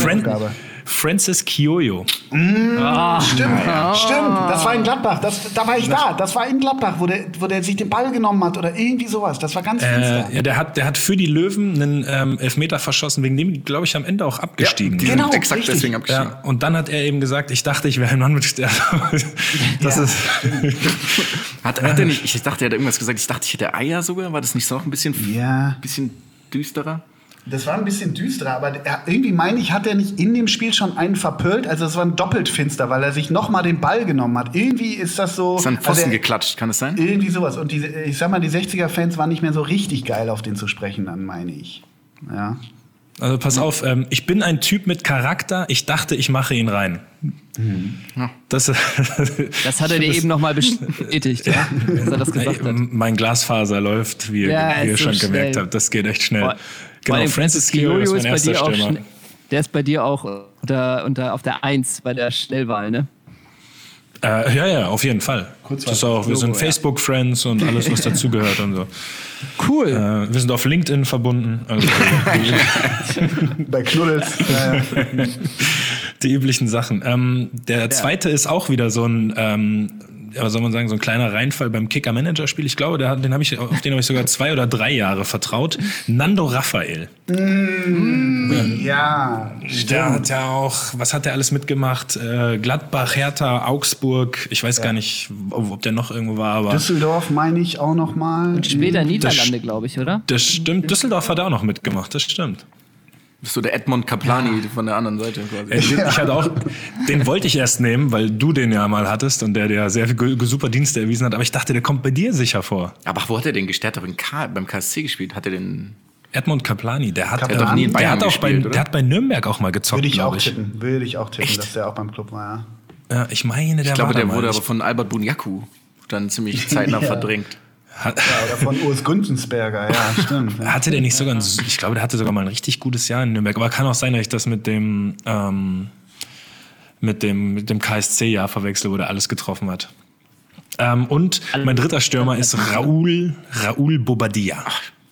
Fran Aufgabe. Francis Kioyo. Stimmt, stimmt. Das war in Gladbach. Das, da war ich da. Das war in Gladbach, wo der, wo der sich den Ball genommen hat oder irgendwie sowas. Das war ganz. Äh, ja, der hat, der hat für die Löwen einen ähm, Elfmeter verschossen, wegen dem, glaube ich, am Ende auch abgestiegen. sind. Genau, exakt richtig. deswegen abgestiegen. Ja, und dann hat er eben gesagt, ich dachte, ich wäre ein Mann mit Stern. Das Ja. ist. Hat, hat er nicht, ich dachte, er hat irgendwas gesagt, ich dachte, ich hätte Eier sogar. War das nicht so auch ein bisschen, Ja. bisschen düsterer? Das war ein bisschen düsterer, aber er, irgendwie meine ich, hat er nicht in dem Spiel schon einen verpölt. Also es war ein doppelt finster, weil er sich nochmal den Ball genommen hat. Irgendwie ist das so. Ist an den Pfosten also er- geklatscht, kann es sein? Irgendwie sowas. Und diese, ich sag mal, die 60er-Fans waren nicht mehr so richtig geil, auf den zu sprechen, dann meine ich. Ja. Also pass auf, ähm, ich bin ein Typ mit Charakter, ich dachte, ich mache ihn rein. Das, Das hat er dir eben nochmal bestätigt, ja? Dass er das gesagt hat. mein Glasfaser läuft, wie ihr, Ja, wie ihr so schon gemerkt schnell. habt. Das geht echt schnell. Vor genau, allem Francis Kioyo ist mein bei erster dir auch Stürmer. Der ist bei dir auch unter, unter, auf der Eins bei der Schnellwahl, ne? Äh, ja, ja, auf jeden Fall. Kurz das ist auch, wir Logo, sind ja. Facebook-Friends und alles, was dazugehört und so. Cool. Äh, wir sind auf LinkedIn verbunden. Also Bei Knuddels. ja, ja. die üblichen Sachen. Ähm, der zweite ist auch wieder so ein, ähm, ja, was soll man sagen, so ein kleiner Reinfall beim Kicker-Manager-Spiel. Ich glaube, der, hat- den hab ich, auf den habe ich sogar zwei oder drei Jahre vertraut. Nando Raphael. ja, Der hat ja auch, was hat der alles mitgemacht? Äh, Gladbach, Hertha, Augsburg. Ich weiß gar nicht, ob, ob der noch irgendwo war, aber Düsseldorf meine ich auch noch mal. Später Niederlande, st- glaube ich, oder? das stimmt. Düsseldorf hat er auch noch mitgemacht, das stimmt. Bist du der Edmond Kaplani von der anderen Seite quasi? Äh, den- Ich hatte auch, den wollte ich erst nehmen, weil du den ja mal hattest und der dir sehr viel super Dienste erwiesen hat. Aber ich dachte, der kommt bei dir sicher vor. Aber wo hat er den gestärkt? In K beim KSC gespielt? Hat er den Edmund Kaplani, der hat, Kaplani. Doch nie in der, Bayern hat auch bei, gespielt, oder? der hat bei Nürnberg auch mal gezockt, Würde ich auch ich. tippen. Würde ich auch tippen, dass der auch beim Club war. Ja. Ja, ich meine, der Ich glaube, war der da wurde mal. aber von Albert Bunyaku dann ziemlich zeitnah Ja. verdrängt. Hat, Ja, oder von Urs Gunzensberger, ja, stimmt. Hatte der nicht sogar, ein, ich glaube, der hatte sogar mal ein richtig gutes Jahr in Nürnberg. Aber kann auch sein, dass ich das mit dem, ähm, mit dem, mit dem KSC-Jahr verwechsel, wo der alles getroffen hat. Ähm, und mein dritter Stürmer ist Raúl, Raúl Bobadilla.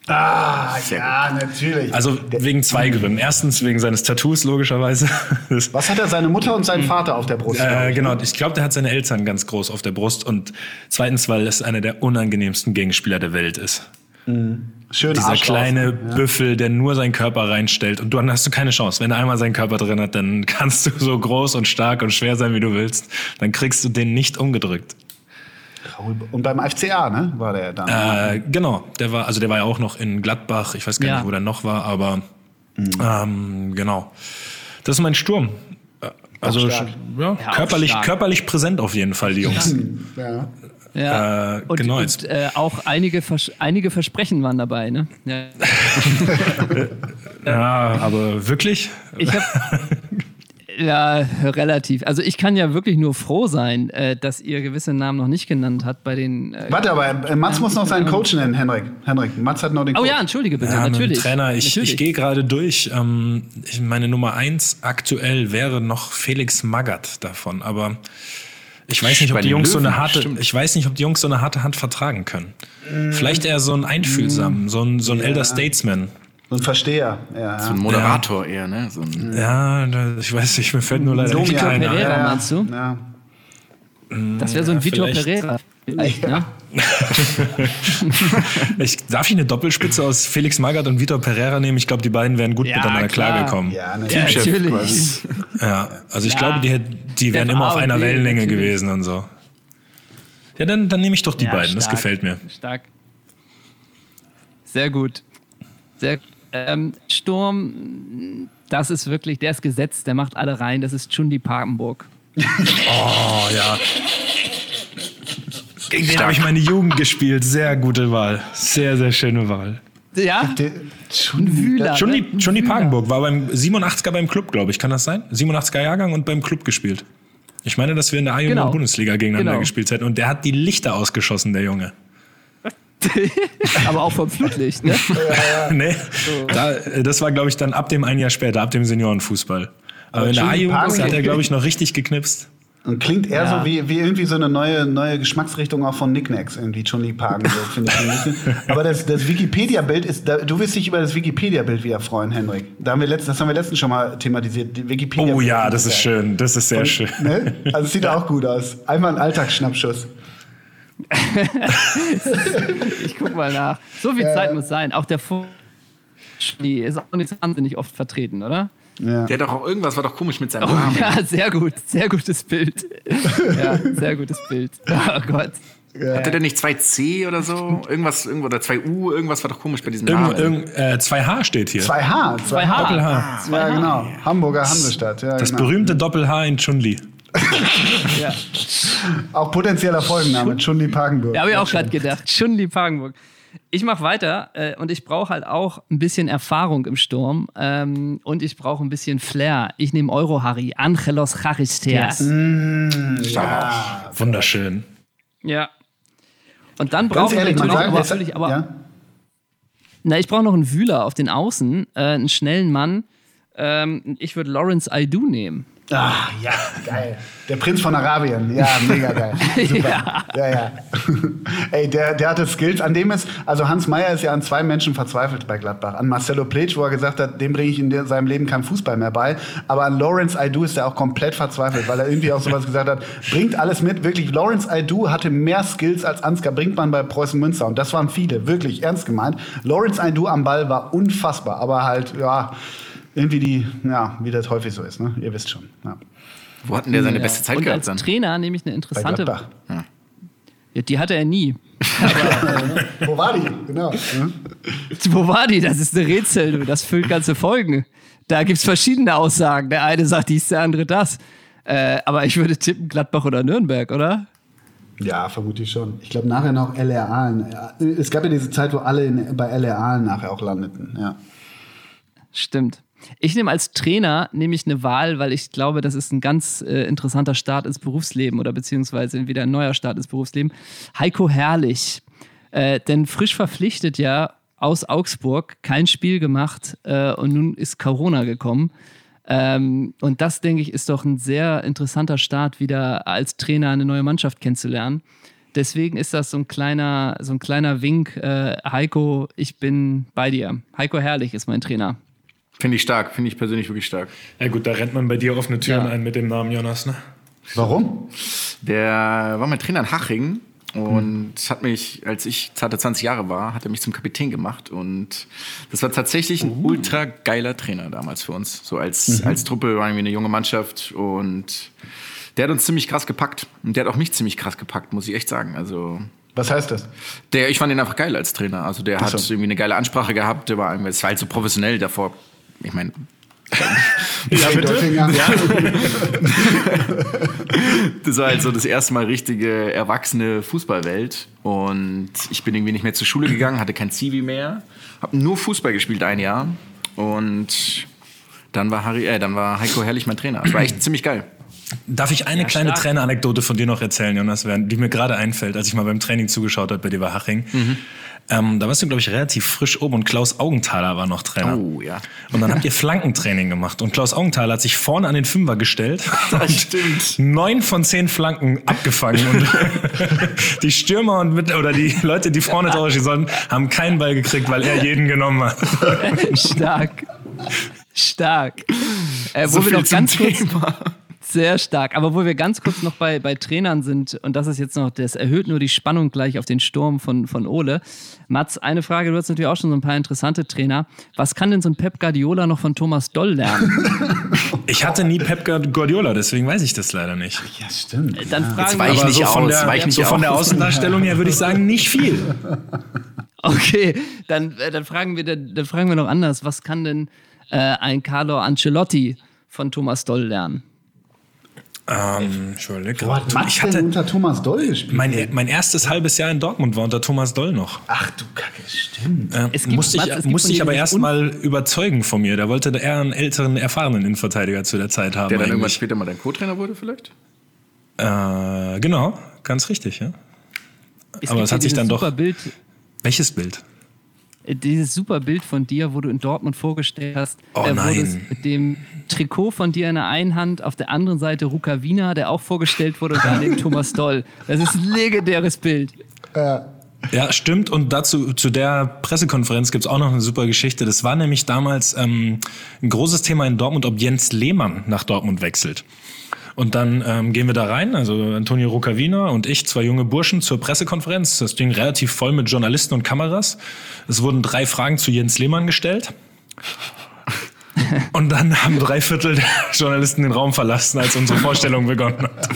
Ah, ja, natürlich. Also wegen zwei Gründen. Erstens wegen seines Tattoos, logischerweise. Was hat er seine Mutter und seinen Vater auf der Brust? äh, ich, genau, ne? ich glaube, der hat seine Eltern ganz groß auf der Brust. Und zweitens, weil es einer der unangenehmsten Gegenspieler der Welt ist. Schön Dieser kleine Büffel, der nur seinen Körper reinstellt. Und dann hast du keine Chance. Wenn er einmal seinen Körper drin hat, dann kannst du so groß und stark und schwer sein, wie du willst. Dann kriegst du den nicht umgedrückt. Und beim FCA, ne, war der dann. Äh, genau, der war, also der war ja auch noch in Gladbach. Ich weiß gar Ja. nicht, wo der noch war, aber ähm, genau. Das ist mein Sturm. Äh, Also ja, Ja, körperlich, körperlich präsent auf jeden Fall, die Jungs. ja. Ja. Äh, und genau, und äh, auch einige, Vers einige Versprechen waren dabei, ne? Ja. Ja, aber wirklich? Ich habe ja relativ. Also ich kann ja wirklich nur froh sein, äh, dass ihr gewisse Namen noch nicht genannt habt bei den. Äh, Warte, aber äh, Mats muss noch seinen Coach nennen, Henrik. Henrik, Mats hat noch den oh Coach. ja, entschuldige bitte, Ja, natürlich. Trainer, ich, natürlich. ich gehe gerade durch. Ähm, ich, meine Nummer eins aktuell wäre noch Felix Magath davon, aber ich weiß nicht, ob die Jungs so eine Löwen, harte, stimmt. ich weiß nicht, ob die Jungs so eine harte Hand vertragen können. Vielleicht eher so ein einfühlsam, so ein, so ein Elder Statesman. So ein Versteher. Ja, So ein ja. Moderator eher, ne? So ein, Ja, ich weiß nicht, mir fällt nur leider nicht Domian. keiner. Pereira, ja, ja. meinst du? Ja. Das wäre so ein Vitor vielleicht. Pereira. Vielleicht, ne? Ich, darf ich eine Doppelspitze aus Felix Magath und Vitor Pereira nehmen? Ich glaube, die beiden wären gut Ja, miteinander klar. klargekommen. Ja, Ja, natürlich. natürlich. Ja, also ich Ja. glaube, die, die wären immer auf einer Wellenlänge natürlich. gewesen und so. Ja, dann, dann nehme ich doch die Ja, beiden, das stark. gefällt mir. Stark. Sehr gut. Sehr ähm, Sturm, das ist wirklich, der ist gesetzt, der macht alle rein. Das ist Chundi Papenburg. Oh ja. Gegen den habe ich meine Jugend gespielt. Sehr gute Wahl. Sehr, sehr schöne Wahl. Ja, ein Wühler. Johnny, ne? Johnny. Pagenburg war beim 87er beim Club, glaube ich. Kann das sein? 87er Jahrgang und beim Club gespielt. Ich meine, dass wir in der A-Jugend Genau. Bundesliga gegeneinander Genau. gespielt hätten. Und der hat die Lichter ausgeschossen, der Junge. Aber auch vom Flutlicht, ne? nee, da, das war, glaube ich, dann ab dem ein Jahr später, ab dem Seniorenfußball. Aber in der A-Jugend hat er, glaube ich, noch richtig geknipst. Und klingt eher Ja. so wie, wie irgendwie so eine neue, neue Geschmacksrichtung auch von Knickknacks, irgendwie Johnny Pagen, so, finde ich. ein bisschen. Aber das, das Wikipedia-Bild ist, da, du wirst dich über das Wikipedia-Bild wieder freuen, Henrik. Da haben wir letzt, das haben wir letztens schon mal thematisiert. Die Wikipedia Oh ja, das ist schön. Das ist sehr schön. Ne? Also es sieht auch gut aus. Einmal ein Alltagsschnappschuss. Ich guck mal nach. So viel Zeit muss sein. Auch der Fu- die ist auch nicht wahnsinnig oft vertreten, oder? Ja. der hat doch auch irgendwas, war doch komisch mit seinem Oh, Namen. ja, sehr gut. Sehr gutes Bild. Ja, sehr gutes Bild. Oh Gott. Hatte der nicht 2C oder so? Irgendwas, irgendwo, oder 2U, irgendwas war doch komisch bei diesem Irgendwo, Namen. irgend, äh, 2H steht hier. 2H. 2H. Doppel-H. Ja, genau. Hamburger Hansestadt. Ja, Das genau. berühmte Doppel-H in Chun-Li. Ja. Auch potenzieller Folgenname, Chundi Pagenburg. Da habe ich auch gerade gedacht. Chunli Pagenburg. Ich mache weiter äh, und ich brauche halt auch ein bisschen Erfahrung im Sturm ähm, und ich brauche ein bisschen Flair. Ich nehme Euro-Harry, Angelos Charisteas. Wunderschön. Ja. Und dann brauche ich ehrlich, natürlich, aber, natürlich aber ja? na, ich brauche noch einen Wühler auf den Außen, äh, einen schnellen Mann. Ähm, ich würde Lawrence Aidu nehmen. Ah, ja, geil. Der Prinz von Arabien. Ja, mega geil. Super. Ja. ja, ja. Ey, der, der hatte Skills. An dem ist, also Hans Meyer ist ja an zwei Menschen verzweifelt bei Gladbach. An Marcelo Pletsch, wo er gesagt hat, dem bringe ich in seinem Leben keinen Fußball mehr bei. Aber an Lawrence Aidu ist er auch komplett verzweifelt, weil er irgendwie auch sowas gesagt hat, bringt alles mit. Wirklich, Lawrence Aidu hatte mehr Skills als Ansgar Brinkmann bei Preußen Münster. Und das waren viele, wirklich ernst gemeint. Lawrence Aidu am Ball war unfassbar, aber halt, ja, irgendwie die, ja, wie das häufig so ist, ne? Ihr wisst schon. Ja. Wo hat denn der seine Ja. beste Zeit und gehabt als dann? Trainer nehme ich eine Bei interessante. Gladbach. Ja, die hatte er nie. Wo war die? Genau. Hm? Wo war die? Das ist eine Rätsel, du. Das füllt ganze Folgen. Da gibt es verschiedene Aussagen. Der eine sagt dies, der andere das. Äh, aber ich würde tippen Gladbach oder Nürnberg, oder? Ja, vermute ich schon. Ich glaube nachher noch LR Aalen. Es gab ja diese Zeit, wo alle in, bei LR Aalen nachher auch landeten. Ja. Stimmt. Ich nehme als Trainer nehme ich eine Wahl, weil ich glaube, das ist ein ganz äh, interessanter Start ins Berufsleben oder beziehungsweise wieder ein neuer Start ins Berufsleben. Heiko Herrlich. Äh, denn frisch verpflichtet ja aus Augsburg, kein Spiel gemacht äh, und nun ist Corona gekommen. Ähm, und das, denke ich, ist doch ein sehr interessanter Start, wieder als Trainer eine neue Mannschaft kennenzulernen. Deswegen ist das so ein kleiner, so ein kleiner Wink. Äh, Heiko, ich bin bei dir. Heiko Herrlich ist mein Trainer. Finde ich stark, finde ich persönlich wirklich stark. Ja gut, da rennt man bei dir offene Türen Ja. ein mit dem Namen Jonas, ne? Warum? Der war mein Trainer in Haching und hat mich, als ich zarte 20 Jahre war, hat er mich zum Kapitän gemacht und das war tatsächlich ein ultra geiler Trainer damals für uns. So als, als Truppe waren wir eine junge Mannschaft und der hat uns ziemlich krass gepackt und der hat auch mich ziemlich krass gepackt, muss ich echt sagen. Also Was heißt das? der, ich fand ihn einfach geil als Trainer. Also der hat so. irgendwie eine geile Ansprache gehabt, der war irgendwie, es war halt so professionell davor. Ich meine, Ja, Döttinger. Das war halt so das erste Mal richtige erwachsene Fußballwelt. Und ich bin irgendwie nicht mehr zur Schule gegangen, hatte kein Zivi mehr, habe nur Fußball gespielt ein Jahr. Und dann war, Harry, äh, dann war Heiko Herrlich mein Trainer. Das war echt ziemlich geil. Darf ich eine Ja, kleine. Traineranekdote von dir noch erzählen, Jonas, während- die mir gerade einfällt, als ich mal beim Training zugeschaut habe bei dir bei Haching? Ähm, da warst du, glaube ich, relativ frisch oben und Klaus Augenthaler war noch Trainer. Oh, ja. Und dann habt ihr Flankentraining gemacht und Klaus Augenthaler hat sich vorne an den Fünfer gestellt. Das stimmt. Neun von zehn Flanken abgefangen und die Stürmer und mit, oder die Leute, die vorne drauf stehen sollten, haben keinen Ball gekriegt, weil er jeden genommen hat. Stark. Stark. Äh, So wo wir viel noch ganz kurz, Thema. Sehr stark, aber wo wir ganz kurz noch bei, bei Trainern sind, und das ist jetzt noch, das erhöht nur die Spannung gleich auf den Sturm von, von Ole. Mats, eine Frage, du hast natürlich auch schon so ein paar interessante Trainer. Was kann denn so ein Pep Guardiola noch von Thomas Doll lernen? Ich hatte nie Pep Guardiola, deswegen weiß ich das leider nicht. Ja, stimmt. Dann fragen weich wir, nicht so von aus, der, weich nicht so von der. Außendarstellung her würde ich sagen, nicht viel. okay, dann, äh, dann, fragen wir, dann, dann fragen wir noch anders. Was kann denn äh, ein Carlo Ancelotti von Thomas Doll lernen? Ähm, ich überlege Wo hat. Max Ich denn hatte unter Thomas Doll gespielt? mein, mein erstes halbes Jahr in Dortmund war unter Thomas Doll noch. Ach du Kacke, stimmt. Äh, Es gibt- musste Mats, ich, es gibt musste ich aber dieses erst Un- mal überzeugen von mir. Der wollte eher einen älteren, erfahrenen Innenverteidiger zu der Zeit haben. Der dann irgendwann eigentlich. später mal dein Co-Trainer wurde vielleicht? Äh, genau, ganz richtig, ja. Es Aber es hat sich dann doch- Bild, Welches Bild? Dieses super Bild von dir, wo du in Dortmund vorgestellt hast, Oh äh, wo nein. mit dem Trikot von dir in der einen Hand, auf der anderen Seite Ruka Wiener, der auch vorgestellt wurde, und daneben Thomas Doll. Das ist ein legendäres Bild. Ja, stimmt. Und dazu zu der Pressekonferenz gibt's auch noch eine super Geschichte. Das war nämlich damals ähm, ein großes Thema in Dortmund, ob Jens Lehmann nach Dortmund wechselt. Und dann ähm, gehen wir da rein, also Antonio Rucavina und ich, zwei junge Burschen, zur Pressekonferenz. Das Ding relativ voll mit Journalisten und Kameras. Es wurden drei Fragen zu Jens Lehmann gestellt. Und dann haben drei Viertel der Journalisten den Raum verlassen, als unsere Vorstellung begonnen hat.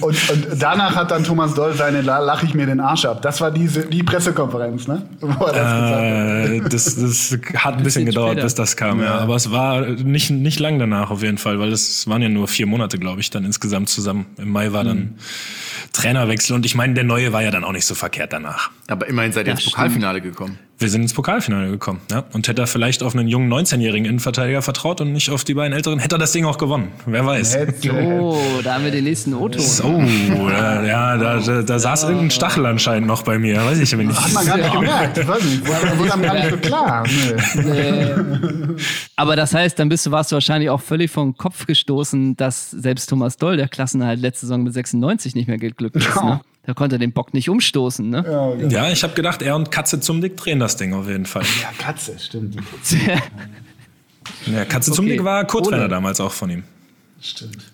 Und, und danach hat dann Thomas Doll seine La- Lach ich mir den Arsch ab. Das war diese, die Pressekonferenz, ne? Wo er das. Äh, das, das hat ein bisschen gedauert, später. bis das kam, ja. Aber es war nicht, nicht lang danach auf jeden Fall, weil das waren ja nur vier Monate, glaube ich, dann insgesamt zusammen. Im Mai war dann Trainerwechsel und ich meine, der neue war ja dann auch nicht so verkehrt danach. Aber immerhin seid ihr ins. Pokalfinale gekommen. Wir sind ins Pokalfinale gekommen, ja. Und hätte er vielleicht auf einen jungen 19-jährigen Innenverteidiger vertraut und nicht auf die beiden älteren, hätte er das Ding auch gewonnen. Wer weiß. Hätte- Oh, da haben wir den nächsten O-Ton. Oh, ja, ja da, da, da saß irgendein Stachel anscheinend noch bei mir, weiß ich aber nicht. Hat man gar nicht gemerkt. Ich weiß nicht. Wurde einem gar nicht so klar. Nee. Aber das heißt, dann bist du, warst du wahrscheinlich auch völlig vom Kopf gestoßen, dass selbst Thomas Doll, der Klassenerhalt letzte Saison mit 96 nicht mehr glücklich ist. Ne? Da konnte er den Bock nicht umstoßen. Ne? Ja, ich habe gedacht, er und Katze zum Dick drehen das Ding auf jeden Fall. Ja, Katze, stimmt. Ja, Katze zum Okay. Dick war Co-Trainer damals auch von ihm. Stimmt.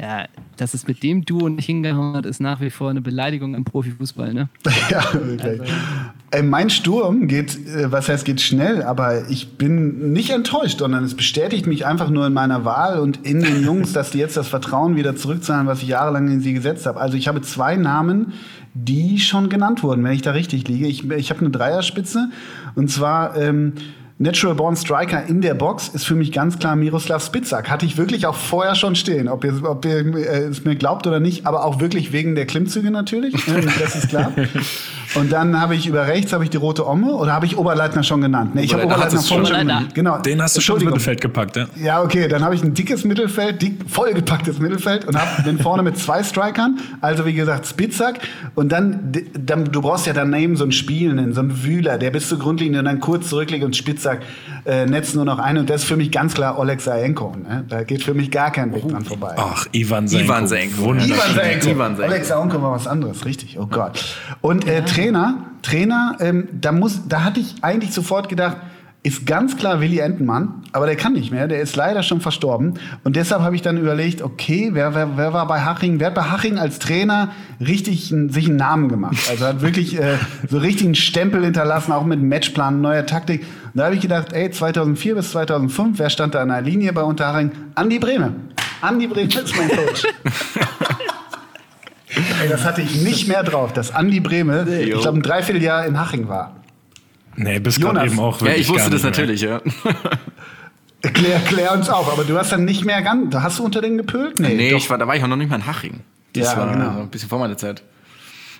Ja, dass es mit dem Duo nicht hingehauen hat, ist nach wie vor eine Beleidigung im Profifußball. Ne? Ja, wirklich. Äh, mein Sturm geht, äh, was heißt geht schnell, aber ich bin nicht enttäuscht, sondern es bestätigt mich einfach nur in meiner Wahl und in den Jungs, dass die jetzt das Vertrauen wieder zurückzahlen, was ich jahrelang in sie gesetzt habe. Also ich habe zwei Namen, die schon genannt wurden, wenn ich da richtig liege. Ich, ich habe eine Dreierspitze und zwar ähm, Natural Born Striker in der Box ist für mich ganz klar Miroslav Spitzak. Hatte ich wirklich auch vorher schon stehen, ob ihr, ob ihr äh, es mir glaubt oder nicht, aber auch wirklich wegen der Klimmzüge natürlich, ne, das ist klar. Und dann habe ich über rechts habe ich die rote Omme oder habe ich Oberleitner schon genannt? Nee, ich habe Oberleitner vorhin schon genannt. Genau. Den hast du schon ins. Mittelfeld gepackt, ja? Ja, okay, dann habe ich ein dickes Mittelfeld, dick, vollgepacktes Mittelfeld und habe den vorne mit zwei Strikern, also wie gesagt Spitzak und dann, dann du brauchst ja daneben so einen Spielenden, so einen Wühler, der bis zur Grundlinie und dann kurz zurücklegt und Spitzak äh, netzt nur noch ein und das ist für mich ganz klar Oleg Saenko. Ne? Da geht für mich gar kein Weg dran vorbei. Ach, Ivan Senko. Ivan Senko. Wunderschön. Ivan Saenko. Ivan Saenko. Oleg Saenko war was anderes, richtig. Oh Gott. Und äh, Trainer, Trainer, ähm, da muss, da hatte ich eigentlich sofort gedacht, ist ganz klar Willi Entenmann, aber der kann nicht mehr, der ist leider schon verstorben. Und deshalb habe ich dann überlegt, okay, wer, wer, wer war bei Haching? Wer hat bei Haching als Trainer richtig n- sich einen Namen gemacht? Also hat wirklich äh, so richtig einen Stempel hinterlassen, auch mit Matchplan, neuer Taktik. Und da habe ich gedacht, ey, 2004 bis 2005, wer stand da an der Linie bei Unterhaching? Andi Brehme. Andi Brehme ist mein Coach. Ey, das hatte ich nicht mehr drauf, dass Andi Brehme, ich Jo. glaube, ein Dreivierteljahr in Haching war. Nee, bis gerade eben auch Ja, ich wusste das mehr. natürlich, ja. Klär, klär uns auf, aber du hast dann nicht mehr ganz. Hast du unter den gepölt? Nee, ich war, da war ich auch noch nicht mal in Haching. Das Ja, war genau. ein bisschen vor meiner Zeit.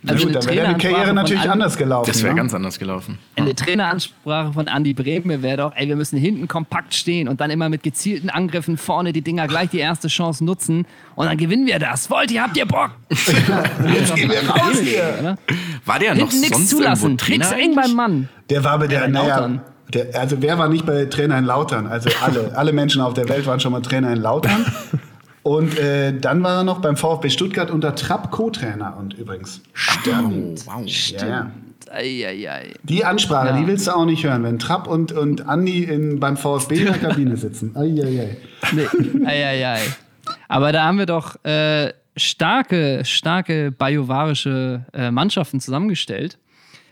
Also gut, dann wäre Traineransprache Karriere natürlich Andi- anders gelaufen. Das wäre ne? ganz anders gelaufen. Eine Traineransprache von Andy Brehme wäre doch, ey, wir müssen hinten kompakt stehen und dann immer mit gezielten Angriffen vorne die Dinger gleich die erste Chance nutzen und dann gewinnen wir das. Wollt ihr, habt ihr Bock? Jetzt gehen wir raus hier. War der noch Hinten nichts sonst zulassen, irgendwo Trainer nix eng beim Mann. Der war bei der, naja, Lautern. der, also wer war nicht bei Trainer in Lautern? Also alle, alle Menschen auf der Welt waren schon mal Trainer in Lautern. Und äh, dann war er noch beim VfB Stuttgart unter Trapp Co-Trainer und übrigens. Stimmt. wow. Ja, ja. Eieiei. Die Ansprache, Ja. die willst du auch nicht hören, wenn Trapp und, und Andi in, beim VfB in der Kabine sitzen. Eieiei. Nee. Eieiei. Aber da haben wir doch äh, starke, starke bajuwarische äh, Mannschaften zusammengestellt.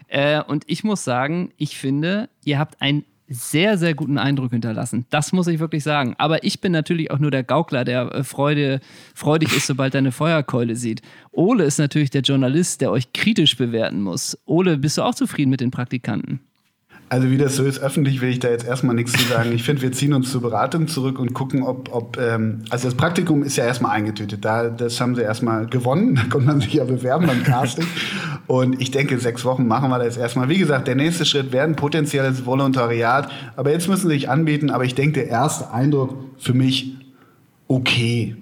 Äh, und ich muss sagen, ich finde, ihr habt einen sehr, sehr guten Eindruck hinterlassen. Das muss ich wirklich sagen. Aber ich bin natürlich auch nur der Gaukler, der äh, Freude, freudig ist, sobald er eine Feuerkeule sieht. Ole ist natürlich der Journalist, der euch kritisch bewerten muss. Ole, bist du auch zufrieden mit den Praktikanten? Also wie das so ist, öffentlich will ich da jetzt erstmal nichts zu sagen. Ich finde, wir ziehen uns zur Beratung zurück und gucken, ob, ob ähm, also das Praktikum ist ja erstmal eingetütet. Da, das haben sie erstmal gewonnen. Da konnte man sich ja bewerben beim Casting. Und ich denke, sechs Wochen machen wir das erstmal. Wie gesagt, der nächste Schritt wäre ein potenzielles Volontariat. Aber jetzt müssen sie sich anbieten. Aber ich denke, der erste Eindruck für mich okay.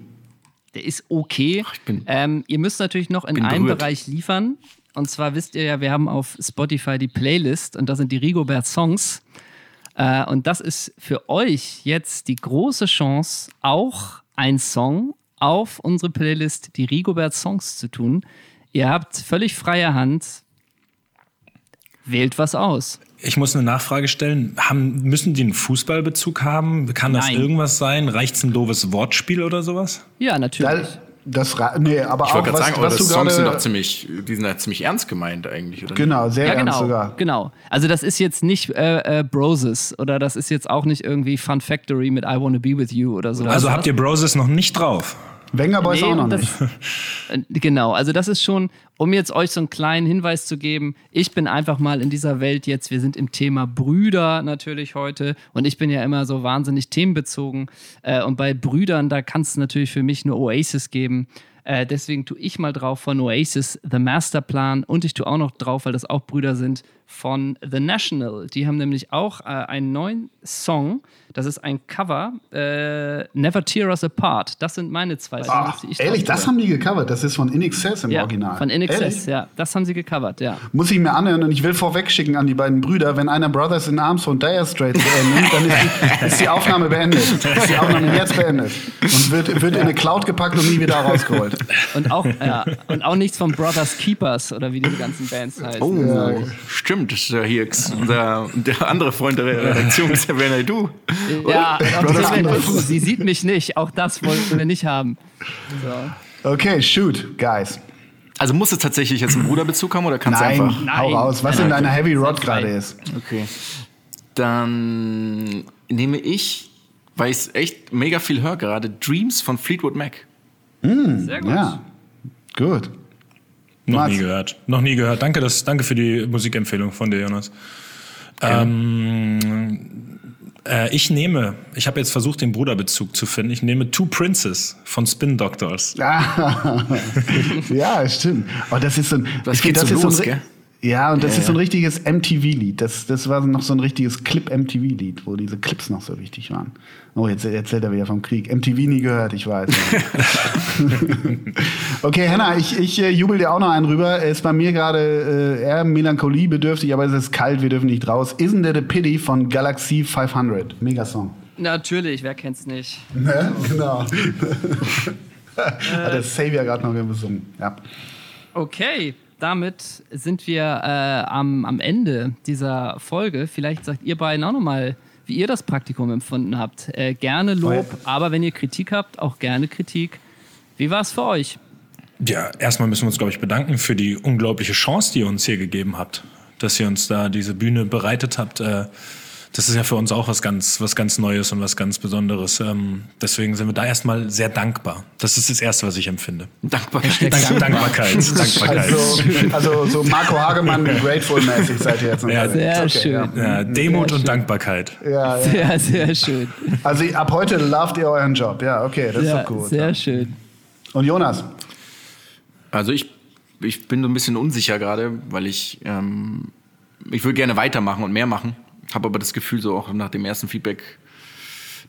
Der ist okay. ich bin- ähm, ihr müsst natürlich noch in einem berührt. Bereich liefern. Und zwar wisst ihr ja, wir haben auf Spotify die Playlist und da sind die Rigobert Songs. Äh, und das ist für euch jetzt die große Chance, auch ein Song auf unsere Playlist, die Rigobert Songs zu tun. Ihr habt völlig freie Hand. Wählt was aus. Ich muss eine Nachfrage stellen. Haben, müssen die einen Fußballbezug haben? Kann das Nein. irgendwas sein? Reicht ein doofes Wortspiel oder sowas? Ja, natürlich. Da, das, nee, aber Ich auch wollte gerade was, sagen, was du Songs sind doch ziemlich, die sind ja ziemlich ernst gemeint eigentlich, oder? Genau, sehr Ja, ernst genau, sogar. genau. Also das ist jetzt nicht äh, äh, Broses oder das ist jetzt auch nicht irgendwie Fun Factory mit I Wanna Be With You oder so. Also habt ihr Broses noch nicht drauf? Wenger Boys Nee, auch noch das- nicht. Genau, also das ist schon, um jetzt euch so einen kleinen Hinweis zu geben, ich bin einfach mal in dieser Welt jetzt, wir sind im Thema Brüder natürlich heute und ich bin ja immer so wahnsinnig themenbezogen äh, und bei Brüdern, da kann es natürlich für mich nur Oasis geben. Äh, deswegen tue ich mal drauf von Oasis The Masterplan und ich tue auch noch drauf, weil das auch Brüder sind, von The National. Die haben nämlich auch äh, einen neuen Song. Das ist ein Cover, äh, Never Tear Us Apart. Das sind meine zwei Songs, Ach, die ich ehrlich, das haben die gecovert. Das ist von In Excess im Ja, Original. von Ehrlich? NXS, ja. Das haben sie gecovert, ja. Muss ich mir anhören und ich will vorwegschicken an die beiden Brüder, wenn einer Brothers in Arms von Dire Straits äh, nimmt, dann ist die, ist die Aufnahme beendet. Ist die Aufnahme jetzt beendet. Und wird, wird in eine Cloud gepackt und nie wieder rausgeholt. Und auch, ja, und auch nichts von Brothers Keepers oder wie diese ganzen Bands heißen. Oh, stimmt. Das ist ja hier unser, der andere Freund der Redaktion ist ja Werner Du. Ja, sie sieht mich nicht. Auch das wollen wir nicht haben. So. Okay, shoot, guys. Also muss es tatsächlich jetzt einen Bruderbezug haben oder kannst du Nein, einfach. hau Nein. raus. Was Nein, in deiner Heavy Rod gerade ist. Okay. Dann nehme ich, weil ich es echt mega viel höre gerade, Dreams von Fleetwood Mac. Sehr gut. Ja, gut. Noch Mats. nie gehört. Noch nie gehört. Danke, das, danke für die Musikempfehlung von dir, Jonas. Ähm, Äh, ich nehme, ich habe jetzt versucht, den Bruderbezug zu finden. Ich nehme Two Princes von Spin Doctors. Ja, stimmt. Aber das ist so ein. Das ich geht finde, so ist los, so ein, gell? Ja, und das Ja, ist so ein ja. richtiges MTV-Lied. Das, das war noch so ein richtiges Clip-MTV-Lied, wo diese Clips noch so wichtig waren. Oh, jetzt erzählt er wieder vom Krieg. MTV nie gehört, ich weiß. okay, Henna, ich, ich äh, jubel dir auch noch einen rüber. Ist bei mir gerade äh, eher melancholieebedürftig, aber es ist kalt, wir dürfen nicht raus. Isn't That a Pity von Galaxy 500. Mega Song. Natürlich, wer kennt's nicht? Ne? Genau. Hat der Savior gerade noch gesungen. Ja. Okay, damit sind wir äh, am, am Ende dieser Folge. Vielleicht sagt ihr beiden auch nochmal, wie ihr das Praktikum empfunden habt. Äh, gerne Lob, aber wenn ihr Kritik habt, auch gerne Kritik. Wie war es für euch? Ja, erstmal müssen wir uns, glaube ich, bedanken für die unglaubliche Chance, die ihr uns hier gegeben habt. Dass ihr uns da diese Bühne bereitet habt. Äh, das ist ja für uns auch was ganz, was ganz Neues und was ganz Besonderes. Ähm, deswegen sind wir da erstmal sehr dankbar. Das ist das Erste, was ich empfinde. Dankbarkeit. Dank, Dankbarkeit. Dankbarkeit. Also, also so Marco Hagemann Grateful-mäßig seid ihr jetzt Ja, unterwegs. sehr schön. Ja. ja, Demut Sehr und schön. Dankbarkeit. Ja, ja. Sehr, sehr schön. Also ab heute loved ihr euren Job. Ja, okay, das ist Ja, doch gut. sehr schön. Und Jonas? Also ich, ich bin so ein bisschen unsicher gerade, weil ich, ähm, ich will gerne weitermachen und mehr machen. Habe aber das Gefühl, so auch nach dem ersten Feedback,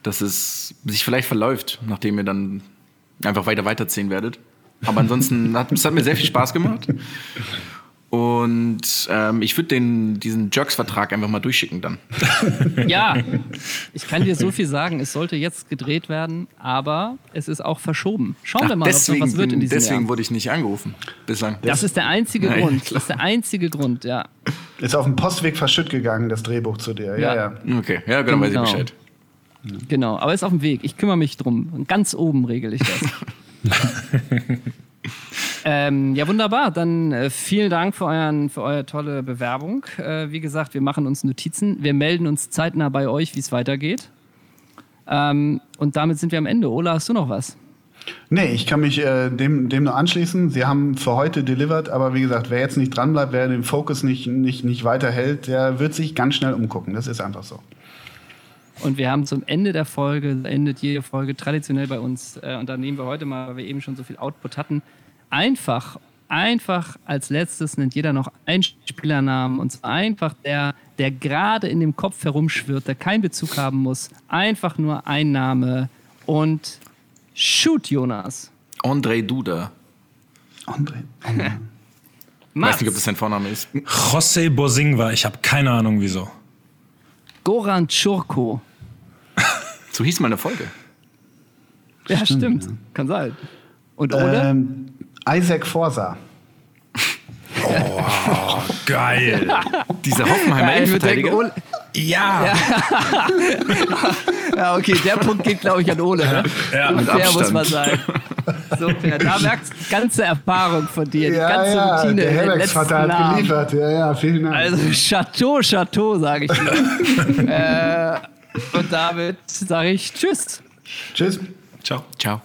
dass es sich vielleicht verläuft, nachdem ihr dann einfach weiter weiterziehen werdet. Aber ansonsten hat es hat mir sehr viel Spaß gemacht. Und ähm, ich würde den diesen Jerks-Vertrag einfach mal durchschicken dann. Ja, ich kann dir so viel sagen. Es sollte jetzt gedreht werden, aber es ist auch verschoben. Schauen wir mal, ob noch deswegen was wird in diesem deswegen Jahr. wurde ich nicht angerufen bislang. Das ist der einzige Nein, Grund. klar. Das ist der einzige Grund, ja. Ist auf dem Postweg verschütt gegangen, das Drehbuch zu dir. Ja, Ja. ja. Okay, ja, genau, weiß ich Genau. Bescheid. Genau, aber ist auf dem Weg. Ich kümmere mich drum. Und Ganz oben regel ich das. ähm, ja, wunderbar. Dann äh, vielen Dank für, euren, für eure tolle Bewerbung. Äh, wie gesagt, wir machen uns Notizen. Wir melden uns zeitnah bei euch, wie es weitergeht. Ähm, und damit sind wir am Ende. Ola, hast du noch was? Nee, ich kann mich äh, dem, dem nur anschließen. Sie haben für heute delivered, aber wie gesagt, wer jetzt nicht dranbleibt, wer den Fokus nicht, nicht, nicht weiterhält, der wird sich ganz schnell umgucken. Das ist einfach so. Und wir haben zum Ende der Folge, endet jede Folge traditionell bei uns, äh, und da nehmen wir heute mal, weil wir eben schon so viel Output hatten, einfach, einfach als letztes nennt jeder noch einen Spielernamen und zwar einfach der, der gerade in dem Kopf herumschwirrt, der keinen Bezug haben muss. Einfach nur ein Name und shoot, Jonas. André Duda. André. Ich weiß Mats, nicht, ob das sein Vorname ist. José Bosingwa, ich habe keine Ahnung wieso. Goran Churko. So hieß meine Folge. Ja, stimmt. Kann sein. Und oder? Ähm, Isaac Forsa. Geil. Dieser Hoffenheimer Ja, ich würde denken, Ole, Ja. Ja, okay, der Punkt geht, glaube ich, an Ole. Ne? Ja, so mit fair muss man sein. So fair. Da merkst du die ganze Erfahrung von dir, die Ja, ganze ja, Routine. der letzten hat Namen. geliefert. Ja, ja, vielen Dank. Also Chateau, Chateau, sage ich dir. äh, und damit sage ich Tschüss. Tschüss. Ciao. Ciao.